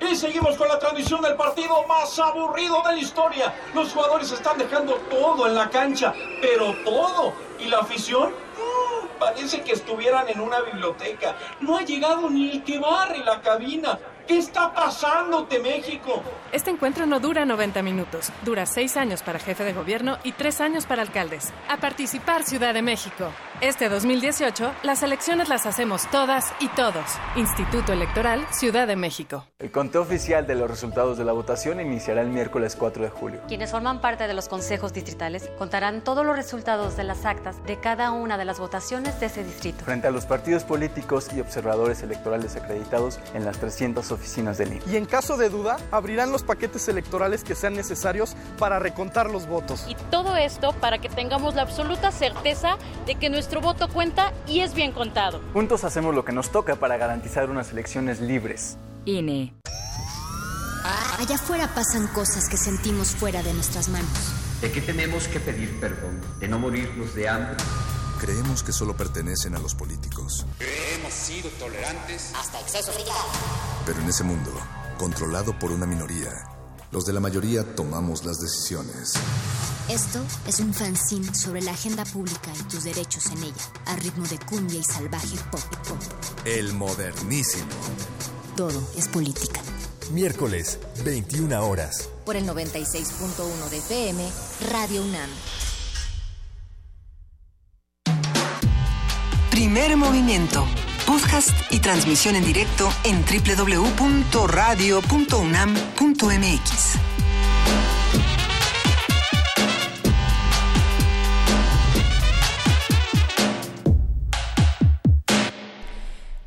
Y seguimos con la transmisión del partido más aburrido de la historia. Los jugadores están dejando todo en la cancha, pero todo. ¿Y la afición? Mm, parece que estuvieran en una biblioteca. No ha llegado ni el que barre la cabina. ¿Qué está pasándote, México? Este encuentro no dura 90 minutos. Dura 6 años para jefe de gobierno y 3 años para alcaldes. A participar, Ciudad de México. Este 2018, las elecciones las hacemos todas y todos. Instituto Electoral, Ciudad de México. El conteo oficial de los resultados de la votación iniciará el miércoles 4 de julio. Quienes forman parte de los consejos distritales contarán todos los resultados de las actas de cada una de las votaciones de ese distrito. Frente a los partidos políticos y observadores electorales acreditados en las 300 oficinas del INE. Y en caso de duda, abrirán los paquetes electorales que sean necesarios para recontar los votos. Y todo esto para que tengamos la absoluta certeza de que nuestro nuestro voto cuenta y es bien contado. Juntos hacemos lo que nos toca para garantizar unas elecciones libres. INE. Allá afuera pasan cosas que sentimos fuera de nuestras manos. ¿De qué tenemos que pedir perdón? ¿De no morirnos de hambre? Creemos que solo pertenecen a los políticos. Hemos sido tolerantes hasta exceso de Pero en ese mundo, controlado por una minoría, los de la mayoría tomamos las decisiones. Esto es un fanzine sobre la agenda pública y tus derechos en ella, a ritmo de cumbia y salvaje pop. pop. El modernísimo. Todo es política. Miércoles, 21 horas. Por el 96.1 de FM, Radio UNAM. Primer movimiento podcast y transmisión en directo en www.radio.unam.mx.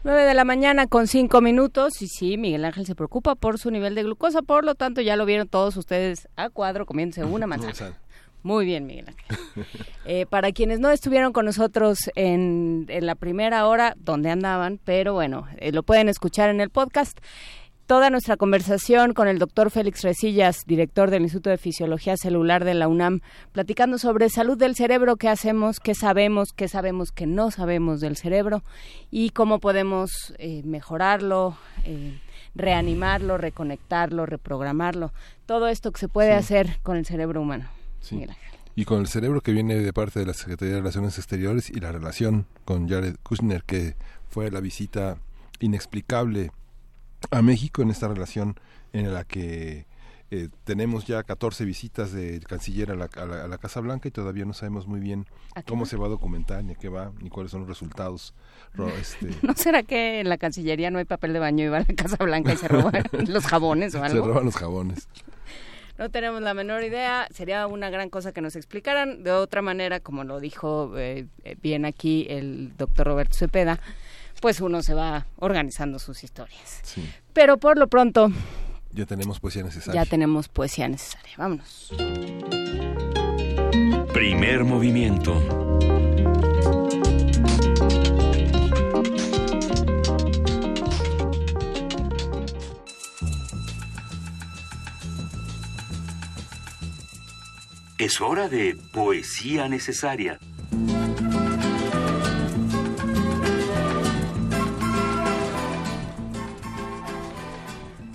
Nueve de la mañana con cinco minutos y sí, Miguel Ángel se preocupa por su nivel de glucosa, por lo tanto ya lo vieron todos ustedes a cuadro comiéndose una manzana. Muy bien, Miguel Ángel. Eh, para quienes no estuvieron con nosotros en, la primera hora, donde andaban, pero bueno, eh, lo pueden escuchar en el podcast. Toda nuestra conversación con el doctor Félix Resillas, director del Instituto de Fisiología Celular de la UNAM, platicando sobre salud del cerebro, qué hacemos, qué sabemos, qué sabemos que no sabemos del cerebro y cómo podemos eh, mejorarlo, reanimarlo, reconectarlo, reprogramarlo. Todo esto que se puede hacer con el cerebro humano. Y con el cerebro que viene de parte de la Secretaría de Relaciones Exteriores y la relación con Jared Kushner, que fue la visita inexplicable a México en esta relación en la que eh, tenemos ya 14 visitas del canciller a la, a, la, Casa Blanca y todavía no sabemos muy bien cómo se va a documentar, ni a qué va, ni cuáles son los resultados. Este... ¿No será que en la Cancillería no hay papel de baño y va a la Casa Blanca y se roban los jabones o algo? Se roban los jabones. No tenemos la menor idea. Sería una gran cosa que nos explicaran. De otra manera, como lo dijo eh, eh, bien aquí el doctor Roberto Cepeda, pues uno se va organizando sus historias. Pero por lo pronto... Ya tenemos poesía necesaria. Ya tenemos poesía necesaria. Vámonos. Primer movimiento. Es hora de poesía necesaria.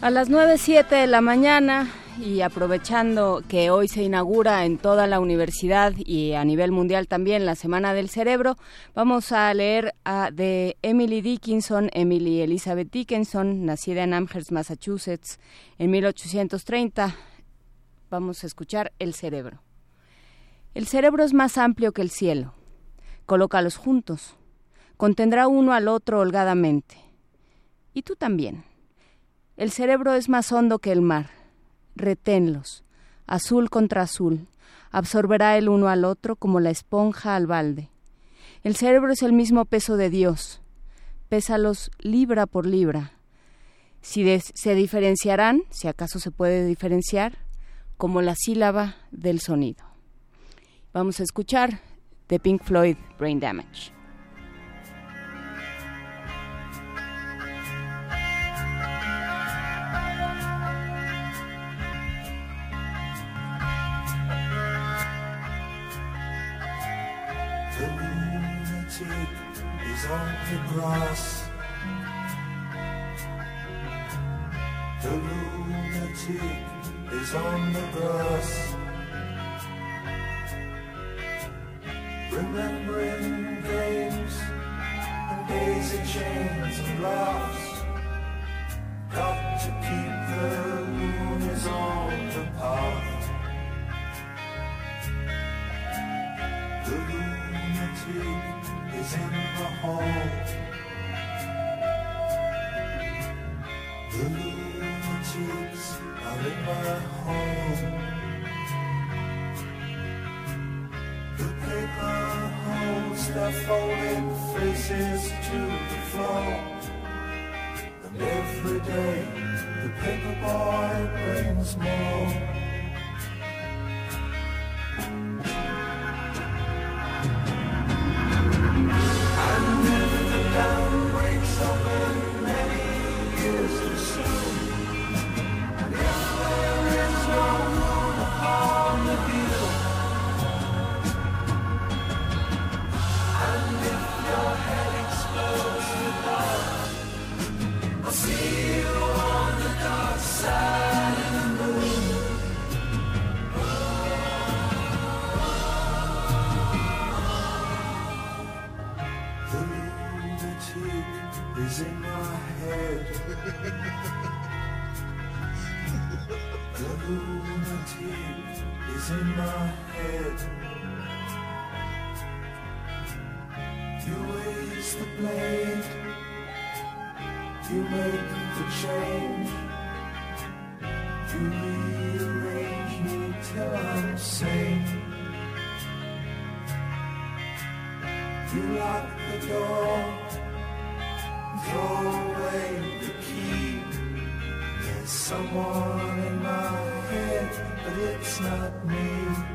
A las 9.07 de la mañana y aprovechando que hoy se inaugura en toda la universidad y a nivel mundial también la Semana del Cerebro, vamos a leer a, de Emily Dickinson, Emily Elizabeth Dickinson, nacida en Amherst, Massachusetts, en 1830. Vamos a escuchar El cerebro. El cerebro es más amplio que el cielo. Colócalos juntos. Contendrá uno al otro holgadamente. Y tú también. El cerebro es más hondo que el mar. Reténlos. Azul contra azul. Absorberá el uno al otro como la esponja al balde. El cerebro es el mismo peso de Dios. Pésalos libra por libra. Si se diferenciarán, si acaso se puede diferenciar, como la sílaba del sonido. Vamos a escuchar de Pink Floyd Brain Damage. The lunatic is on the grass. Remembering games and daisy chains and laughs. Got to keep the loonies on the path. The lunatic is in the hall. The lunatics are in my home. The paper holds their folded faces to the floor. And every day the paper boy brings more. In my head. You raise the blade. You make the change. You rearrange me till I'm sane. You lock the door, throw away the key. There's someone in my head, but it's not me.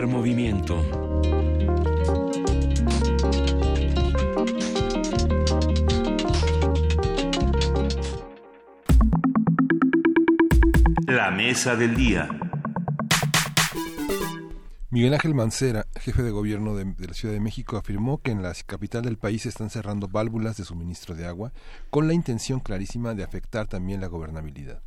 Primer movimiento. La mesa del día. Miguel Ángel Mancera, jefe de gobierno de, de la Ciudad de México, afirmó que en la capital del país se están cerrando válvulas de suministro de agua con la intención clarísima de afectar también la gobernabilidad.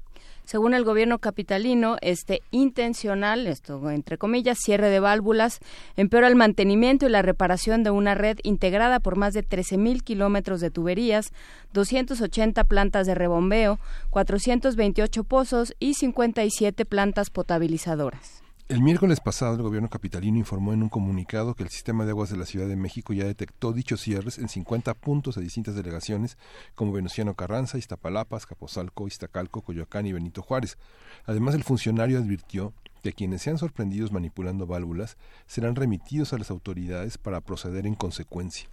Según el gobierno capitalino, este intencional, esto entre comillas, cierre de válvulas, empeora el mantenimiento y la reparación de una red integrada por más de 13.000 kilómetros de tuberías, 280 plantas de rebombeo, 428 pozos y 57 plantas potabilizadoras. El miércoles pasado, el gobierno capitalino informó en un comunicado que el sistema de aguas de la Ciudad de México ya detectó dichos cierres en 50 puntos de distintas delegaciones como Venustiano Carranza, Iztapalapa, Capozalco, Iztacalco, Coyoacán y Benito Juárez. Además, el funcionario advirtió que quienes sean sorprendidos manipulando válvulas serán remitidos a las autoridades para proceder en consecuencia.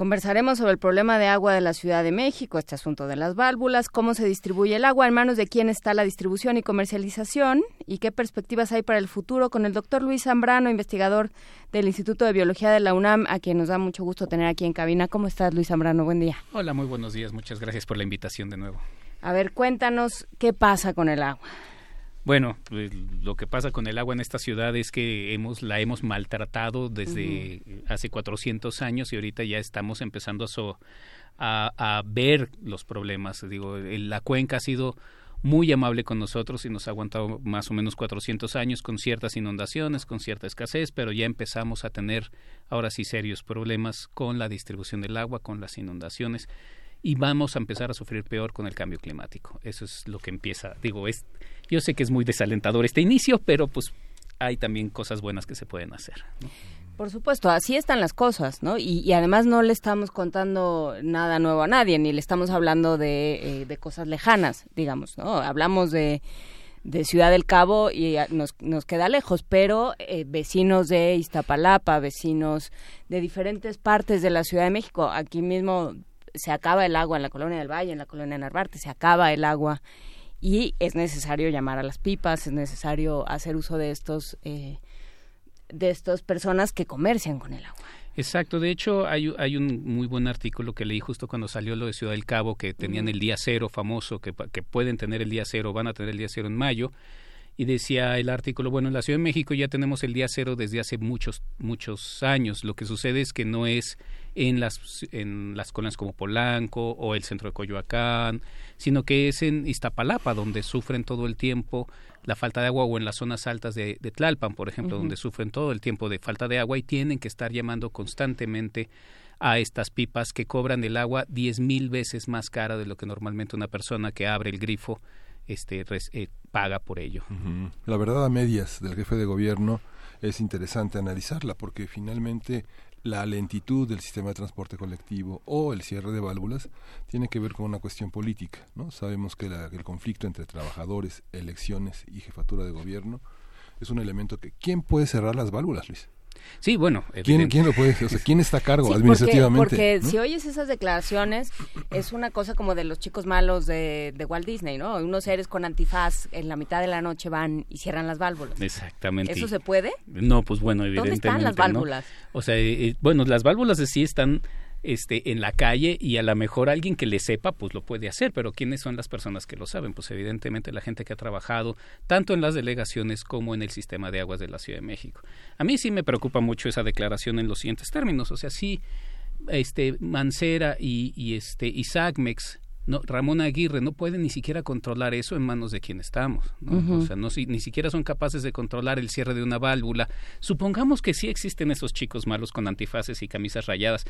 Conversaremos sobre el problema de agua de la Ciudad de México, este asunto de las válvulas, cómo se distribuye el agua, en manos de quién está la distribución y comercialización y qué perspectivas hay para el futuro con el doctor Luis Zambrano, investigador del Instituto de Biología de la UNAM, a quien nos da mucho gusto tener aquí en cabina. ¿Cómo estás, Luis Zambrano? Buen día. Hola, muy buenos días. Muchas gracias por la invitación de nuevo. A ver, cuéntanos qué pasa con el agua. Bueno, pues, lo que pasa con el agua en esta ciudad es que hemos la hemos maltratado desde hace 400 años y ahorita ya estamos empezando a, so- a, a ver los problemas. Digo, el- la cuenca ha sido muy amable con nosotros y nos ha aguantado más o menos 400 años con ciertas inundaciones, con cierta escasez, pero ya empezamos a tener ahora sí serios problemas con la distribución del agua, con las inundaciones y vamos a empezar a sufrir peor con el cambio climático. Eso es lo que empieza. Digo, es yo sé que es muy desalentador este inicio, pero pues hay también cosas buenas que se pueden hacer. Por supuesto, así están las cosas, ¿no? Y, además no le estamos contando nada nuevo a nadie, ni le estamos hablando de, eh, de cosas lejanas, digamos, ¿no? Hablamos de, de Ciudad del Cabo y a- nos, nos queda lejos, pero eh, vecinos de Iztapalapa, vecinos de diferentes partes de la Ciudad de México, aquí mismo se acaba el agua en la colonia del Valle, en la colonia Narvarte, se acaba el agua. Y es necesario llamar a las pipas, es necesario hacer uso de estos... eh, de estas personas que comercian con el agua. Exacto, de hecho hay, hay un muy buen artículo que leí justo cuando salió lo de Ciudad del Cabo, que tenían el día cero famoso, que, que pueden tener el día cero, van a tener el día cero en mayo, y decía el artículo, bueno, en la Ciudad de México ya tenemos el día cero desde hace muchos, muchos años, lo que sucede es que no es en las, en las colonias como Polanco o el centro de Coyoacán, sino que es en Iztapalapa, donde sufren todo el tiempo la falta de agua o en las zonas altas de, de Tlalpan, por ejemplo, donde sufren todo el tiempo de falta de agua y tienen que estar llamando constantemente a estas pipas que cobran el agua diez mil veces más cara de lo que normalmente una persona que abre el grifo este res- eh, paga por ello. La verdad a medias del jefe de gobierno es interesante analizarla porque finalmente la lentitud del sistema de transporte colectivo o el cierre de válvulas tiene que ver con una cuestión política. ¿no? Sabemos que, la- el conflicto entre trabajadores, elecciones y jefatura de gobierno es un elemento que... ¿Quién puede cerrar las válvulas, Luis? Sí, bueno, ¿Quién, lo puede? O sea, ¿quién está a cargo Sí, administrativamente? Porque, ¿no? si oyes esas declaraciones, es una cosa como de los chicos malos de, de Walt Disney, ¿no? Unos seres con antifaz en la mitad de la noche van y cierran las válvulas. Exactamente. ¿Eso se puede? No, pues bueno, ¿Dónde evidentemente. están las ¿no? válvulas? O sea, eh, eh, bueno, las válvulas de sí están este, en la calle y a lo mejor alguien que le sepa, pues lo puede hacer, pero ¿quiénes son las personas que lo saben? Pues evidentemente la gente que ha trabajado tanto en las delegaciones como en el sistema de aguas de la Ciudad de México. A mí sí me preocupa mucho esa declaración en los siguientes términos, o sea, sí, este, Mancera y, este, y no, Ramón Aguirre no puede ni siquiera controlar eso en manos de quien estamos. ¿no? O sea, no, si- ni siquiera son capaces de controlar el cierre de una válvula. Supongamos que sí existen esos chicos malos con antifaces y camisas rayadas,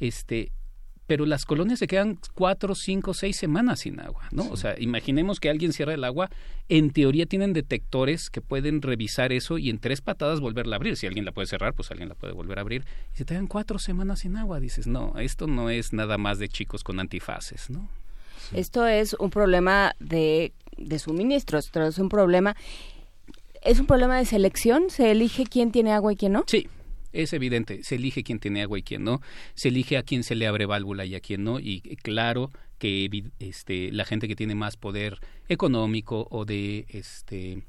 este, pero las colonias se quedan cuatro, cinco, seis semanas sin agua, ¿no? O sea, imaginemos que alguien cierra el agua, en teoría tienen detectores que pueden revisar eso y en tres patadas volverla a abrir. Si alguien la puede cerrar, pues alguien la puede volver a abrir. Y se te dan cuatro semanas sin agua, dices, no, esto no es nada más de chicos con antifaces, ¿no? Esto es un problema de, de suministro, esto es un problema... ¿Es un problema de selección? ¿Se elige quién tiene agua y quién no? Sí, es evidente. Se elige quién tiene agua y quién no. Se elige a quién se le abre válvula y a quién no. Y claro que este, la gente que tiene más poder económico o de este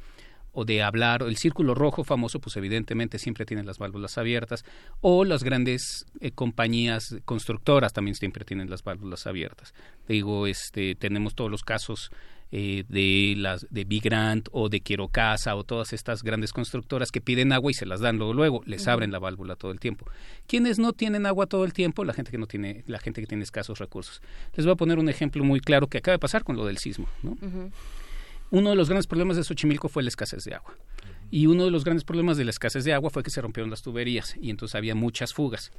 o de hablar, el círculo rojo famoso, pues evidentemente siempre tienen las válvulas abiertas, o las grandes eh, compañías constructoras también siempre tienen las válvulas abiertas. Digo, este, tenemos todos los casos eh, de las de Big Grant o de Quiero Casa o todas estas grandes constructoras que piden agua y se las dan luego luego les abren la válvula todo el tiempo quienes no tienen agua todo el tiempo la gente que no tiene la gente que tiene escasos recursos les voy a poner un ejemplo muy claro que acaba de pasar con lo del sismo ¿no? Uno de los grandes problemas de Xochimilco fue la escasez de agua. Y uno de los grandes problemas de la escasez de agua fue que se rompieron las tuberías y entonces había muchas fugas.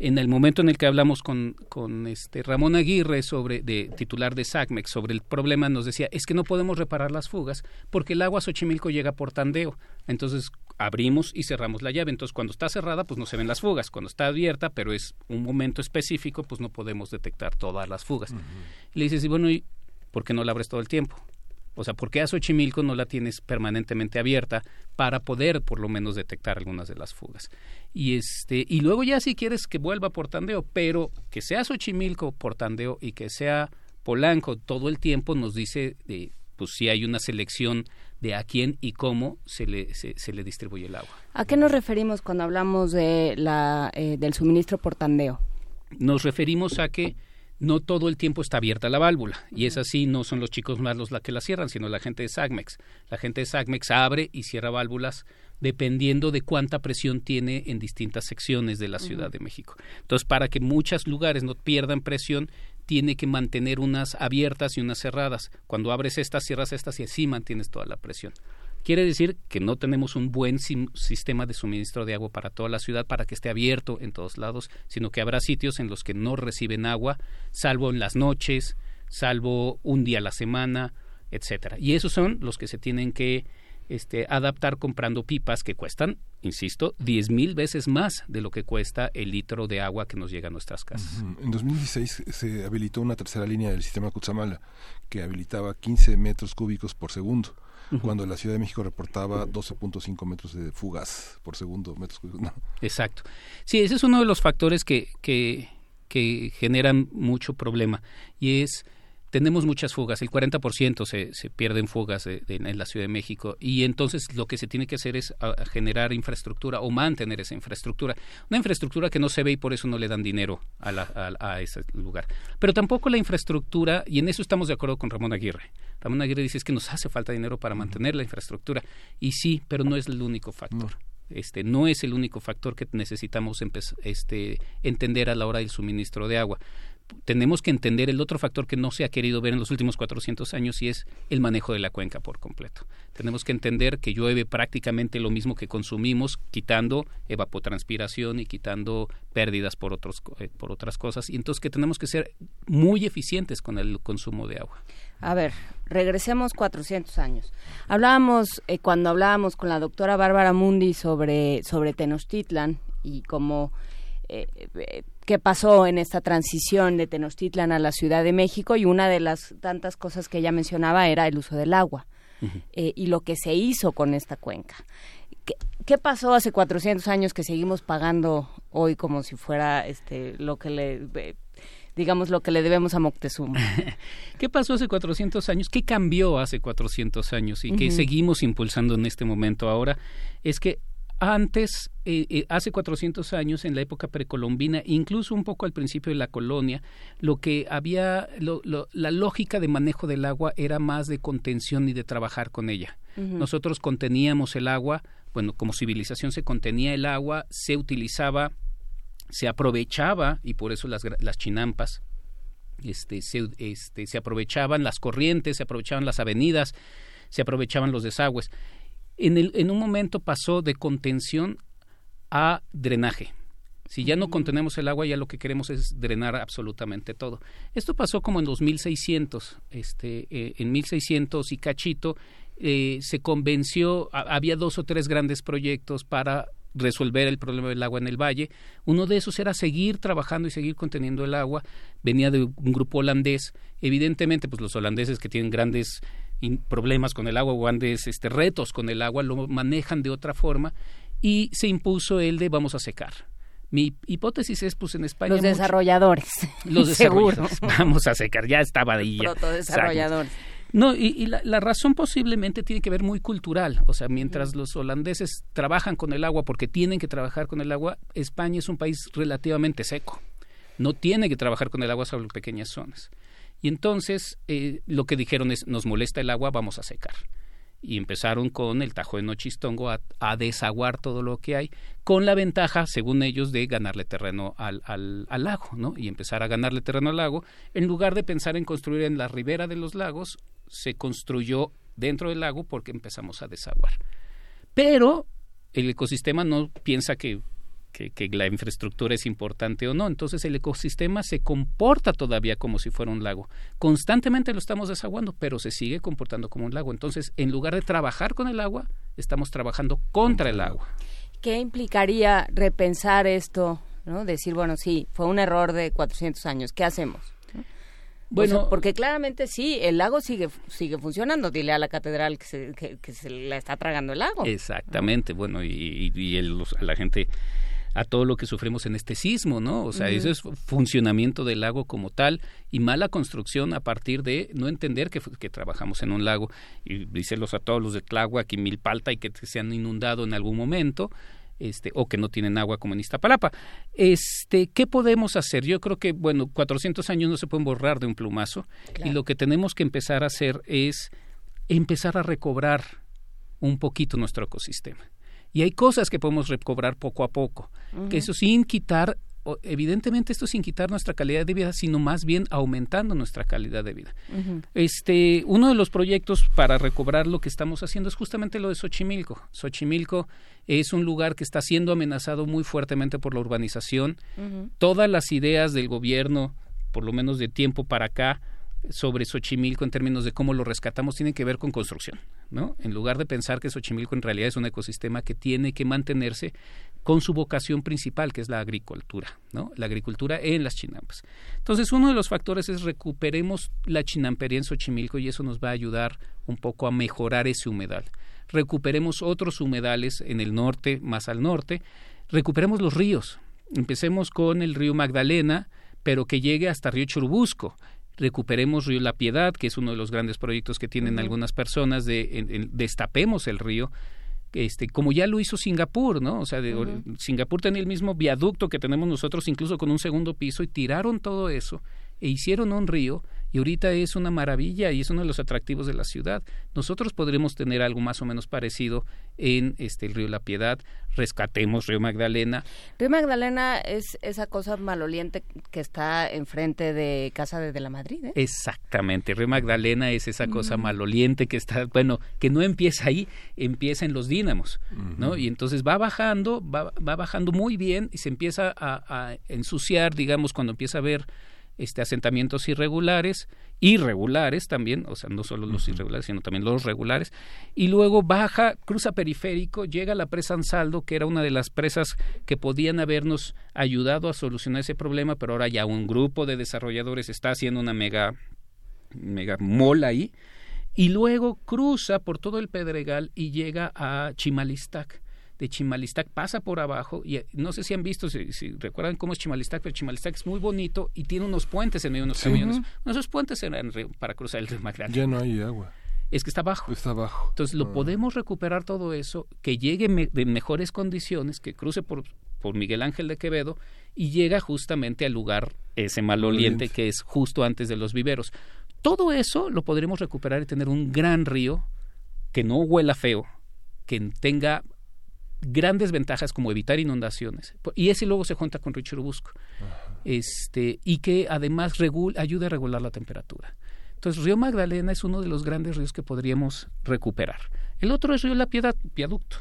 En el momento en el que hablamos con, con este Ramón Aguirre sobre de titular de SACMEX sobre el problema nos decía es que no podemos reparar las fugas porque el agua a Xochimilco llega por tandeo. Entonces abrimos y cerramos la llave. Entonces cuando está cerrada pues no se ven las fugas. Cuando está abierta pero es un momento específico pues no podemos detectar todas las fugas. Y le dices, y bueno, ¿y por qué no la abres todo el tiempo? O sea, ¿por qué a Xochimilco no la tienes permanentemente abierta para poder por lo menos detectar algunas de las fugas? Y este y luego ya si quieres que vuelva por tandeo, pero que sea Xochimilco por tandeo y que sea Polanco todo el tiempo nos dice de pues si hay una selección de a quién y cómo se le, se, se le distribuye el agua. ¿A qué nos referimos cuando hablamos de la, eh, del suministro por tandeo? Nos referimos a que no todo el tiempo está abierta la válvula. Y es así, no son los chicos malos la que la cierran, sino la gente de SAGMEX. La gente de SAGMEX abre y cierra válvulas dependiendo de cuánta presión tiene en distintas secciones de la Ciudad de México. Entonces, para que muchos lugares no pierdan presión, tiene que mantener unas abiertas y unas cerradas. Cuando abres estas, cierras estas y así mantienes toda la presión. Quiere decir que no tenemos un buen sistema de suministro de agua para toda la ciudad para que esté abierto en todos lados, sino que habrá sitios en los que no reciben agua, salvo en las noches, salvo un día a la semana, etcétera. Y esos son los que se tienen que este, adaptar comprando pipas que cuestan, insisto, diez mil veces más de lo que cuesta el litro de agua que nos llega a nuestras casas. En 2016 se habilitó una tercera línea del sistema Cutzamala que habilitaba 15 metros cúbicos por segundo, cuando la Ciudad de México reportaba 12.5 metros de fugas por segundo. Metros. No. Exacto. Sí, ese es uno de los factores que, que, que generan mucho problema y es tenemos muchas fugas, el 40% se, se pierde en fugas de- de- en la Ciudad de México y entonces lo que se tiene que hacer es a- a generar infraestructura o mantener esa infraestructura. Una infraestructura que no se ve y por eso no le dan dinero a, la- a- a ese lugar. Pero tampoco la infraestructura, y en eso estamos de acuerdo con Ramón Aguirre. Ramón Aguirre dice es que nos hace falta dinero para mantener la infraestructura y sí, pero no es el único factor. Este, no es el único factor que necesitamos este, entender a la hora del suministro de agua tenemos que entender el otro factor que no se ha querido ver en los últimos 400 años y es el manejo de la cuenca por completo. Tenemos que entender que llueve prácticamente lo mismo que consumimos, quitando evapotranspiración y quitando pérdidas por, otros, eh, por otras cosas. Y entonces que tenemos que ser muy eficientes con el consumo de agua. A ver, regresemos 400 años. Hablábamos, eh, cuando hablábamos con la doctora Bárbara Mundi sobre, sobre Tenochtitlan y cómo, eh, eh, qué pasó en esta transición de Tenochtitlan a la Ciudad de México y una de las tantas cosas que ella mencionaba era el uso del agua eh, y lo que se hizo con esta cuenca. ¿Qué, qué pasó hace 400 años que seguimos pagando hoy como si fuera este lo que le eh, digamos lo que le debemos a Moctezuma? ¿Qué pasó hace 400 años? ¿Qué cambió hace 400 años y que Ujú. seguimos impulsando en este momento ahora? Es que antes, eh, eh, hace 400 años, en la época precolombina, incluso un poco al principio de la colonia, lo que había, lo- lo- la lógica de manejo del agua era más de contención y de trabajar con ella. Nosotros conteníamos el agua, bueno, como civilización se contenía el agua, se utilizaba, se aprovechaba, y por eso las, las chinampas, este, se, este, se aprovechaban las corrientes, se aprovechaban las avenidas, se aprovechaban los desagües. En, el, en un momento pasó de contención a drenaje. Si ya no contenemos el agua, ya lo que queremos es drenar absolutamente todo. Esto pasó como en los 1600, este, eh, en 1600 y cachito, eh, se convenció, a- había dos o tres grandes proyectos para resolver el problema del agua en el valle. Uno de esos era seguir trabajando y seguir conteniendo el agua. Venía de un grupo holandés. Evidentemente, pues los holandeses que tienen grandes problemas con el agua, grandes este, retos con el agua, lo manejan de otra forma y se impuso el de vamos a secar. Mi hipótesis es, pues en España... Los mucho- desarrolladores. los Seguro. desarrolladores. Vamos a secar, ya estaba ahí. Protodesarrolladores. No, y, y la, la razón posiblemente tiene que ver muy cultural. O sea, mientras los holandeses trabajan con el agua porque tienen que trabajar con el agua, España es un país relativamente seco. No tiene que trabajar con el agua sobre pequeñas zonas. Y entonces eh, lo que dijeron es, nos molesta el agua, vamos a secar. Y empezaron con el Tajo de Nochistongo a, desaguar todo lo que hay, con la ventaja, según ellos, de ganarle terreno al, al, al lago, ¿no? Y empezar a ganarle terreno al lago. En lugar de pensar en construir en la ribera de los lagos, se construyó dentro del lago porque empezamos a desaguar. Pero el ecosistema no piensa que, que, que la infraestructura es importante o no. Entonces el ecosistema se comporta todavía como si fuera un lago. Constantemente lo estamos desaguando, pero se sigue comportando como un lago. Entonces, en lugar de trabajar con el agua, estamos trabajando contra el agua. ¿Qué implicaría repensar esto? ¿no? Decir, bueno, sí, fue un error de 400 años, ¿qué hacemos? ¿No? Bueno- O sea, porque claramente sí, el lago sigue sigue funcionando. Dile a la catedral que se, que, que se la está tragando el lago. Exactamente, bueno, y, y- el- los- la gente, a todo lo que sufrimos en este sismo, ¿no? O sea, eso es funcionamiento del lago como tal y mala construcción a partir de no entender que trabajamos en un lago y díselos a todos los de Tláhuac y Milpalta y que se han inundado en algún momento. Este, o que no tienen agua como en Iztapalapa. Este, ¿Qué podemos hacer? Yo creo que, bueno, 400 años no se pueden borrar de un plumazo y lo que tenemos que empezar a hacer es empezar a recobrar un poquito nuestro ecosistema. Y hay cosas que podemos recobrar poco a poco, que eso sin quitar, evidentemente esto sin quitar nuestra calidad de vida, sino más bien aumentando nuestra calidad de vida. Este, uno de los proyectos para recobrar lo que estamos haciendo es justamente lo de Xochimilco. Xochimilco es un lugar que está siendo amenazado muy fuertemente por la urbanización. Todas las ideas del gobierno, por lo menos de tiempo para acá, sobre Xochimilco en términos de cómo lo rescatamos tienen que ver con construcción, ¿no? En lugar de pensar que Xochimilco en realidad es un ecosistema que tiene que mantenerse con su vocación principal, que es la agricultura, ¿no? La agricultura en las chinampas. Entonces, uno de los factores es recuperemos la chinampería en Xochimilco y eso nos va a ayudar un poco a mejorar ese humedal. Recuperemos otros humedales en el norte, más al norte. Recuperemos los ríos. Empecemos con el río Magdalena, pero que llegue hasta Río Churubusco recuperemos Río La Piedad, que es uno de los grandes proyectos que tienen algunas personas, de en- en- destapemos el río, este, como ya lo hizo Singapur, ¿no? O sea, de-. Singapur tenía el mismo viaducto que tenemos nosotros, incluso con un segundo piso, y tiraron todo eso e hicieron un río y ahorita es una maravilla y es uno de los atractivos de la ciudad. Nosotros podremos tener algo más o menos parecido en este el río La Piedad, rescatemos Río Magdalena, Río Magdalena es esa cosa maloliente que está enfrente de Casa de, de la Madrid, ¿eh? Exactamente, Río Magdalena es esa cosa maloliente que está, bueno, que no empieza ahí, empieza en los dínamos, ¿no? Y entonces va bajando, va, va bajando muy bien y se empieza a, a ensuciar, digamos, cuando empieza a haber este asentamientos irregulares, irregulares también, o sea, no solo los irregulares, sino también los regulares, y luego baja, cruza periférico, llega a la presa Ansaldo, que era una de las presas que podían habernos ayudado a solucionar ese problema, pero ahora ya un grupo de desarrolladores está haciendo una mega mega mola ahí, y luego cruza por todo el Pedregal y llega a Chimalistac. De Chimalistac pasa por abajo y eh, no sé si han visto, si, si recuerdan cómo es Chimalistac, pero Chimalistac es muy bonito y tiene unos puentes en medio de unos Sí. camiones. Bueno, esos puentes eran para cruzar el río Magdalena. Ya no hay agua. Es que está abajo. Está abajo. Entonces lo Ah. podemos recuperar todo eso, que llegue me- de mejores condiciones, que cruce por, por Miguel Ángel de Quevedo y llega justamente al lugar ese maloliente Maloliente. que es justo antes de los viveros. Todo eso lo podremos recuperar y tener un gran río que no huela feo, que tenga grandes ventajas como evitar inundaciones. Y ese luego se junta con Río Churubusco. Este, y que además regul- ayude a regular la temperatura. Entonces, Río Magdalena es uno de los grandes ríos que podríamos recuperar. El otro es Río La Piedad, viaducto.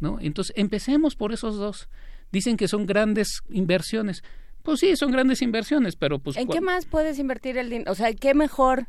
¿no? Entonces, empecemos por esos dos. Dicen que son grandes inversiones. Pues sí, son grandes inversiones, pero pues... ¿En ¿cuál- qué más puedes invertir el dinero? O sea, ¿qué mejor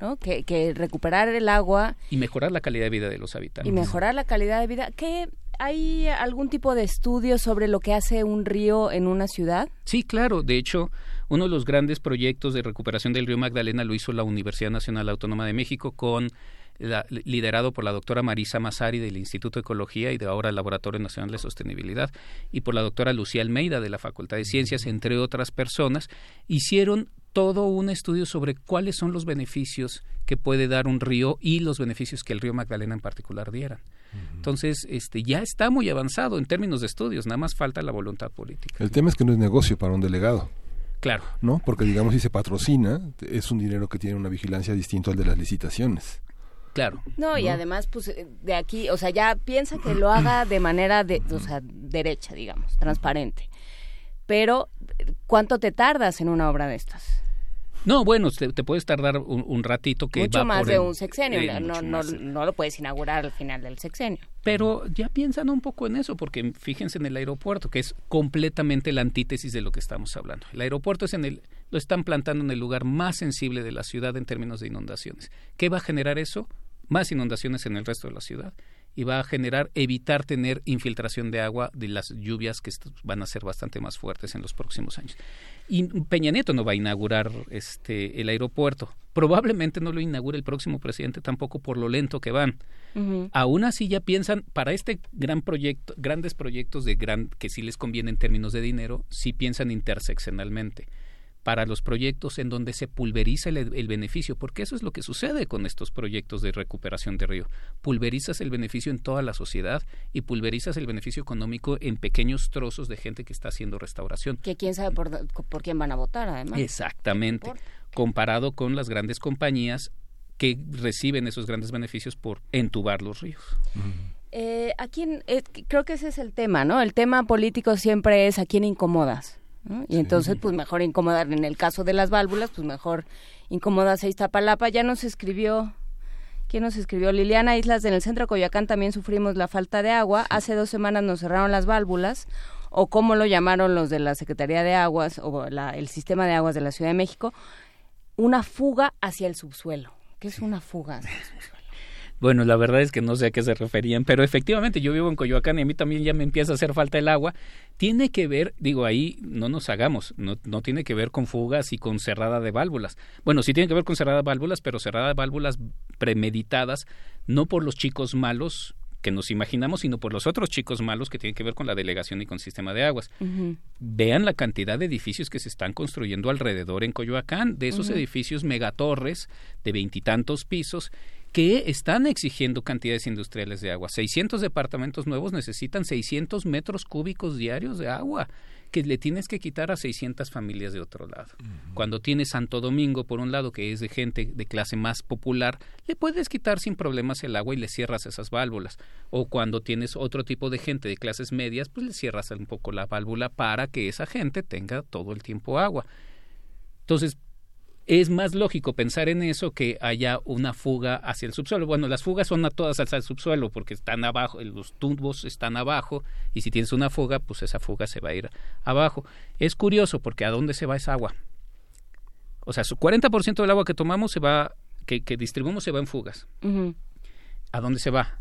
¿no? que, que recuperar el agua Y mejorar la calidad de vida de los habitantes. y mejorar la calidad de vida? ¿Qué, ¿Hay algún tipo de estudio sobre lo que hace un río en una ciudad? Sí, claro. De hecho, uno de los grandes proyectos de recuperación del río Magdalena lo hizo la Universidad Nacional Autónoma de México con la- liderado por la doctora Marisa Masari del Instituto de Ecología y de ahora el Laboratorio Nacional de Sostenibilidad y por la doctora Lucía Almeida de la Facultad de Ciencias, entre otras personas, hicieron todo un estudio sobre cuáles son los beneficios que puede dar un río y los beneficios que el río Magdalena en particular dieran. Entonces, este, ya está muy avanzado en términos de estudios, nada más falta la voluntad política. El tema es que no es negocio para un delegado. Claro. ¿No? Porque digamos si se patrocina, es un dinero que tiene una vigilancia distinto al de las licitaciones. Claro. No, y además, pues, eh, de aquí, o sea, ya piensa que lo haga de manera, de, o sea, derecha, digamos, transparente. Pero, ¿cuánto te tardas en una obra de estas? No, bueno, te, te puedes tardar un, un ratito que mucho va más por de el- un sexenio. eh, no, no, no lo puedes inaugurar al final del sexenio. Pero ya piensan un poco en eso, porque fíjense en el aeropuerto, que es completamente la antítesis de lo que estamos hablando. El aeropuerto es en el, lo están plantando en el lugar más sensible de la ciudad en términos de inundaciones. ¿Qué va a generar eso? Más inundaciones en el resto de la ciudad. Y va a generar, evitar tener infiltración de agua de las lluvias que van a ser bastante más fuertes en los próximos años. Y Peña Nieto no va a inaugurar este el aeropuerto. Probablemente no lo inaugure el próximo presidente tampoco por lo lento que van. Aún así ya piensan para este gran proyecto, grandes proyectos de gran que sí les conviene en términos de dinero, sí piensan interseccionalmente. Para los proyectos en donde se pulveriza el, el beneficio, porque eso es lo que sucede con estos proyectos de recuperación de río. Pulverizas el beneficio en toda la sociedad y pulverizas el beneficio económico en pequeños trozos de gente que está haciendo restauración. Que quién sabe por, por quién van a votar, además. Exactamente. Comparado con las grandes compañías que reciben esos grandes beneficios por entubar los ríos. Eh, ¿a quién, eh, creo que ese es el tema, ¿no? El tema político siempre es a quién incomodas. ¿No? Y entonces, pues mejor incomodar. En el caso de las válvulas, pues mejor incomodas a Iztapalapa. Ya nos escribió, ¿quién nos escribió? Liliana Islas, en el centro de Coyoacán también sufrimos la falta de agua. Hace dos semanas nos cerraron las válvulas, o como lo llamaron los de la Secretaría de Aguas, o la- el sistema de aguas de la Ciudad de México, una fuga hacia el subsuelo. ¿Qué es una fuga? hacia el subsuelo? Bueno, la verdad es que no sé a qué se referían, pero efectivamente yo vivo en Coyoacán y a mí también ya me empieza a hacer falta el agua. Tiene que ver, digo, ahí no nos hagamos, no, no tiene que ver con fugas y con cerrada de válvulas. Bueno, sí tiene que ver con cerrada de válvulas, pero cerrada de válvulas premeditadas, no por los chicos malos que nos imaginamos, sino por los otros chicos malos que tienen que ver con la delegación y con el sistema de aguas. Vean la cantidad de edificios que se están construyendo alrededor en Coyoacán, de esos edificios megatorres de veintitantos pisos que están exigiendo cantidades industriales de agua. 600 departamentos nuevos necesitan 600 metros cúbicos diarios de agua que le tienes que quitar a 600 familias de otro lado. Cuando tienes Santo Domingo, por un lado, que es de gente de clase más popular, le puedes quitar sin problemas el agua y le cierras esas válvulas. O cuando tienes otro tipo de gente de clases medias, pues le cierras un poco la válvula para que esa gente tenga todo el tiempo agua. Entonces, es más lógico pensar en eso que haya una fuga hacia el subsuelo. Bueno, las fugas son a todas hacia el subsuelo porque están abajo, los tubos están abajo y si tienes una fuga, pues esa fuga se va a ir abajo. Es curioso porque ¿a dónde se va esa agua? O sea, su 40% del agua que tomamos se va, que, que distribuimos se va en fugas. ¿A dónde se va?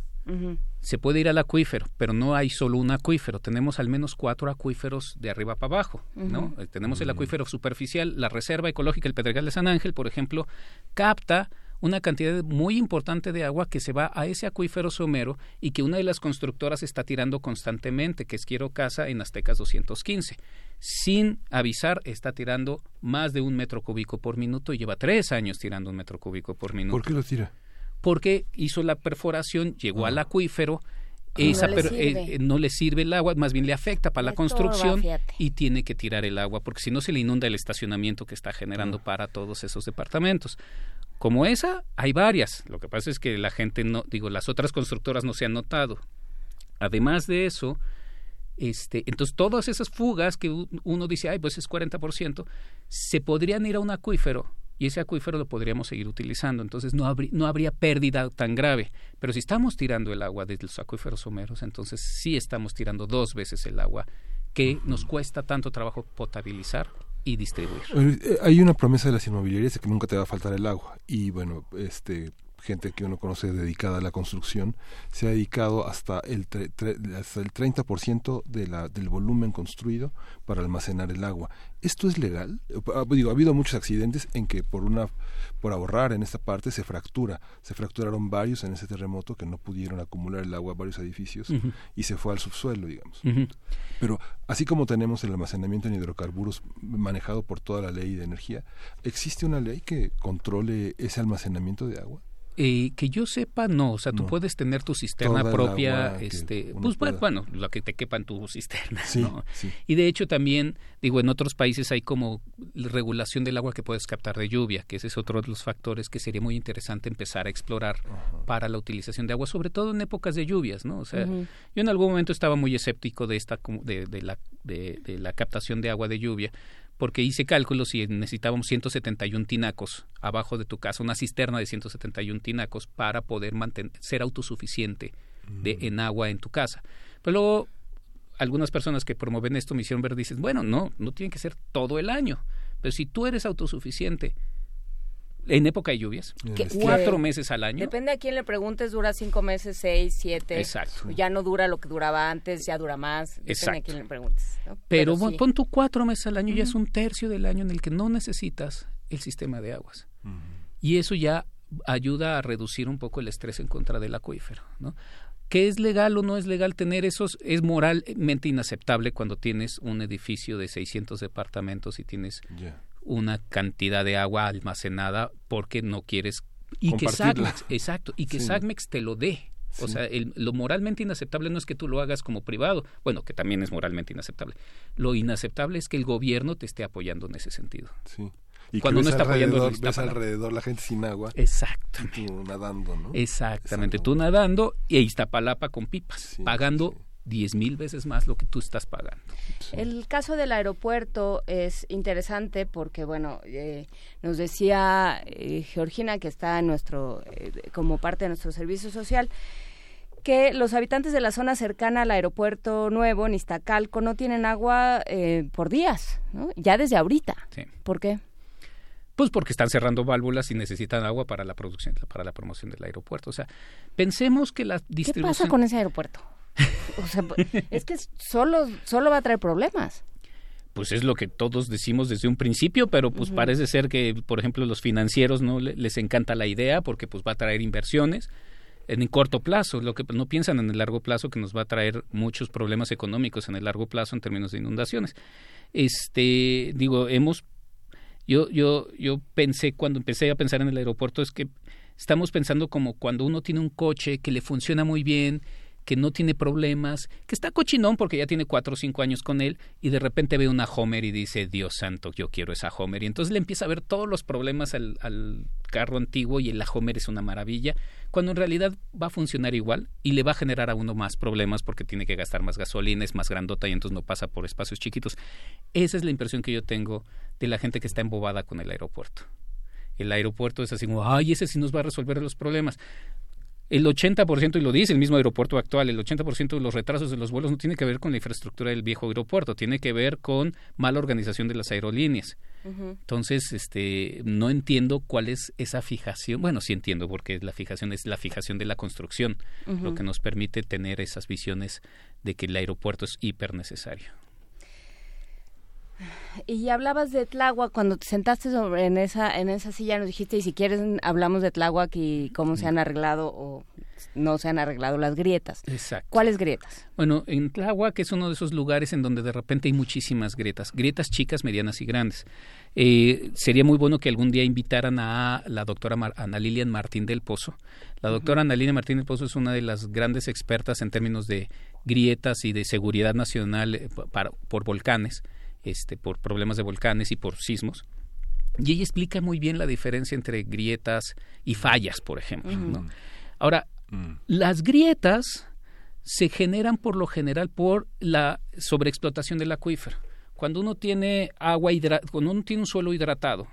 Se puede ir al acuífero, pero no hay solo un acuífero, tenemos al menos cuatro acuíferos de arriba para abajo, ¿no? Eh, Tenemos el acuífero superficial, la Reserva Ecológica El Pedregal de San Ángel, por ejemplo, capta una cantidad muy importante de agua que se va a ese acuífero somero y que una de las constructoras está tirando constantemente, que es Quiero Casa en Aztecas 215. Sin avisar, está tirando más de un metro cúbico por minuto y lleva tres años tirando un metro cúbico por minuto ¿Por qué lo tira? Porque hizo la perforación, llegó al acuífero, Y esa no le per- sirve. eh, no le sirve el agua, más bien le afecta para la construcción y tiene que tirar el agua, porque si no se le inunda el estacionamiento que está generando para todos esos departamentos. Como esa, hay varias. Lo que pasa es que la gente no, digo, las otras constructoras no se han notado. Además de eso, este, entonces todas esas fugas que uno dice, ay, pues es 40%, se podrían ir a un acuífero y ese acuífero lo podríamos seguir utilizando. Entonces no, habrí- no habría pérdida tan grave. Pero si estamos tirando el agua de los acuíferos someros, entonces sí estamos tirando dos veces el agua que nos cuesta tanto trabajo potabilizar y distribuir. Eh, Hay una promesa de las inmobiliarias de que nunca te va a faltar el agua. Y bueno, este gente que uno conoce dedicada a la construcción se ha dedicado hasta el, tre- tre- hasta el 30% de la, del volumen construido para almacenar el agua. ¿Esto es legal? Ah, Digo, ha habido muchos accidentes en que por una por ahorrar en esta parte se fractura. Se fracturaron varios en ese terremoto que no pudieron acumular el agua a varios edificios y se fue al subsuelo, digamos. Pero así como tenemos el almacenamiento en hidrocarburos manejado por toda la ley de energía, ¿existe una ley que controle ese almacenamiento de agua? Eh, que yo sepa, no. O sea, tú No. puedes tener tu cisterna Toda propia, este, pues pueda. bueno, lo que te quepa en tu cisterna, Sí, ¿no? sí. Y de hecho también, digo, en otros países hay como regulación del agua que puedes captar de lluvia, que ese es otro de los factores que sería muy interesante empezar a explorar para la utilización de agua, sobre todo en épocas de lluvias, ¿no? O sea, yo en algún momento estaba muy escéptico de esta como- de, de la de, de la captación de agua de lluvia porque hice cálculos y necesitábamos 171 tinacos abajo de tu casa, una cisterna de 171 tinacos para poder mantener, ser autosuficiente de, en agua en tu casa. Pero luego algunas personas que promueven esto me hicieron ver, dicen, bueno, no, no tiene que ser todo el año, pero si tú eres autosuficiente en época de lluvias, Que- cuatro que- meses al año, Depende a quién le preguntes, dura cinco meses, seis, siete. Exacto. Ya no dura lo que duraba antes, ya dura más. Depende a quién le preguntes. ¿no? Pero, sí. pon tú cuatro meses al año, ya es un tercio del año en el que no necesitas el sistema de aguas. Y eso ya ayuda a reducir un poco el estrés en contra del acuífero, ¿no? ¿Qué es legal o no es legal tener esos? Es moralmente inaceptable cuando tienes un edificio de 600 departamentos y tienes. Una cantidad de agua almacenada porque no quieres y que. Sagmex, exacto, y que Sí. Sagmex te lo dé. O sea, el- lo moralmente inaceptable no es que tú lo hagas como privado, bueno, que también es moralmente inaceptable. Lo inaceptable es que el gobierno te esté apoyando en ese sentido. Sí. Y Cuando no está apoyando ves alrededor la gente sin agua. Y tú nadando, ¿no? Exactamente, tú nadando y Iztapalapa con pipas, pagando diez mil veces más lo que tú estás pagando. El caso del aeropuerto es interesante porque, bueno, eh, nos decía eh, Georgina, que está en nuestro, eh, como parte de nuestro servicio social, que los habitantes de la zona cercana al aeropuerto nuevo, en Iztacalco, no tienen agua eh, por días, ¿no? ya desde ahorita. Sí. ¿Por qué? Pues porque están cerrando válvulas y necesitan agua para la producción, para la promoción del aeropuerto. O sea, pensemos que la ¿Qué distribución... pasa con ese aeropuerto? O sea, es que solo, solo va a traer problemas. pues es lo que todos decimos desde un principio, pero pues parece ser que, por ejemplo, los financieros no Le- les encanta la idea porque pues va a traer inversiones. en el corto plazo, lo que no piensan en el largo plazo que nos va a traer muchos problemas económicos en el largo plazo en términos de inundaciones. Este, digo, hemos yo yo yo pensé cuando empecé a pensar en el aeropuerto es que estamos pensando como cuando uno tiene un coche que le funciona muy bien, que no tiene problemas, que está cochinón porque ya tiene cuatro o cinco años con él y de repente ve una Homer y dice, Dios santo, yo quiero esa Homer. Y entonces le empieza a ver todos los problemas al, carro antiguo y la Homer es una maravilla, cuando en realidad va a funcionar igual y le va a generar a uno más problemas porque tiene que gastar más gasolina, es más grandota y entonces no pasa por espacios chiquitos. Esa es la impresión que yo tengo de la gente que está embobada con el aeropuerto. El aeropuerto es así como, ay, ese sí nos va a resolver los problemas el 80%, y lo dice el mismo aeropuerto actual, el 80% de los retrasos de los vuelos no tiene que ver con la infraestructura del viejo aeropuerto, tiene que ver con mala organización de las aerolíneas. Entonces, este, no entiendo cuál es esa fijación. Bueno, sí entiendo, porque la fijación es la fijación de la construcción, lo que nos permite tener esas visiones de que el aeropuerto es hiper necesario. Y hablabas de Tláhuac cuando te sentaste sobre en esa en esa silla nos dijiste y si quieres hablamos de Tláhuac y cómo se han arreglado o no se han arreglado las grietas. Exacto. ¿Cuáles grietas? Bueno, en Tláhuac es uno de esos lugares en donde de repente hay muchísimas grietas, grietas chicas, medianas y grandes. Eh, sería muy bueno que algún día invitaran a la doctora Mar- Ana Lilian Martín del Pozo. La doctora Ana Lilian Martín del Pozo es una de las grandes expertas en términos de grietas y de seguridad nacional eh, por volcanes, este, por problemas de volcanes y por sismos. Y ella explica muy bien la diferencia entre grietas y fallas, por ejemplo. ¿no? Ahora, las grietas se generan por lo general por la sobreexplotación del acuífero. Cuando uno tiene agua hidra- cuando uno tiene un suelo hidratado,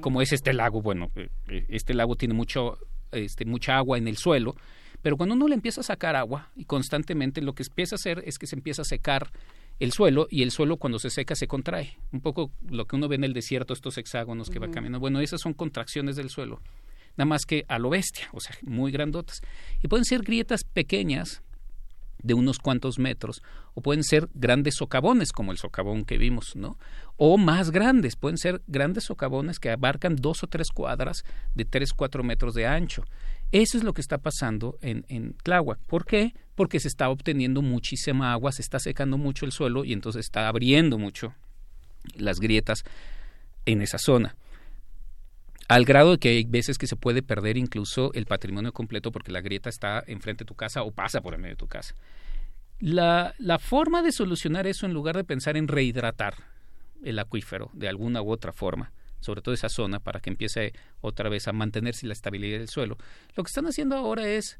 como es este lago, bueno, eh, eh, este lago tiene mucho, este, mucha agua en el suelo, pero cuando uno le empieza a sacar agua y constantemente lo que empieza a hacer es que se empieza a secar el suelo y el suelo cuando se seca se contrae. Un poco lo que uno ve en el desierto, estos hexágonos que va caminando. Bueno, esas son contracciones del suelo, nada más que a lo bestia, o sea, muy grandotas. Y pueden ser grietas pequeñas de unos cuantos metros, o pueden ser grandes socavones, como el socavón que vimos, ¿no? O más grandes, pueden ser grandes socavones que abarcan dos o tres cuadras de tres, cuatro metros de ancho. Eso es lo que está pasando en, en Tláhuac. ¿Por qué? Porque se está obteniendo muchísima agua, se está secando mucho el suelo y entonces está abriendo mucho las grietas en esa zona al grado de que hay veces que se puede perder incluso el patrimonio completo porque la grieta está enfrente de tu casa o pasa por el medio de tu casa. La, la forma de solucionar eso, en lugar de pensar en rehidratar el acuífero de alguna u otra forma, sobre todo esa zona, para que empiece otra vez a mantenerse la estabilidad del suelo, lo que están haciendo ahora es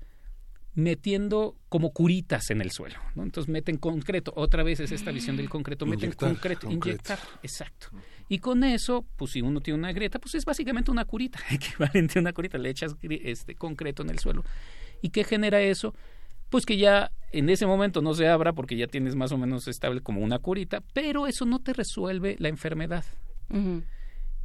metiendo como curitas en el suelo. ¿no? Entonces meten concreto, otra vez es esta visión del concreto, meten Inyectar concreto, concreto. inyectar, exacto. Y con eso, pues si uno tiene una grieta, pues es básicamente una curita, equivalente a una curita, le echas este concreto en el suelo. ¿Y qué genera eso? Pues que ya en ese momento no se abra porque ya tienes más o menos estable como una curita, pero eso no te resuelve la enfermedad.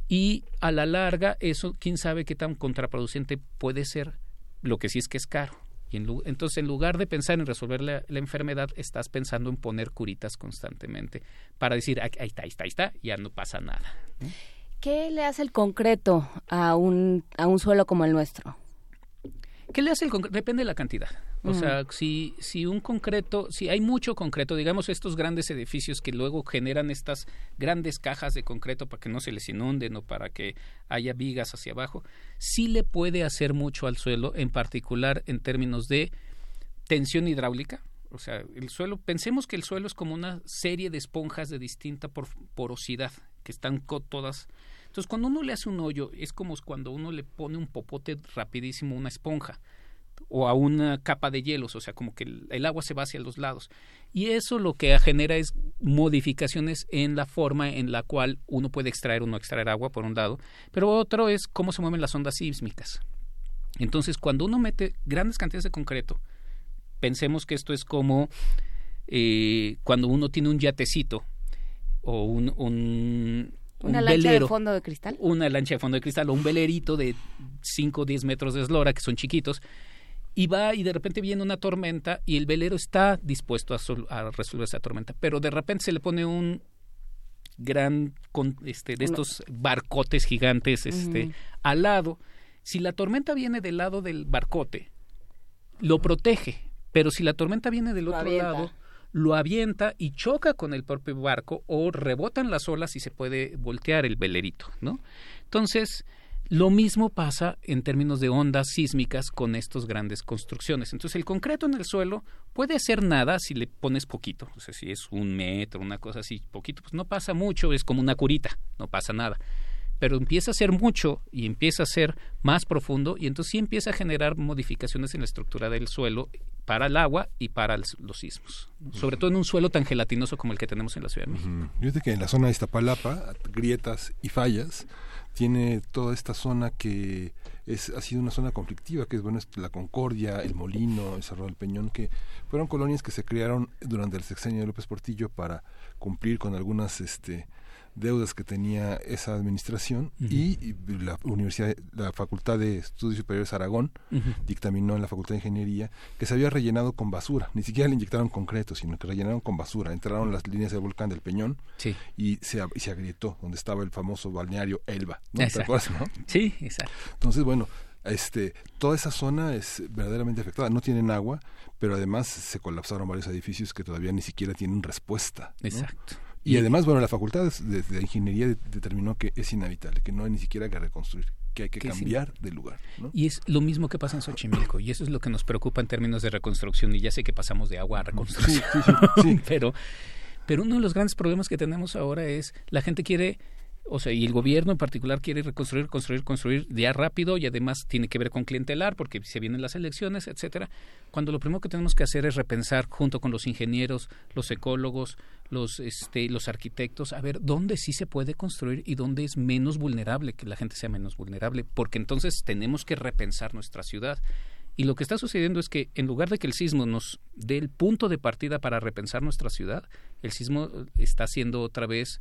Y a la larga, eso, quién sabe qué tan contraproducente puede ser, lo que sí es que es caro. Y en entonces, en lugar de pensar en resolver la, la enfermedad, estás pensando en poner curitas constantemente para decir, "Ah, ahí está, ahí está, ahí está, ya no pasa nada. ¿Qué le hace el concreto a un a un suelo como el nuestro? ¿Qué le hace el concreto? Depende de la cantidad. O sea, si, si un concreto, si hay mucho concreto, digamos estos grandes edificios que luego generan estas grandes cajas de concreto para que no se les inunden o para que haya vigas hacia abajo, sí le puede hacer mucho al suelo, en particular en términos de tensión hidráulica. O sea, el suelo, pensemos que el suelo es como una serie de esponjas de distinta por- porosidad, que están todas. Entonces, cuando uno le hace un hoyo, es como cuando uno le pone un popote rapidísimo a una esponja o a una capa de hielos, o sea, como que el, el agua se va hacia los lados. Y eso lo que genera es modificaciones en la forma en la cual uno puede extraer o no extraer agua, por un lado, pero otro es cómo se mueven las ondas sísmicas. Entonces, cuando uno mete grandes cantidades de concreto, pensemos que esto es como eh, cuando uno tiene un yatecito o un, un, ¿Una un lancha de fondo de cristal? una lancha de fondo de cristal o un velerito de 5 o 10 metros de eslora, que son chiquitos, y va y de repente viene una tormenta y el velero está dispuesto a, sol- a resolver esa tormenta, pero de repente se le pone un gran con, este de estos barcotes gigantes este al lado si la tormenta viene del lado del barcote lo protege, pero si la tormenta viene del otro avienta. lado, lo avienta y choca con el propio barco o rebotan las olas y se puede voltear el velerito, ¿no? Entonces, lo mismo pasa en términos de ondas sísmicas con estas grandes construcciones. Entonces, el concreto en el suelo puede hacer nada si le pones poquito. O sea, si es un metro, una cosa así, poquito, pues no pasa mucho, es como una curita, no pasa nada. Pero empieza a ser mucho y empieza a ser más profundo y entonces sí empieza a generar modificaciones en la estructura del suelo para el agua y para el- los sismos. Sobre todo en un suelo tan gelatinoso como el que tenemos en la Ciudad de México. Ujú. Fíjate que en la zona de Iztapalapa, grietas y fallas, tiene toda esta zona que es, ha sido una zona conflictiva, que es bueno, es la Concordia, el Molino, el Cerro del Peñón, que fueron colonias que se crearon durante el sexenio de López Portillo para cumplir con algunas este deudas que tenía esa administración y y la universidad la facultad de estudios superiores Aragón dictaminó en la facultad de ingeniería que se había rellenado con basura ni siquiera le inyectaron concreto sino que rellenaron con basura entraron las líneas del volcán del Peñón Sí. y se, ab- y se agrietó donde estaba el famoso balneario Elba ¿no? ¿Te Exacto. acuerdas, no? Sí, exacto. Entonces, bueno, este, toda esa zona es verdaderamente afectada. No tienen agua, pero además se colapsaron varios edificios que todavía ni siquiera tienen respuesta. ¿no? Exacto. Y, además, bueno, la facultad de, de ingeniería de- determinó que es inhabitable, que no hay ni siquiera que reconstruir, que hay que, Que sí. cambiar de lugar. ¿no? Y es lo mismo que pasa en Xochimilco, y eso es lo que nos preocupa en términos de reconstrucción, y ya sé que pasamos de agua a reconstrucción, sí, sí. pero, pero uno de los grandes problemas que tenemos ahora es la gente quiere, o sea, y el gobierno en particular quiere reconstruir, construir, construir ya rápido, y además tiene que ver con clientelar, porque se vienen las elecciones, etcétera, cuando lo primero que tenemos que hacer es repensar junto con los ingenieros, los ecólogos, los, este, los arquitectos, a ver dónde sí se puede construir y dónde es menos vulnerable, que la gente sea menos vulnerable, porque entonces tenemos que repensar nuestra ciudad. Y lo que está sucediendo es que en lugar de que el sismo nos dé el punto de partida para repensar nuestra ciudad, el sismo eh, está siendo otra vez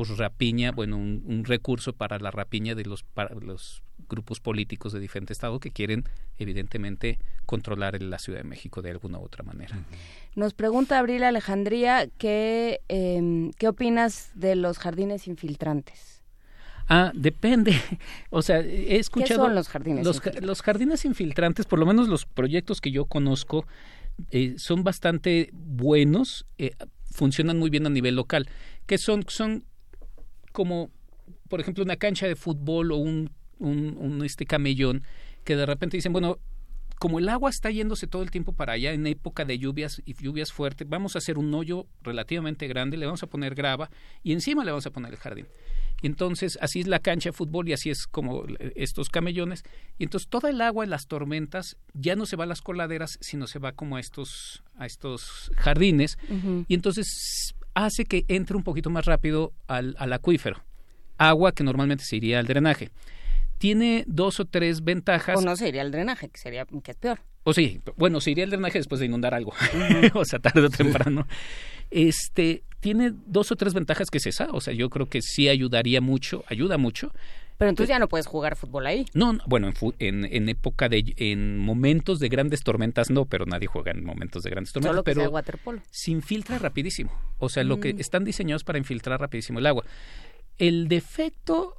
pues rapiña, bueno, un, un recurso para la rapiña de los, para los grupos políticos de diferente estado que quieren evidentemente controlar la Ciudad de México de alguna u otra manera. Nos pregunta Abril Alejandría que, em, qué opinas de los jardines infiltrantes. Ah, depende. O sea, he escuchado. son los jardines Los, ja- los jardines infiltrantes, por lo menos los proyectos que yo conozco, eh, son bastante buenos, eh, funcionan muy bien a nivel local. Que son, son como, por ejemplo, una cancha de fútbol o un, un, un, este camellón que de repente dicen, bueno, como el agua está yéndose todo el tiempo para allá en época de lluvias y lluvias fuertes, vamos a hacer un hoyo relativamente grande, le vamos a poner grava y encima le vamos a poner el jardín. Y entonces así es la cancha de fútbol y así es como eh, estos camellones. Y entonces toda el agua en las tormentas ya no se va a las coladeras, sino se va como a estos, a estos jardines. Y entonces hace que entre un poquito más rápido al, al acuífero. Agua que normalmente se iría al drenaje. Tiene dos o tres ventajas. O no se iría al drenaje, que sería que es peor. O sí, bueno, se iría el drenaje después de inundar algo, o sea, tarde o temprano. Este, tiene dos o tres ventajas que es esa, o sea, yo creo que sí ayudaría mucho, ayuda mucho. Pero entonces ya no puedes jugar fútbol ahí. No, no, bueno, en, fu- en, en época de, en momentos de grandes tormentas no, pero nadie juega en momentos de grandes tormentas. Solo que pero sea waterpolo. se infiltra rapidísimo. O sea, lo que Mm. están diseñados para infiltrar rapidísimo el agua. El defecto,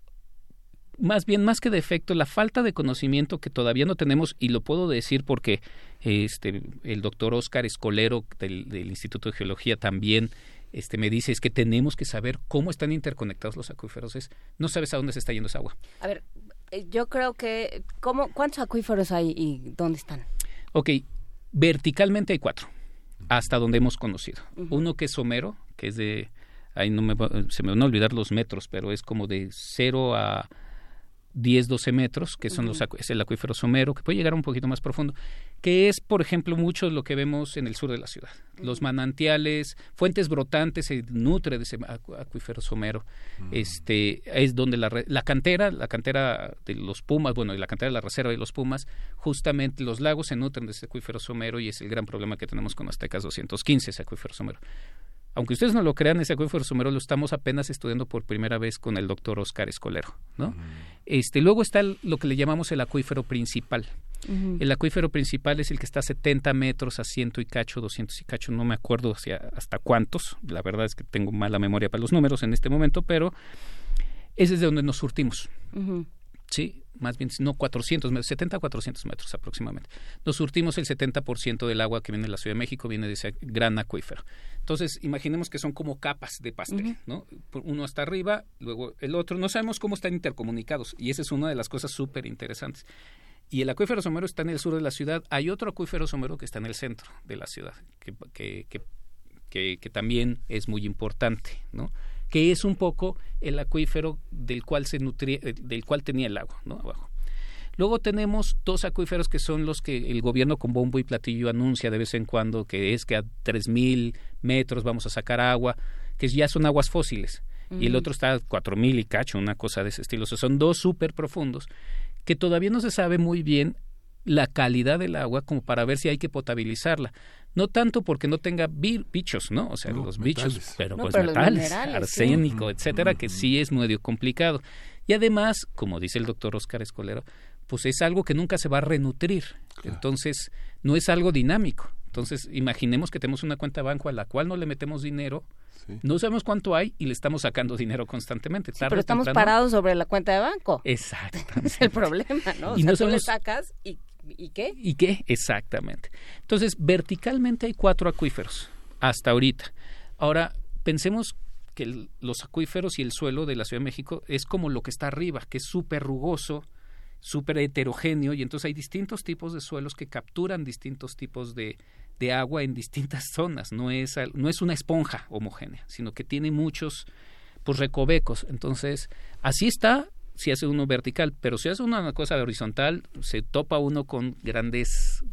más bien, más que defecto, la falta de conocimiento que todavía no tenemos, y lo puedo decir porque este, el doctor Oscar Escolero del, del Instituto de Geología también este, me dice, es que tenemos que saber cómo están interconectados los acuíferos. Es, no sabes a dónde se está yendo esa agua. A ver, eh, yo creo que... ¿cómo, ¿Cuántos acuíferos hay y dónde están? Ok, verticalmente hay cuatro, hasta donde hemos conocido. Uno que es Homero, que es de, ahí no me, se me van a olvidar los metros, pero es como de 0 a 10, 12 metros, que son los, es el acuífero somero, que puede llegar un poquito más profundo, que es, por ejemplo, mucho lo que vemos en el sur de la ciudad. Los manantiales, fuentes brotantes, se nutre de ese acu- acuífero somero. Este, es donde la, la cantera, la cantera de los Pumas, bueno, y la cantera de la reserva de los Pumas, justamente los lagos se nutren de ese acuífero somero y es el gran problema que tenemos con Aztecas 215, ese acuífero somero. Aunque ustedes no lo crean, ese acuífero somero lo estamos apenas estudiando por primera vez con el doctor Oscar Escolero, ¿no? Este, luego está el- lo que le llamamos el acuífero principal. El acuífero principal es el que está a 70 metros a ciento y cacho, 200 y cacho, no me acuerdo hacia, hasta cuántos. La verdad es que tengo mala memoria para los números en este momento, pero ese es de donde nos surtimos. Sí, más bien, no 400 metros, 70 a 400 metros aproximadamente. Nos surtimos el 70% del agua que viene de la Ciudad de México, viene de ese gran acuífero. Entonces, imaginemos que son como capas de pastel, ¿no? Uno está arriba, luego el otro. No sabemos cómo están intercomunicados y esa es una de las cosas súper interesantes. Y el acuífero somero está en el sur de la ciudad. Hay otro acuífero somero que está en el centro de la ciudad, que, que, que también es muy importante, ¿no? Que es un poco el acuífero del cual se nutría, eh, del cual tenía el agua, ¿no? Abajo. Luego tenemos dos acuíferos que son los que el gobierno con bombo y platillo anuncia de vez en cuando, que es que a 3.000 metros vamos a sacar agua, que ya son aguas fósiles. Y el otro está a 4.000 y cacho, una cosa de ese estilo. O sea, son dos súper profundos que todavía no se sabe muy bien la calidad del agua como para ver si hay que potabilizarla. No tanto porque no tenga bichos, ¿no? O sea, No, los metales. bichos, pero No, pues pero metales, minerales, sí. arsénico, etcétera, que sí es medio complicado. Y además, como dice el doctor Oscar Escolero, pues es algo que nunca se va a renutrir. Entonces, no es algo dinámico. Entonces, imaginemos que tenemos una cuenta de banco a la cual no le metemos dinero, no sabemos cuánto hay y le estamos sacando dinero constantemente. Pero estamos temprano- parados sobre la cuenta de banco. Exacto. Es el problema, ¿no? O Y sea, no tú le sabemos- sacas y, ¿y qué? ¿Y qué? Exactamente. Entonces, verticalmente hay cuatro acuíferos hasta ahorita. Ahora, pensemos que los acuíferos y el suelo de la Ciudad de México es como lo que está arriba, que es súper rugoso, súper heterogéneo, y entonces hay distintos tipos de suelos que capturan distintos tipos de, de agua en distintas zonas. No es, no es una esponja homogénea, sino que tiene muchos pues, recovecos. Entonces, así está si hace uno vertical, pero si hace una cosa horizontal, se topa uno con grandes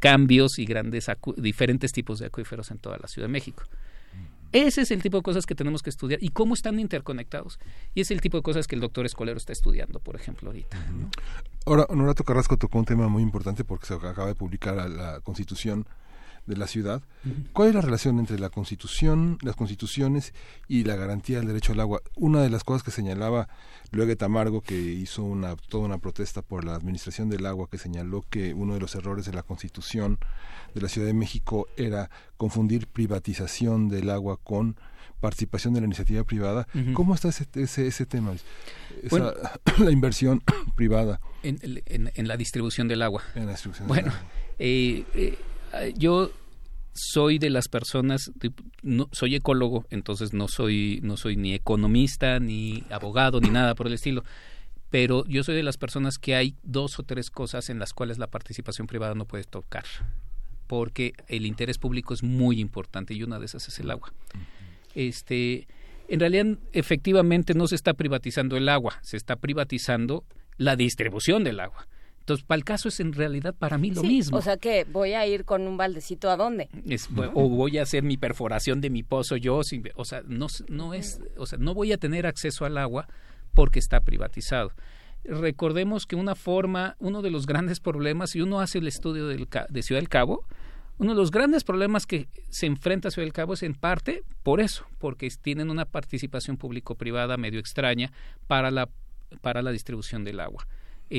cambios y grandes diferentes tipos de acuíferos en toda la Ciudad de México. Ese es el tipo de cosas que tenemos que estudiar y cómo están interconectados. Y es el tipo de cosas que el doctor Escolero está estudiando, por ejemplo, ahorita. Ahora, Honorato Carrasco tocó un tema muy importante porque se acaba de publicar la constitución de la ciudad. ¿Cuál es la relación entre la constitución, las constituciones y la garantía del derecho al agua? Una de las cosas que señalaba Luege Tamargo, que hizo una, toda una protesta por la administración del agua, que señaló que uno de los errores de la constitución de la Ciudad de México era confundir privatización del agua con participación de la iniciativa privada. ¿Cómo está ese, ese, ese tema? Esa- Bueno. la inversión privada. En, en- en la distribución del agua. En la distribución del Bueno, agua. eh, eh, yo soy de las personas, no, soy ecólogo, entonces no soy, no soy ni economista, ni abogado, ni nada por el estilo. Pero yo soy de las personas que hay dos o tres cosas en las cuales la participación privada no puede tocar, porque el interés público es muy importante y una de esas es el agua. Este, en realidad, efectivamente, no se está privatizando el agua, se está privatizando la distribución del agua. Entonces, para el caso es en realidad para mí lo Sí, mismo. O sea que voy a ir con un baldecito a dónde. Es- o voy a hacer mi perforación de mi pozo yo, sin- o sea, no, no es, o sea, no voy a tener acceso al agua porque está privatizado. Recordemos que una forma, uno de los grandes problemas, si uno hace el estudio del, de Ciudad del Cabo, uno de los grandes problemas que se enfrenta Ciudad del Cabo es en parte por eso, porque tienen una participación público-privada medio extraña para la, para la distribución del agua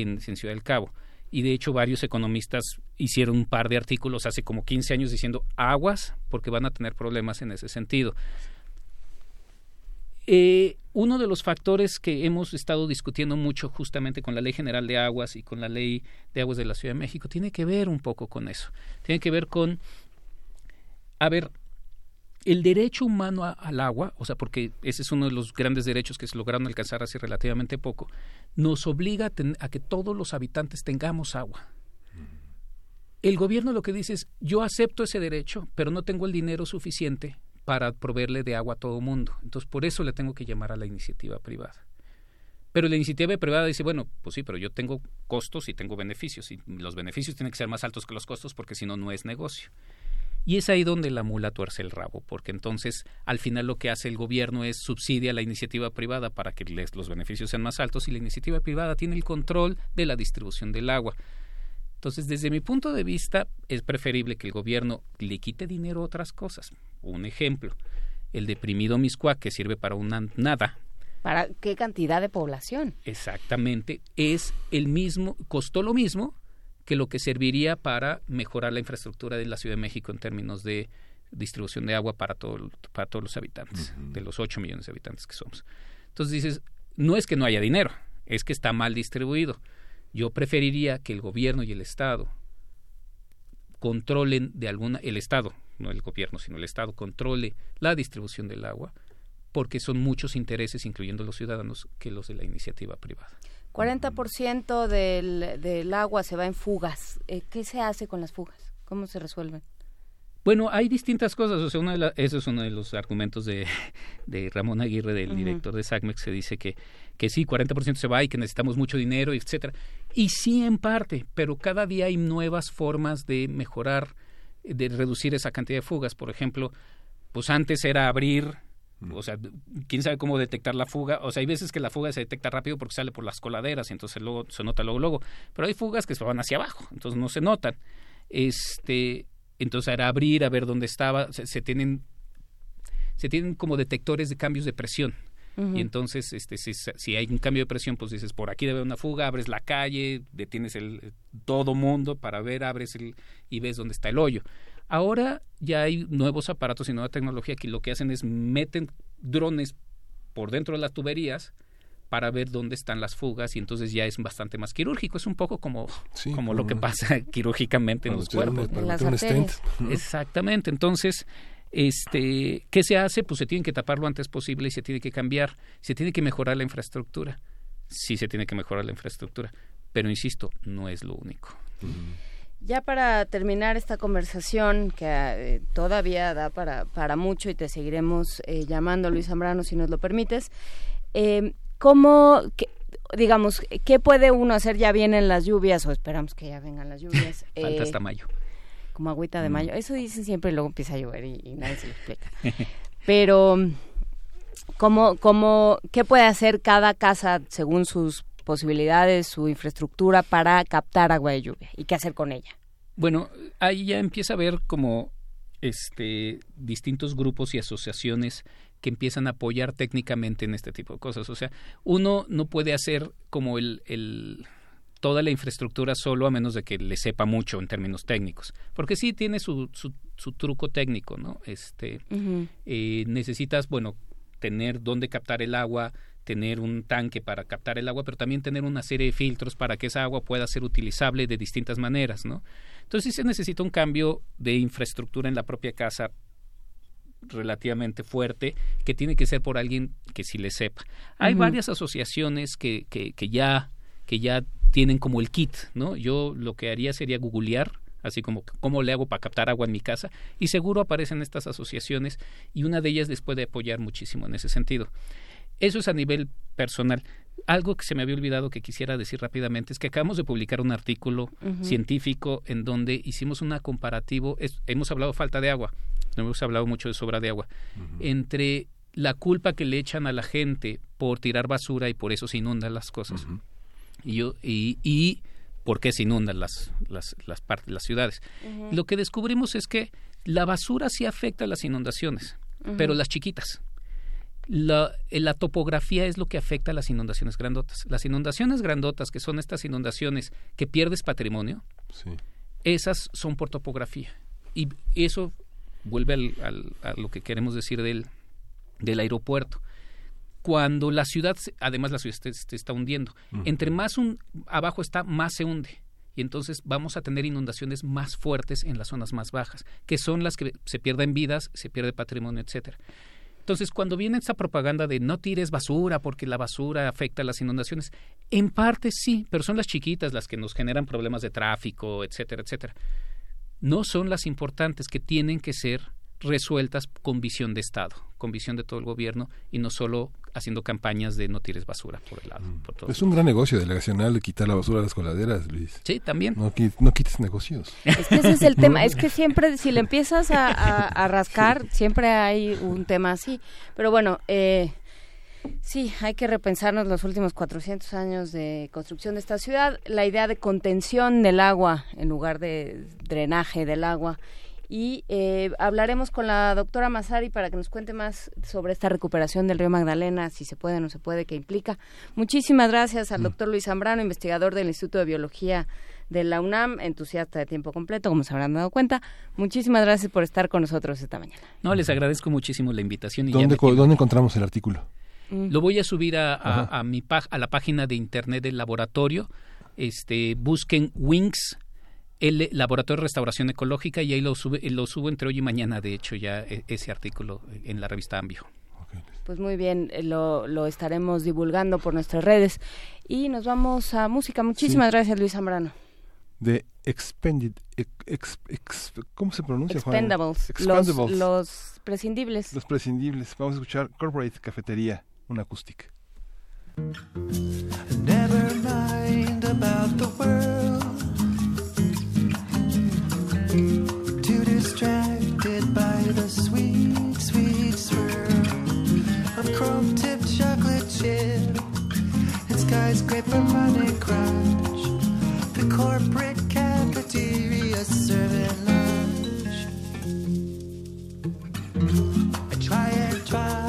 en, Ciudad del Cabo. Y de hecho varios economistas hicieron un par de artículos hace como 15 años diciendo aguas porque van a tener problemas en ese sentido. Eh, uno de los factores que hemos estado discutiendo mucho justamente con la Ley General de Aguas y con la Ley de Aguas de la Ciudad de México tiene que ver un poco con eso. Tiene que ver con, a ver, el derecho humano a- al agua, o sea, porque ese es uno de los grandes derechos que se lograron alcanzar hace relativamente poco, nos obliga a, ten- a que todos los habitantes tengamos agua. El gobierno lo que dice es, yo acepto ese derecho, pero no tengo el dinero suficiente para proveerle de agua a todo mundo. Entonces, por eso le tengo que llamar a la iniciativa privada. Pero la iniciativa privada dice, bueno, pues sí, pero yo tengo costos y tengo beneficios, y los beneficios tienen que ser más altos que los costos porque si no, no es negocio. Y es ahí donde la mula tuerce el rabo, porque entonces al final lo que hace el gobierno es subsidia la iniciativa privada para que les- los beneficios sean más altos y la iniciativa privada tiene el control de la distribución del agua. Entonces, desde mi punto de vista, es preferible que el gobierno le quite dinero a otras cosas. Un ejemplo, el deprimido Miscuac, que sirve para una nada, ¿Para qué cantidad de población? exactamente, es el mismo, costó lo mismo que lo que serviría para mejorar la infraestructura de la Ciudad de México en términos de distribución de agua para, todo, para todos los habitantes, de los 8 millones de habitantes que somos. Entonces dices, no es que no haya dinero, es que está mal distribuido. Yo preferiría que el gobierno y el Estado controlen de alguna, el Estado, no el gobierno, sino el Estado, controle la distribución del agua, porque son muchos intereses, incluyendo los ciudadanos, que los de la iniciativa privada. 40% del, del agua se va en fugas. Eh, ¿Qué se hace con las fugas? ¿Cómo se resuelven? Bueno, hay distintas cosas. O sea, una de la, eso es uno de los argumentos de, de Ramón Aguirre, del director de SACMEX, que dice que, que sí, 40% se va y que necesitamos mucho dinero, etcétera. Y sí, en parte, pero cada día hay nuevas formas de mejorar, de reducir esa cantidad de fugas. Por ejemplo, pues antes era abrir, o sea, quién sabe cómo detectar la fuga. O sea, hay veces que la fuga se detecta rápido porque sale por las coladeras y entonces luego se nota luego, luego. Pero hay fugas que se van hacia abajo, entonces no se notan. Este, entonces era abrir, a ver dónde estaba. Se, se tienen, se tienen como detectores de cambios de presión. Y entonces, este, si, si hay un cambio de presión, pues dices, por aquí debe haber una fuga, abres la calle, detienes el todo mundo para ver, abres el y ves dónde está el hoyo. Ahora ya hay nuevos aparatos y nueva tecnología que lo que hacen es meten drones por dentro de las tuberías para ver dónde están las fugas y entonces ya es bastante más quirúrgico. Es un poco como, como lo que pasa quirúrgicamente en los cuerpos. En las un. Exactamente. Entonces, este, ¿qué se hace? Pues se tiene que tapar lo antes posible y se tiene que cambiar, se tiene que mejorar la infraestructura. Sí se tiene que mejorar la infraestructura, pero insisto, no es lo único. Ya para terminar esta conversación, que eh, todavía da para, para mucho y te seguiremos eh, llamando, Luis Zambrano, si nos lo permites, eh, ¿cómo, qué- digamos, qué puede uno hacer? Ya vienen las lluvias, o esperamos que ya vengan las lluvias. Falta eh, hasta mayo. Como agüita de Mm. mayo. Eso dicen siempre y luego empieza a llover y, y nadie se lo explica. Pero, ¿cómo, cómo, ¿qué puede hacer cada casa según sus posibilidades, su infraestructura para captar agua de lluvia? ¿Y qué hacer con ella? Bueno, ahí ya empieza a haber como este distintos grupos y asociaciones que empiezan a apoyar técnicamente en este tipo de cosas. O sea, uno no puede hacer como el, el toda la infraestructura solo a menos de que le sepa mucho en términos técnicos, porque sí tiene su, su, su truco técnico, ¿no? Este eh, necesitas, bueno, tener dónde captar el agua, tener un tanque para captar el agua, pero también tener una serie de filtros para que esa agua pueda ser utilizable de distintas maneras, ¿no? Entonces sí se necesita un cambio de infraestructura en la propia casa relativamente fuerte que tiene que ser por alguien que sí le sepa. Hay varias asociaciones que, que, que ya que ya tienen como el kit, ¿no? Yo lo que haría sería googlear así como cómo le hago para captar agua en mi casa y seguro aparecen estas asociaciones y una de ellas les puede apoyar muchísimo en ese sentido. Eso es a nivel personal. Algo que se me había olvidado que quisiera decir rápidamente es que acabamos de publicar un artículo científico en donde hicimos una comparativo, es- hemos hablado de falta de agua, no hemos hablado mucho de sobra de agua, entre la culpa que le echan a la gente por tirar basura y por eso se inundan las cosas. Y, yo, y, y por qué se inundan las, las, las, partes, las ciudades. Lo que descubrimos es que la basura sí afecta a las inundaciones, pero las chiquitas. La, eh, la topografía es lo que afecta a las inundaciones grandotas. Las inundaciones grandotas, que son estas inundaciones que pierdes patrimonio, esas son por topografía. Y eso vuelve al, al- a lo que queremos decir del, del aeropuerto. Cuando la ciudad, además la ciudad se, se está hundiendo, entre más un, abajo está, más se hunde. Y entonces vamos a tener inundaciones más fuertes en las zonas más bajas, que son las que se pierden vidas, se pierde patrimonio, etcétera. Entonces, cuando viene esta propaganda de no tires basura porque la basura afecta a las inundaciones, en parte sí, pero son las chiquitas las que nos generan problemas de tráfico, etcétera, etcétera. No son las importantes que tienen que ser resueltas con visión de Estado, con visión de todo el gobierno y no solo haciendo campañas de no tires basura por el lado. por todo. Es un gran negocio delegacional de quitar la basura a las coladeras, Luis. Sí, también. No, no quites negocios. Es que ese es el tema, es que siempre, si le empiezas a, a- a rascar, siempre hay un tema así. Pero bueno, eh, sí, hay que repensarnos los últimos 400 años de construcción de esta ciudad, la idea de contención del agua en lugar de drenaje del agua. Y eh, hablaremos con la doctora Masari para que nos cuente más sobre esta recuperación del río Magdalena, si se puede o no se puede, qué implica. Muchísimas gracias al doctor Luis Zambrano, investigador del Instituto de Biología de la UNAM, entusiasta de tiempo completo, como se habrán dado cuenta. Muchísimas gracias por estar con nosotros esta mañana. No, les agradezco muchísimo la invitación. Y ya ¿Dónde, ¿Dónde encontramos el artículo? Mm. Lo voy a subir a, a- a mi a la página de internet del laboratorio. Este, busquen Wings, el Laboratorio de Restauración Ecológica, y ahí lo, sube, lo subo entre hoy y mañana, de hecho, ya e- ese artículo en la revista Ambio. Pues muy bien, eh, lo, lo estaremos divulgando por nuestras redes. Y nos vamos a música. Muchísimas Sí. gracias, Luis Zambrano. De Expended, ex- ex- ¿cómo se pronuncia? Juan? Expendables, los, Expendables. los prescindibles. Los prescindibles. Vamos a escuchar Corporate Cafetería, una acústica. Never mind about the world. Distracted by the sweet, sweet swirl of chrome tipped chocolate chip and skyscraper money crunch. The corporate cafeteria serving lunch. I try and try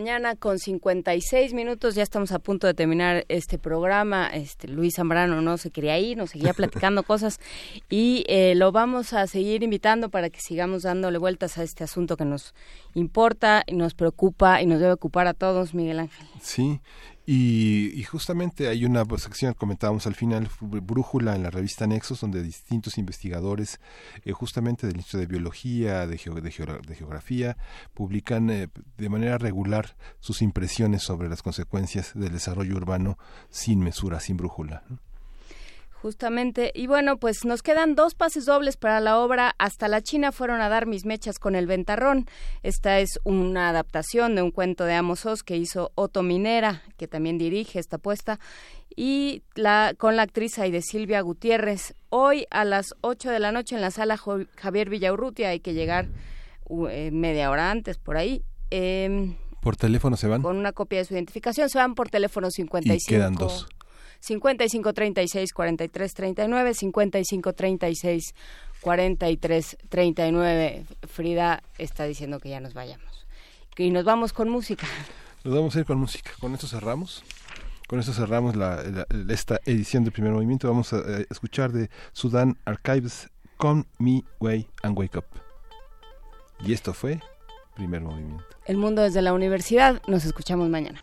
mañana con 56 minutos, ya estamos a punto de terminar este programa. Este Luis Zambrano no se quería ir, nos seguía platicando cosas y eh, lo vamos a seguir invitando para que sigamos dándole vueltas a este asunto que nos importa y nos preocupa y nos debe ocupar a todos, Miguel Ángel. Sí, y, y justamente hay una sección comentábamos al final, Brújula en la revista Nexos, donde distintos investigadores, eh, justamente del Instituto de Biología, de, geo- de, geogra- de Geografía, publican eh, de manera regular sus impresiones sobre las consecuencias del desarrollo urbano sin mesura, sin brújula. Justamente, y bueno, pues nos quedan dos pases dobles para la obra Hasta la China fueron a dar mis mechas con el ventarrón. Esta es una adaptación de un cuento de Amos Oz que hizo Otto Minera, que también dirige esta puesta, y la, con la actriz Aide Silvia Gutiérrez. Hoy a las 8 de la noche en la sala Javier Villaurrutia, hay que llegar uh, eh, media hora antes, por ahí. em, Por teléfono se van con una copia de su identificación, se van por teléfono 55. y quedan dos. 55 36 43 39 55 36 43 39 Frida está diciendo que ya nos vayamos y nos vamos con música Nos vamos a ir con música. Con esto cerramos. Con esto cerramos la, la- esta edición de Primer Movimiento. Vamos a eh, escuchar de Sudan Archives Come Me Way and Wake Up. Y esto fue Primer Movimiento. el mundo desde la universidad nos escuchamos mañana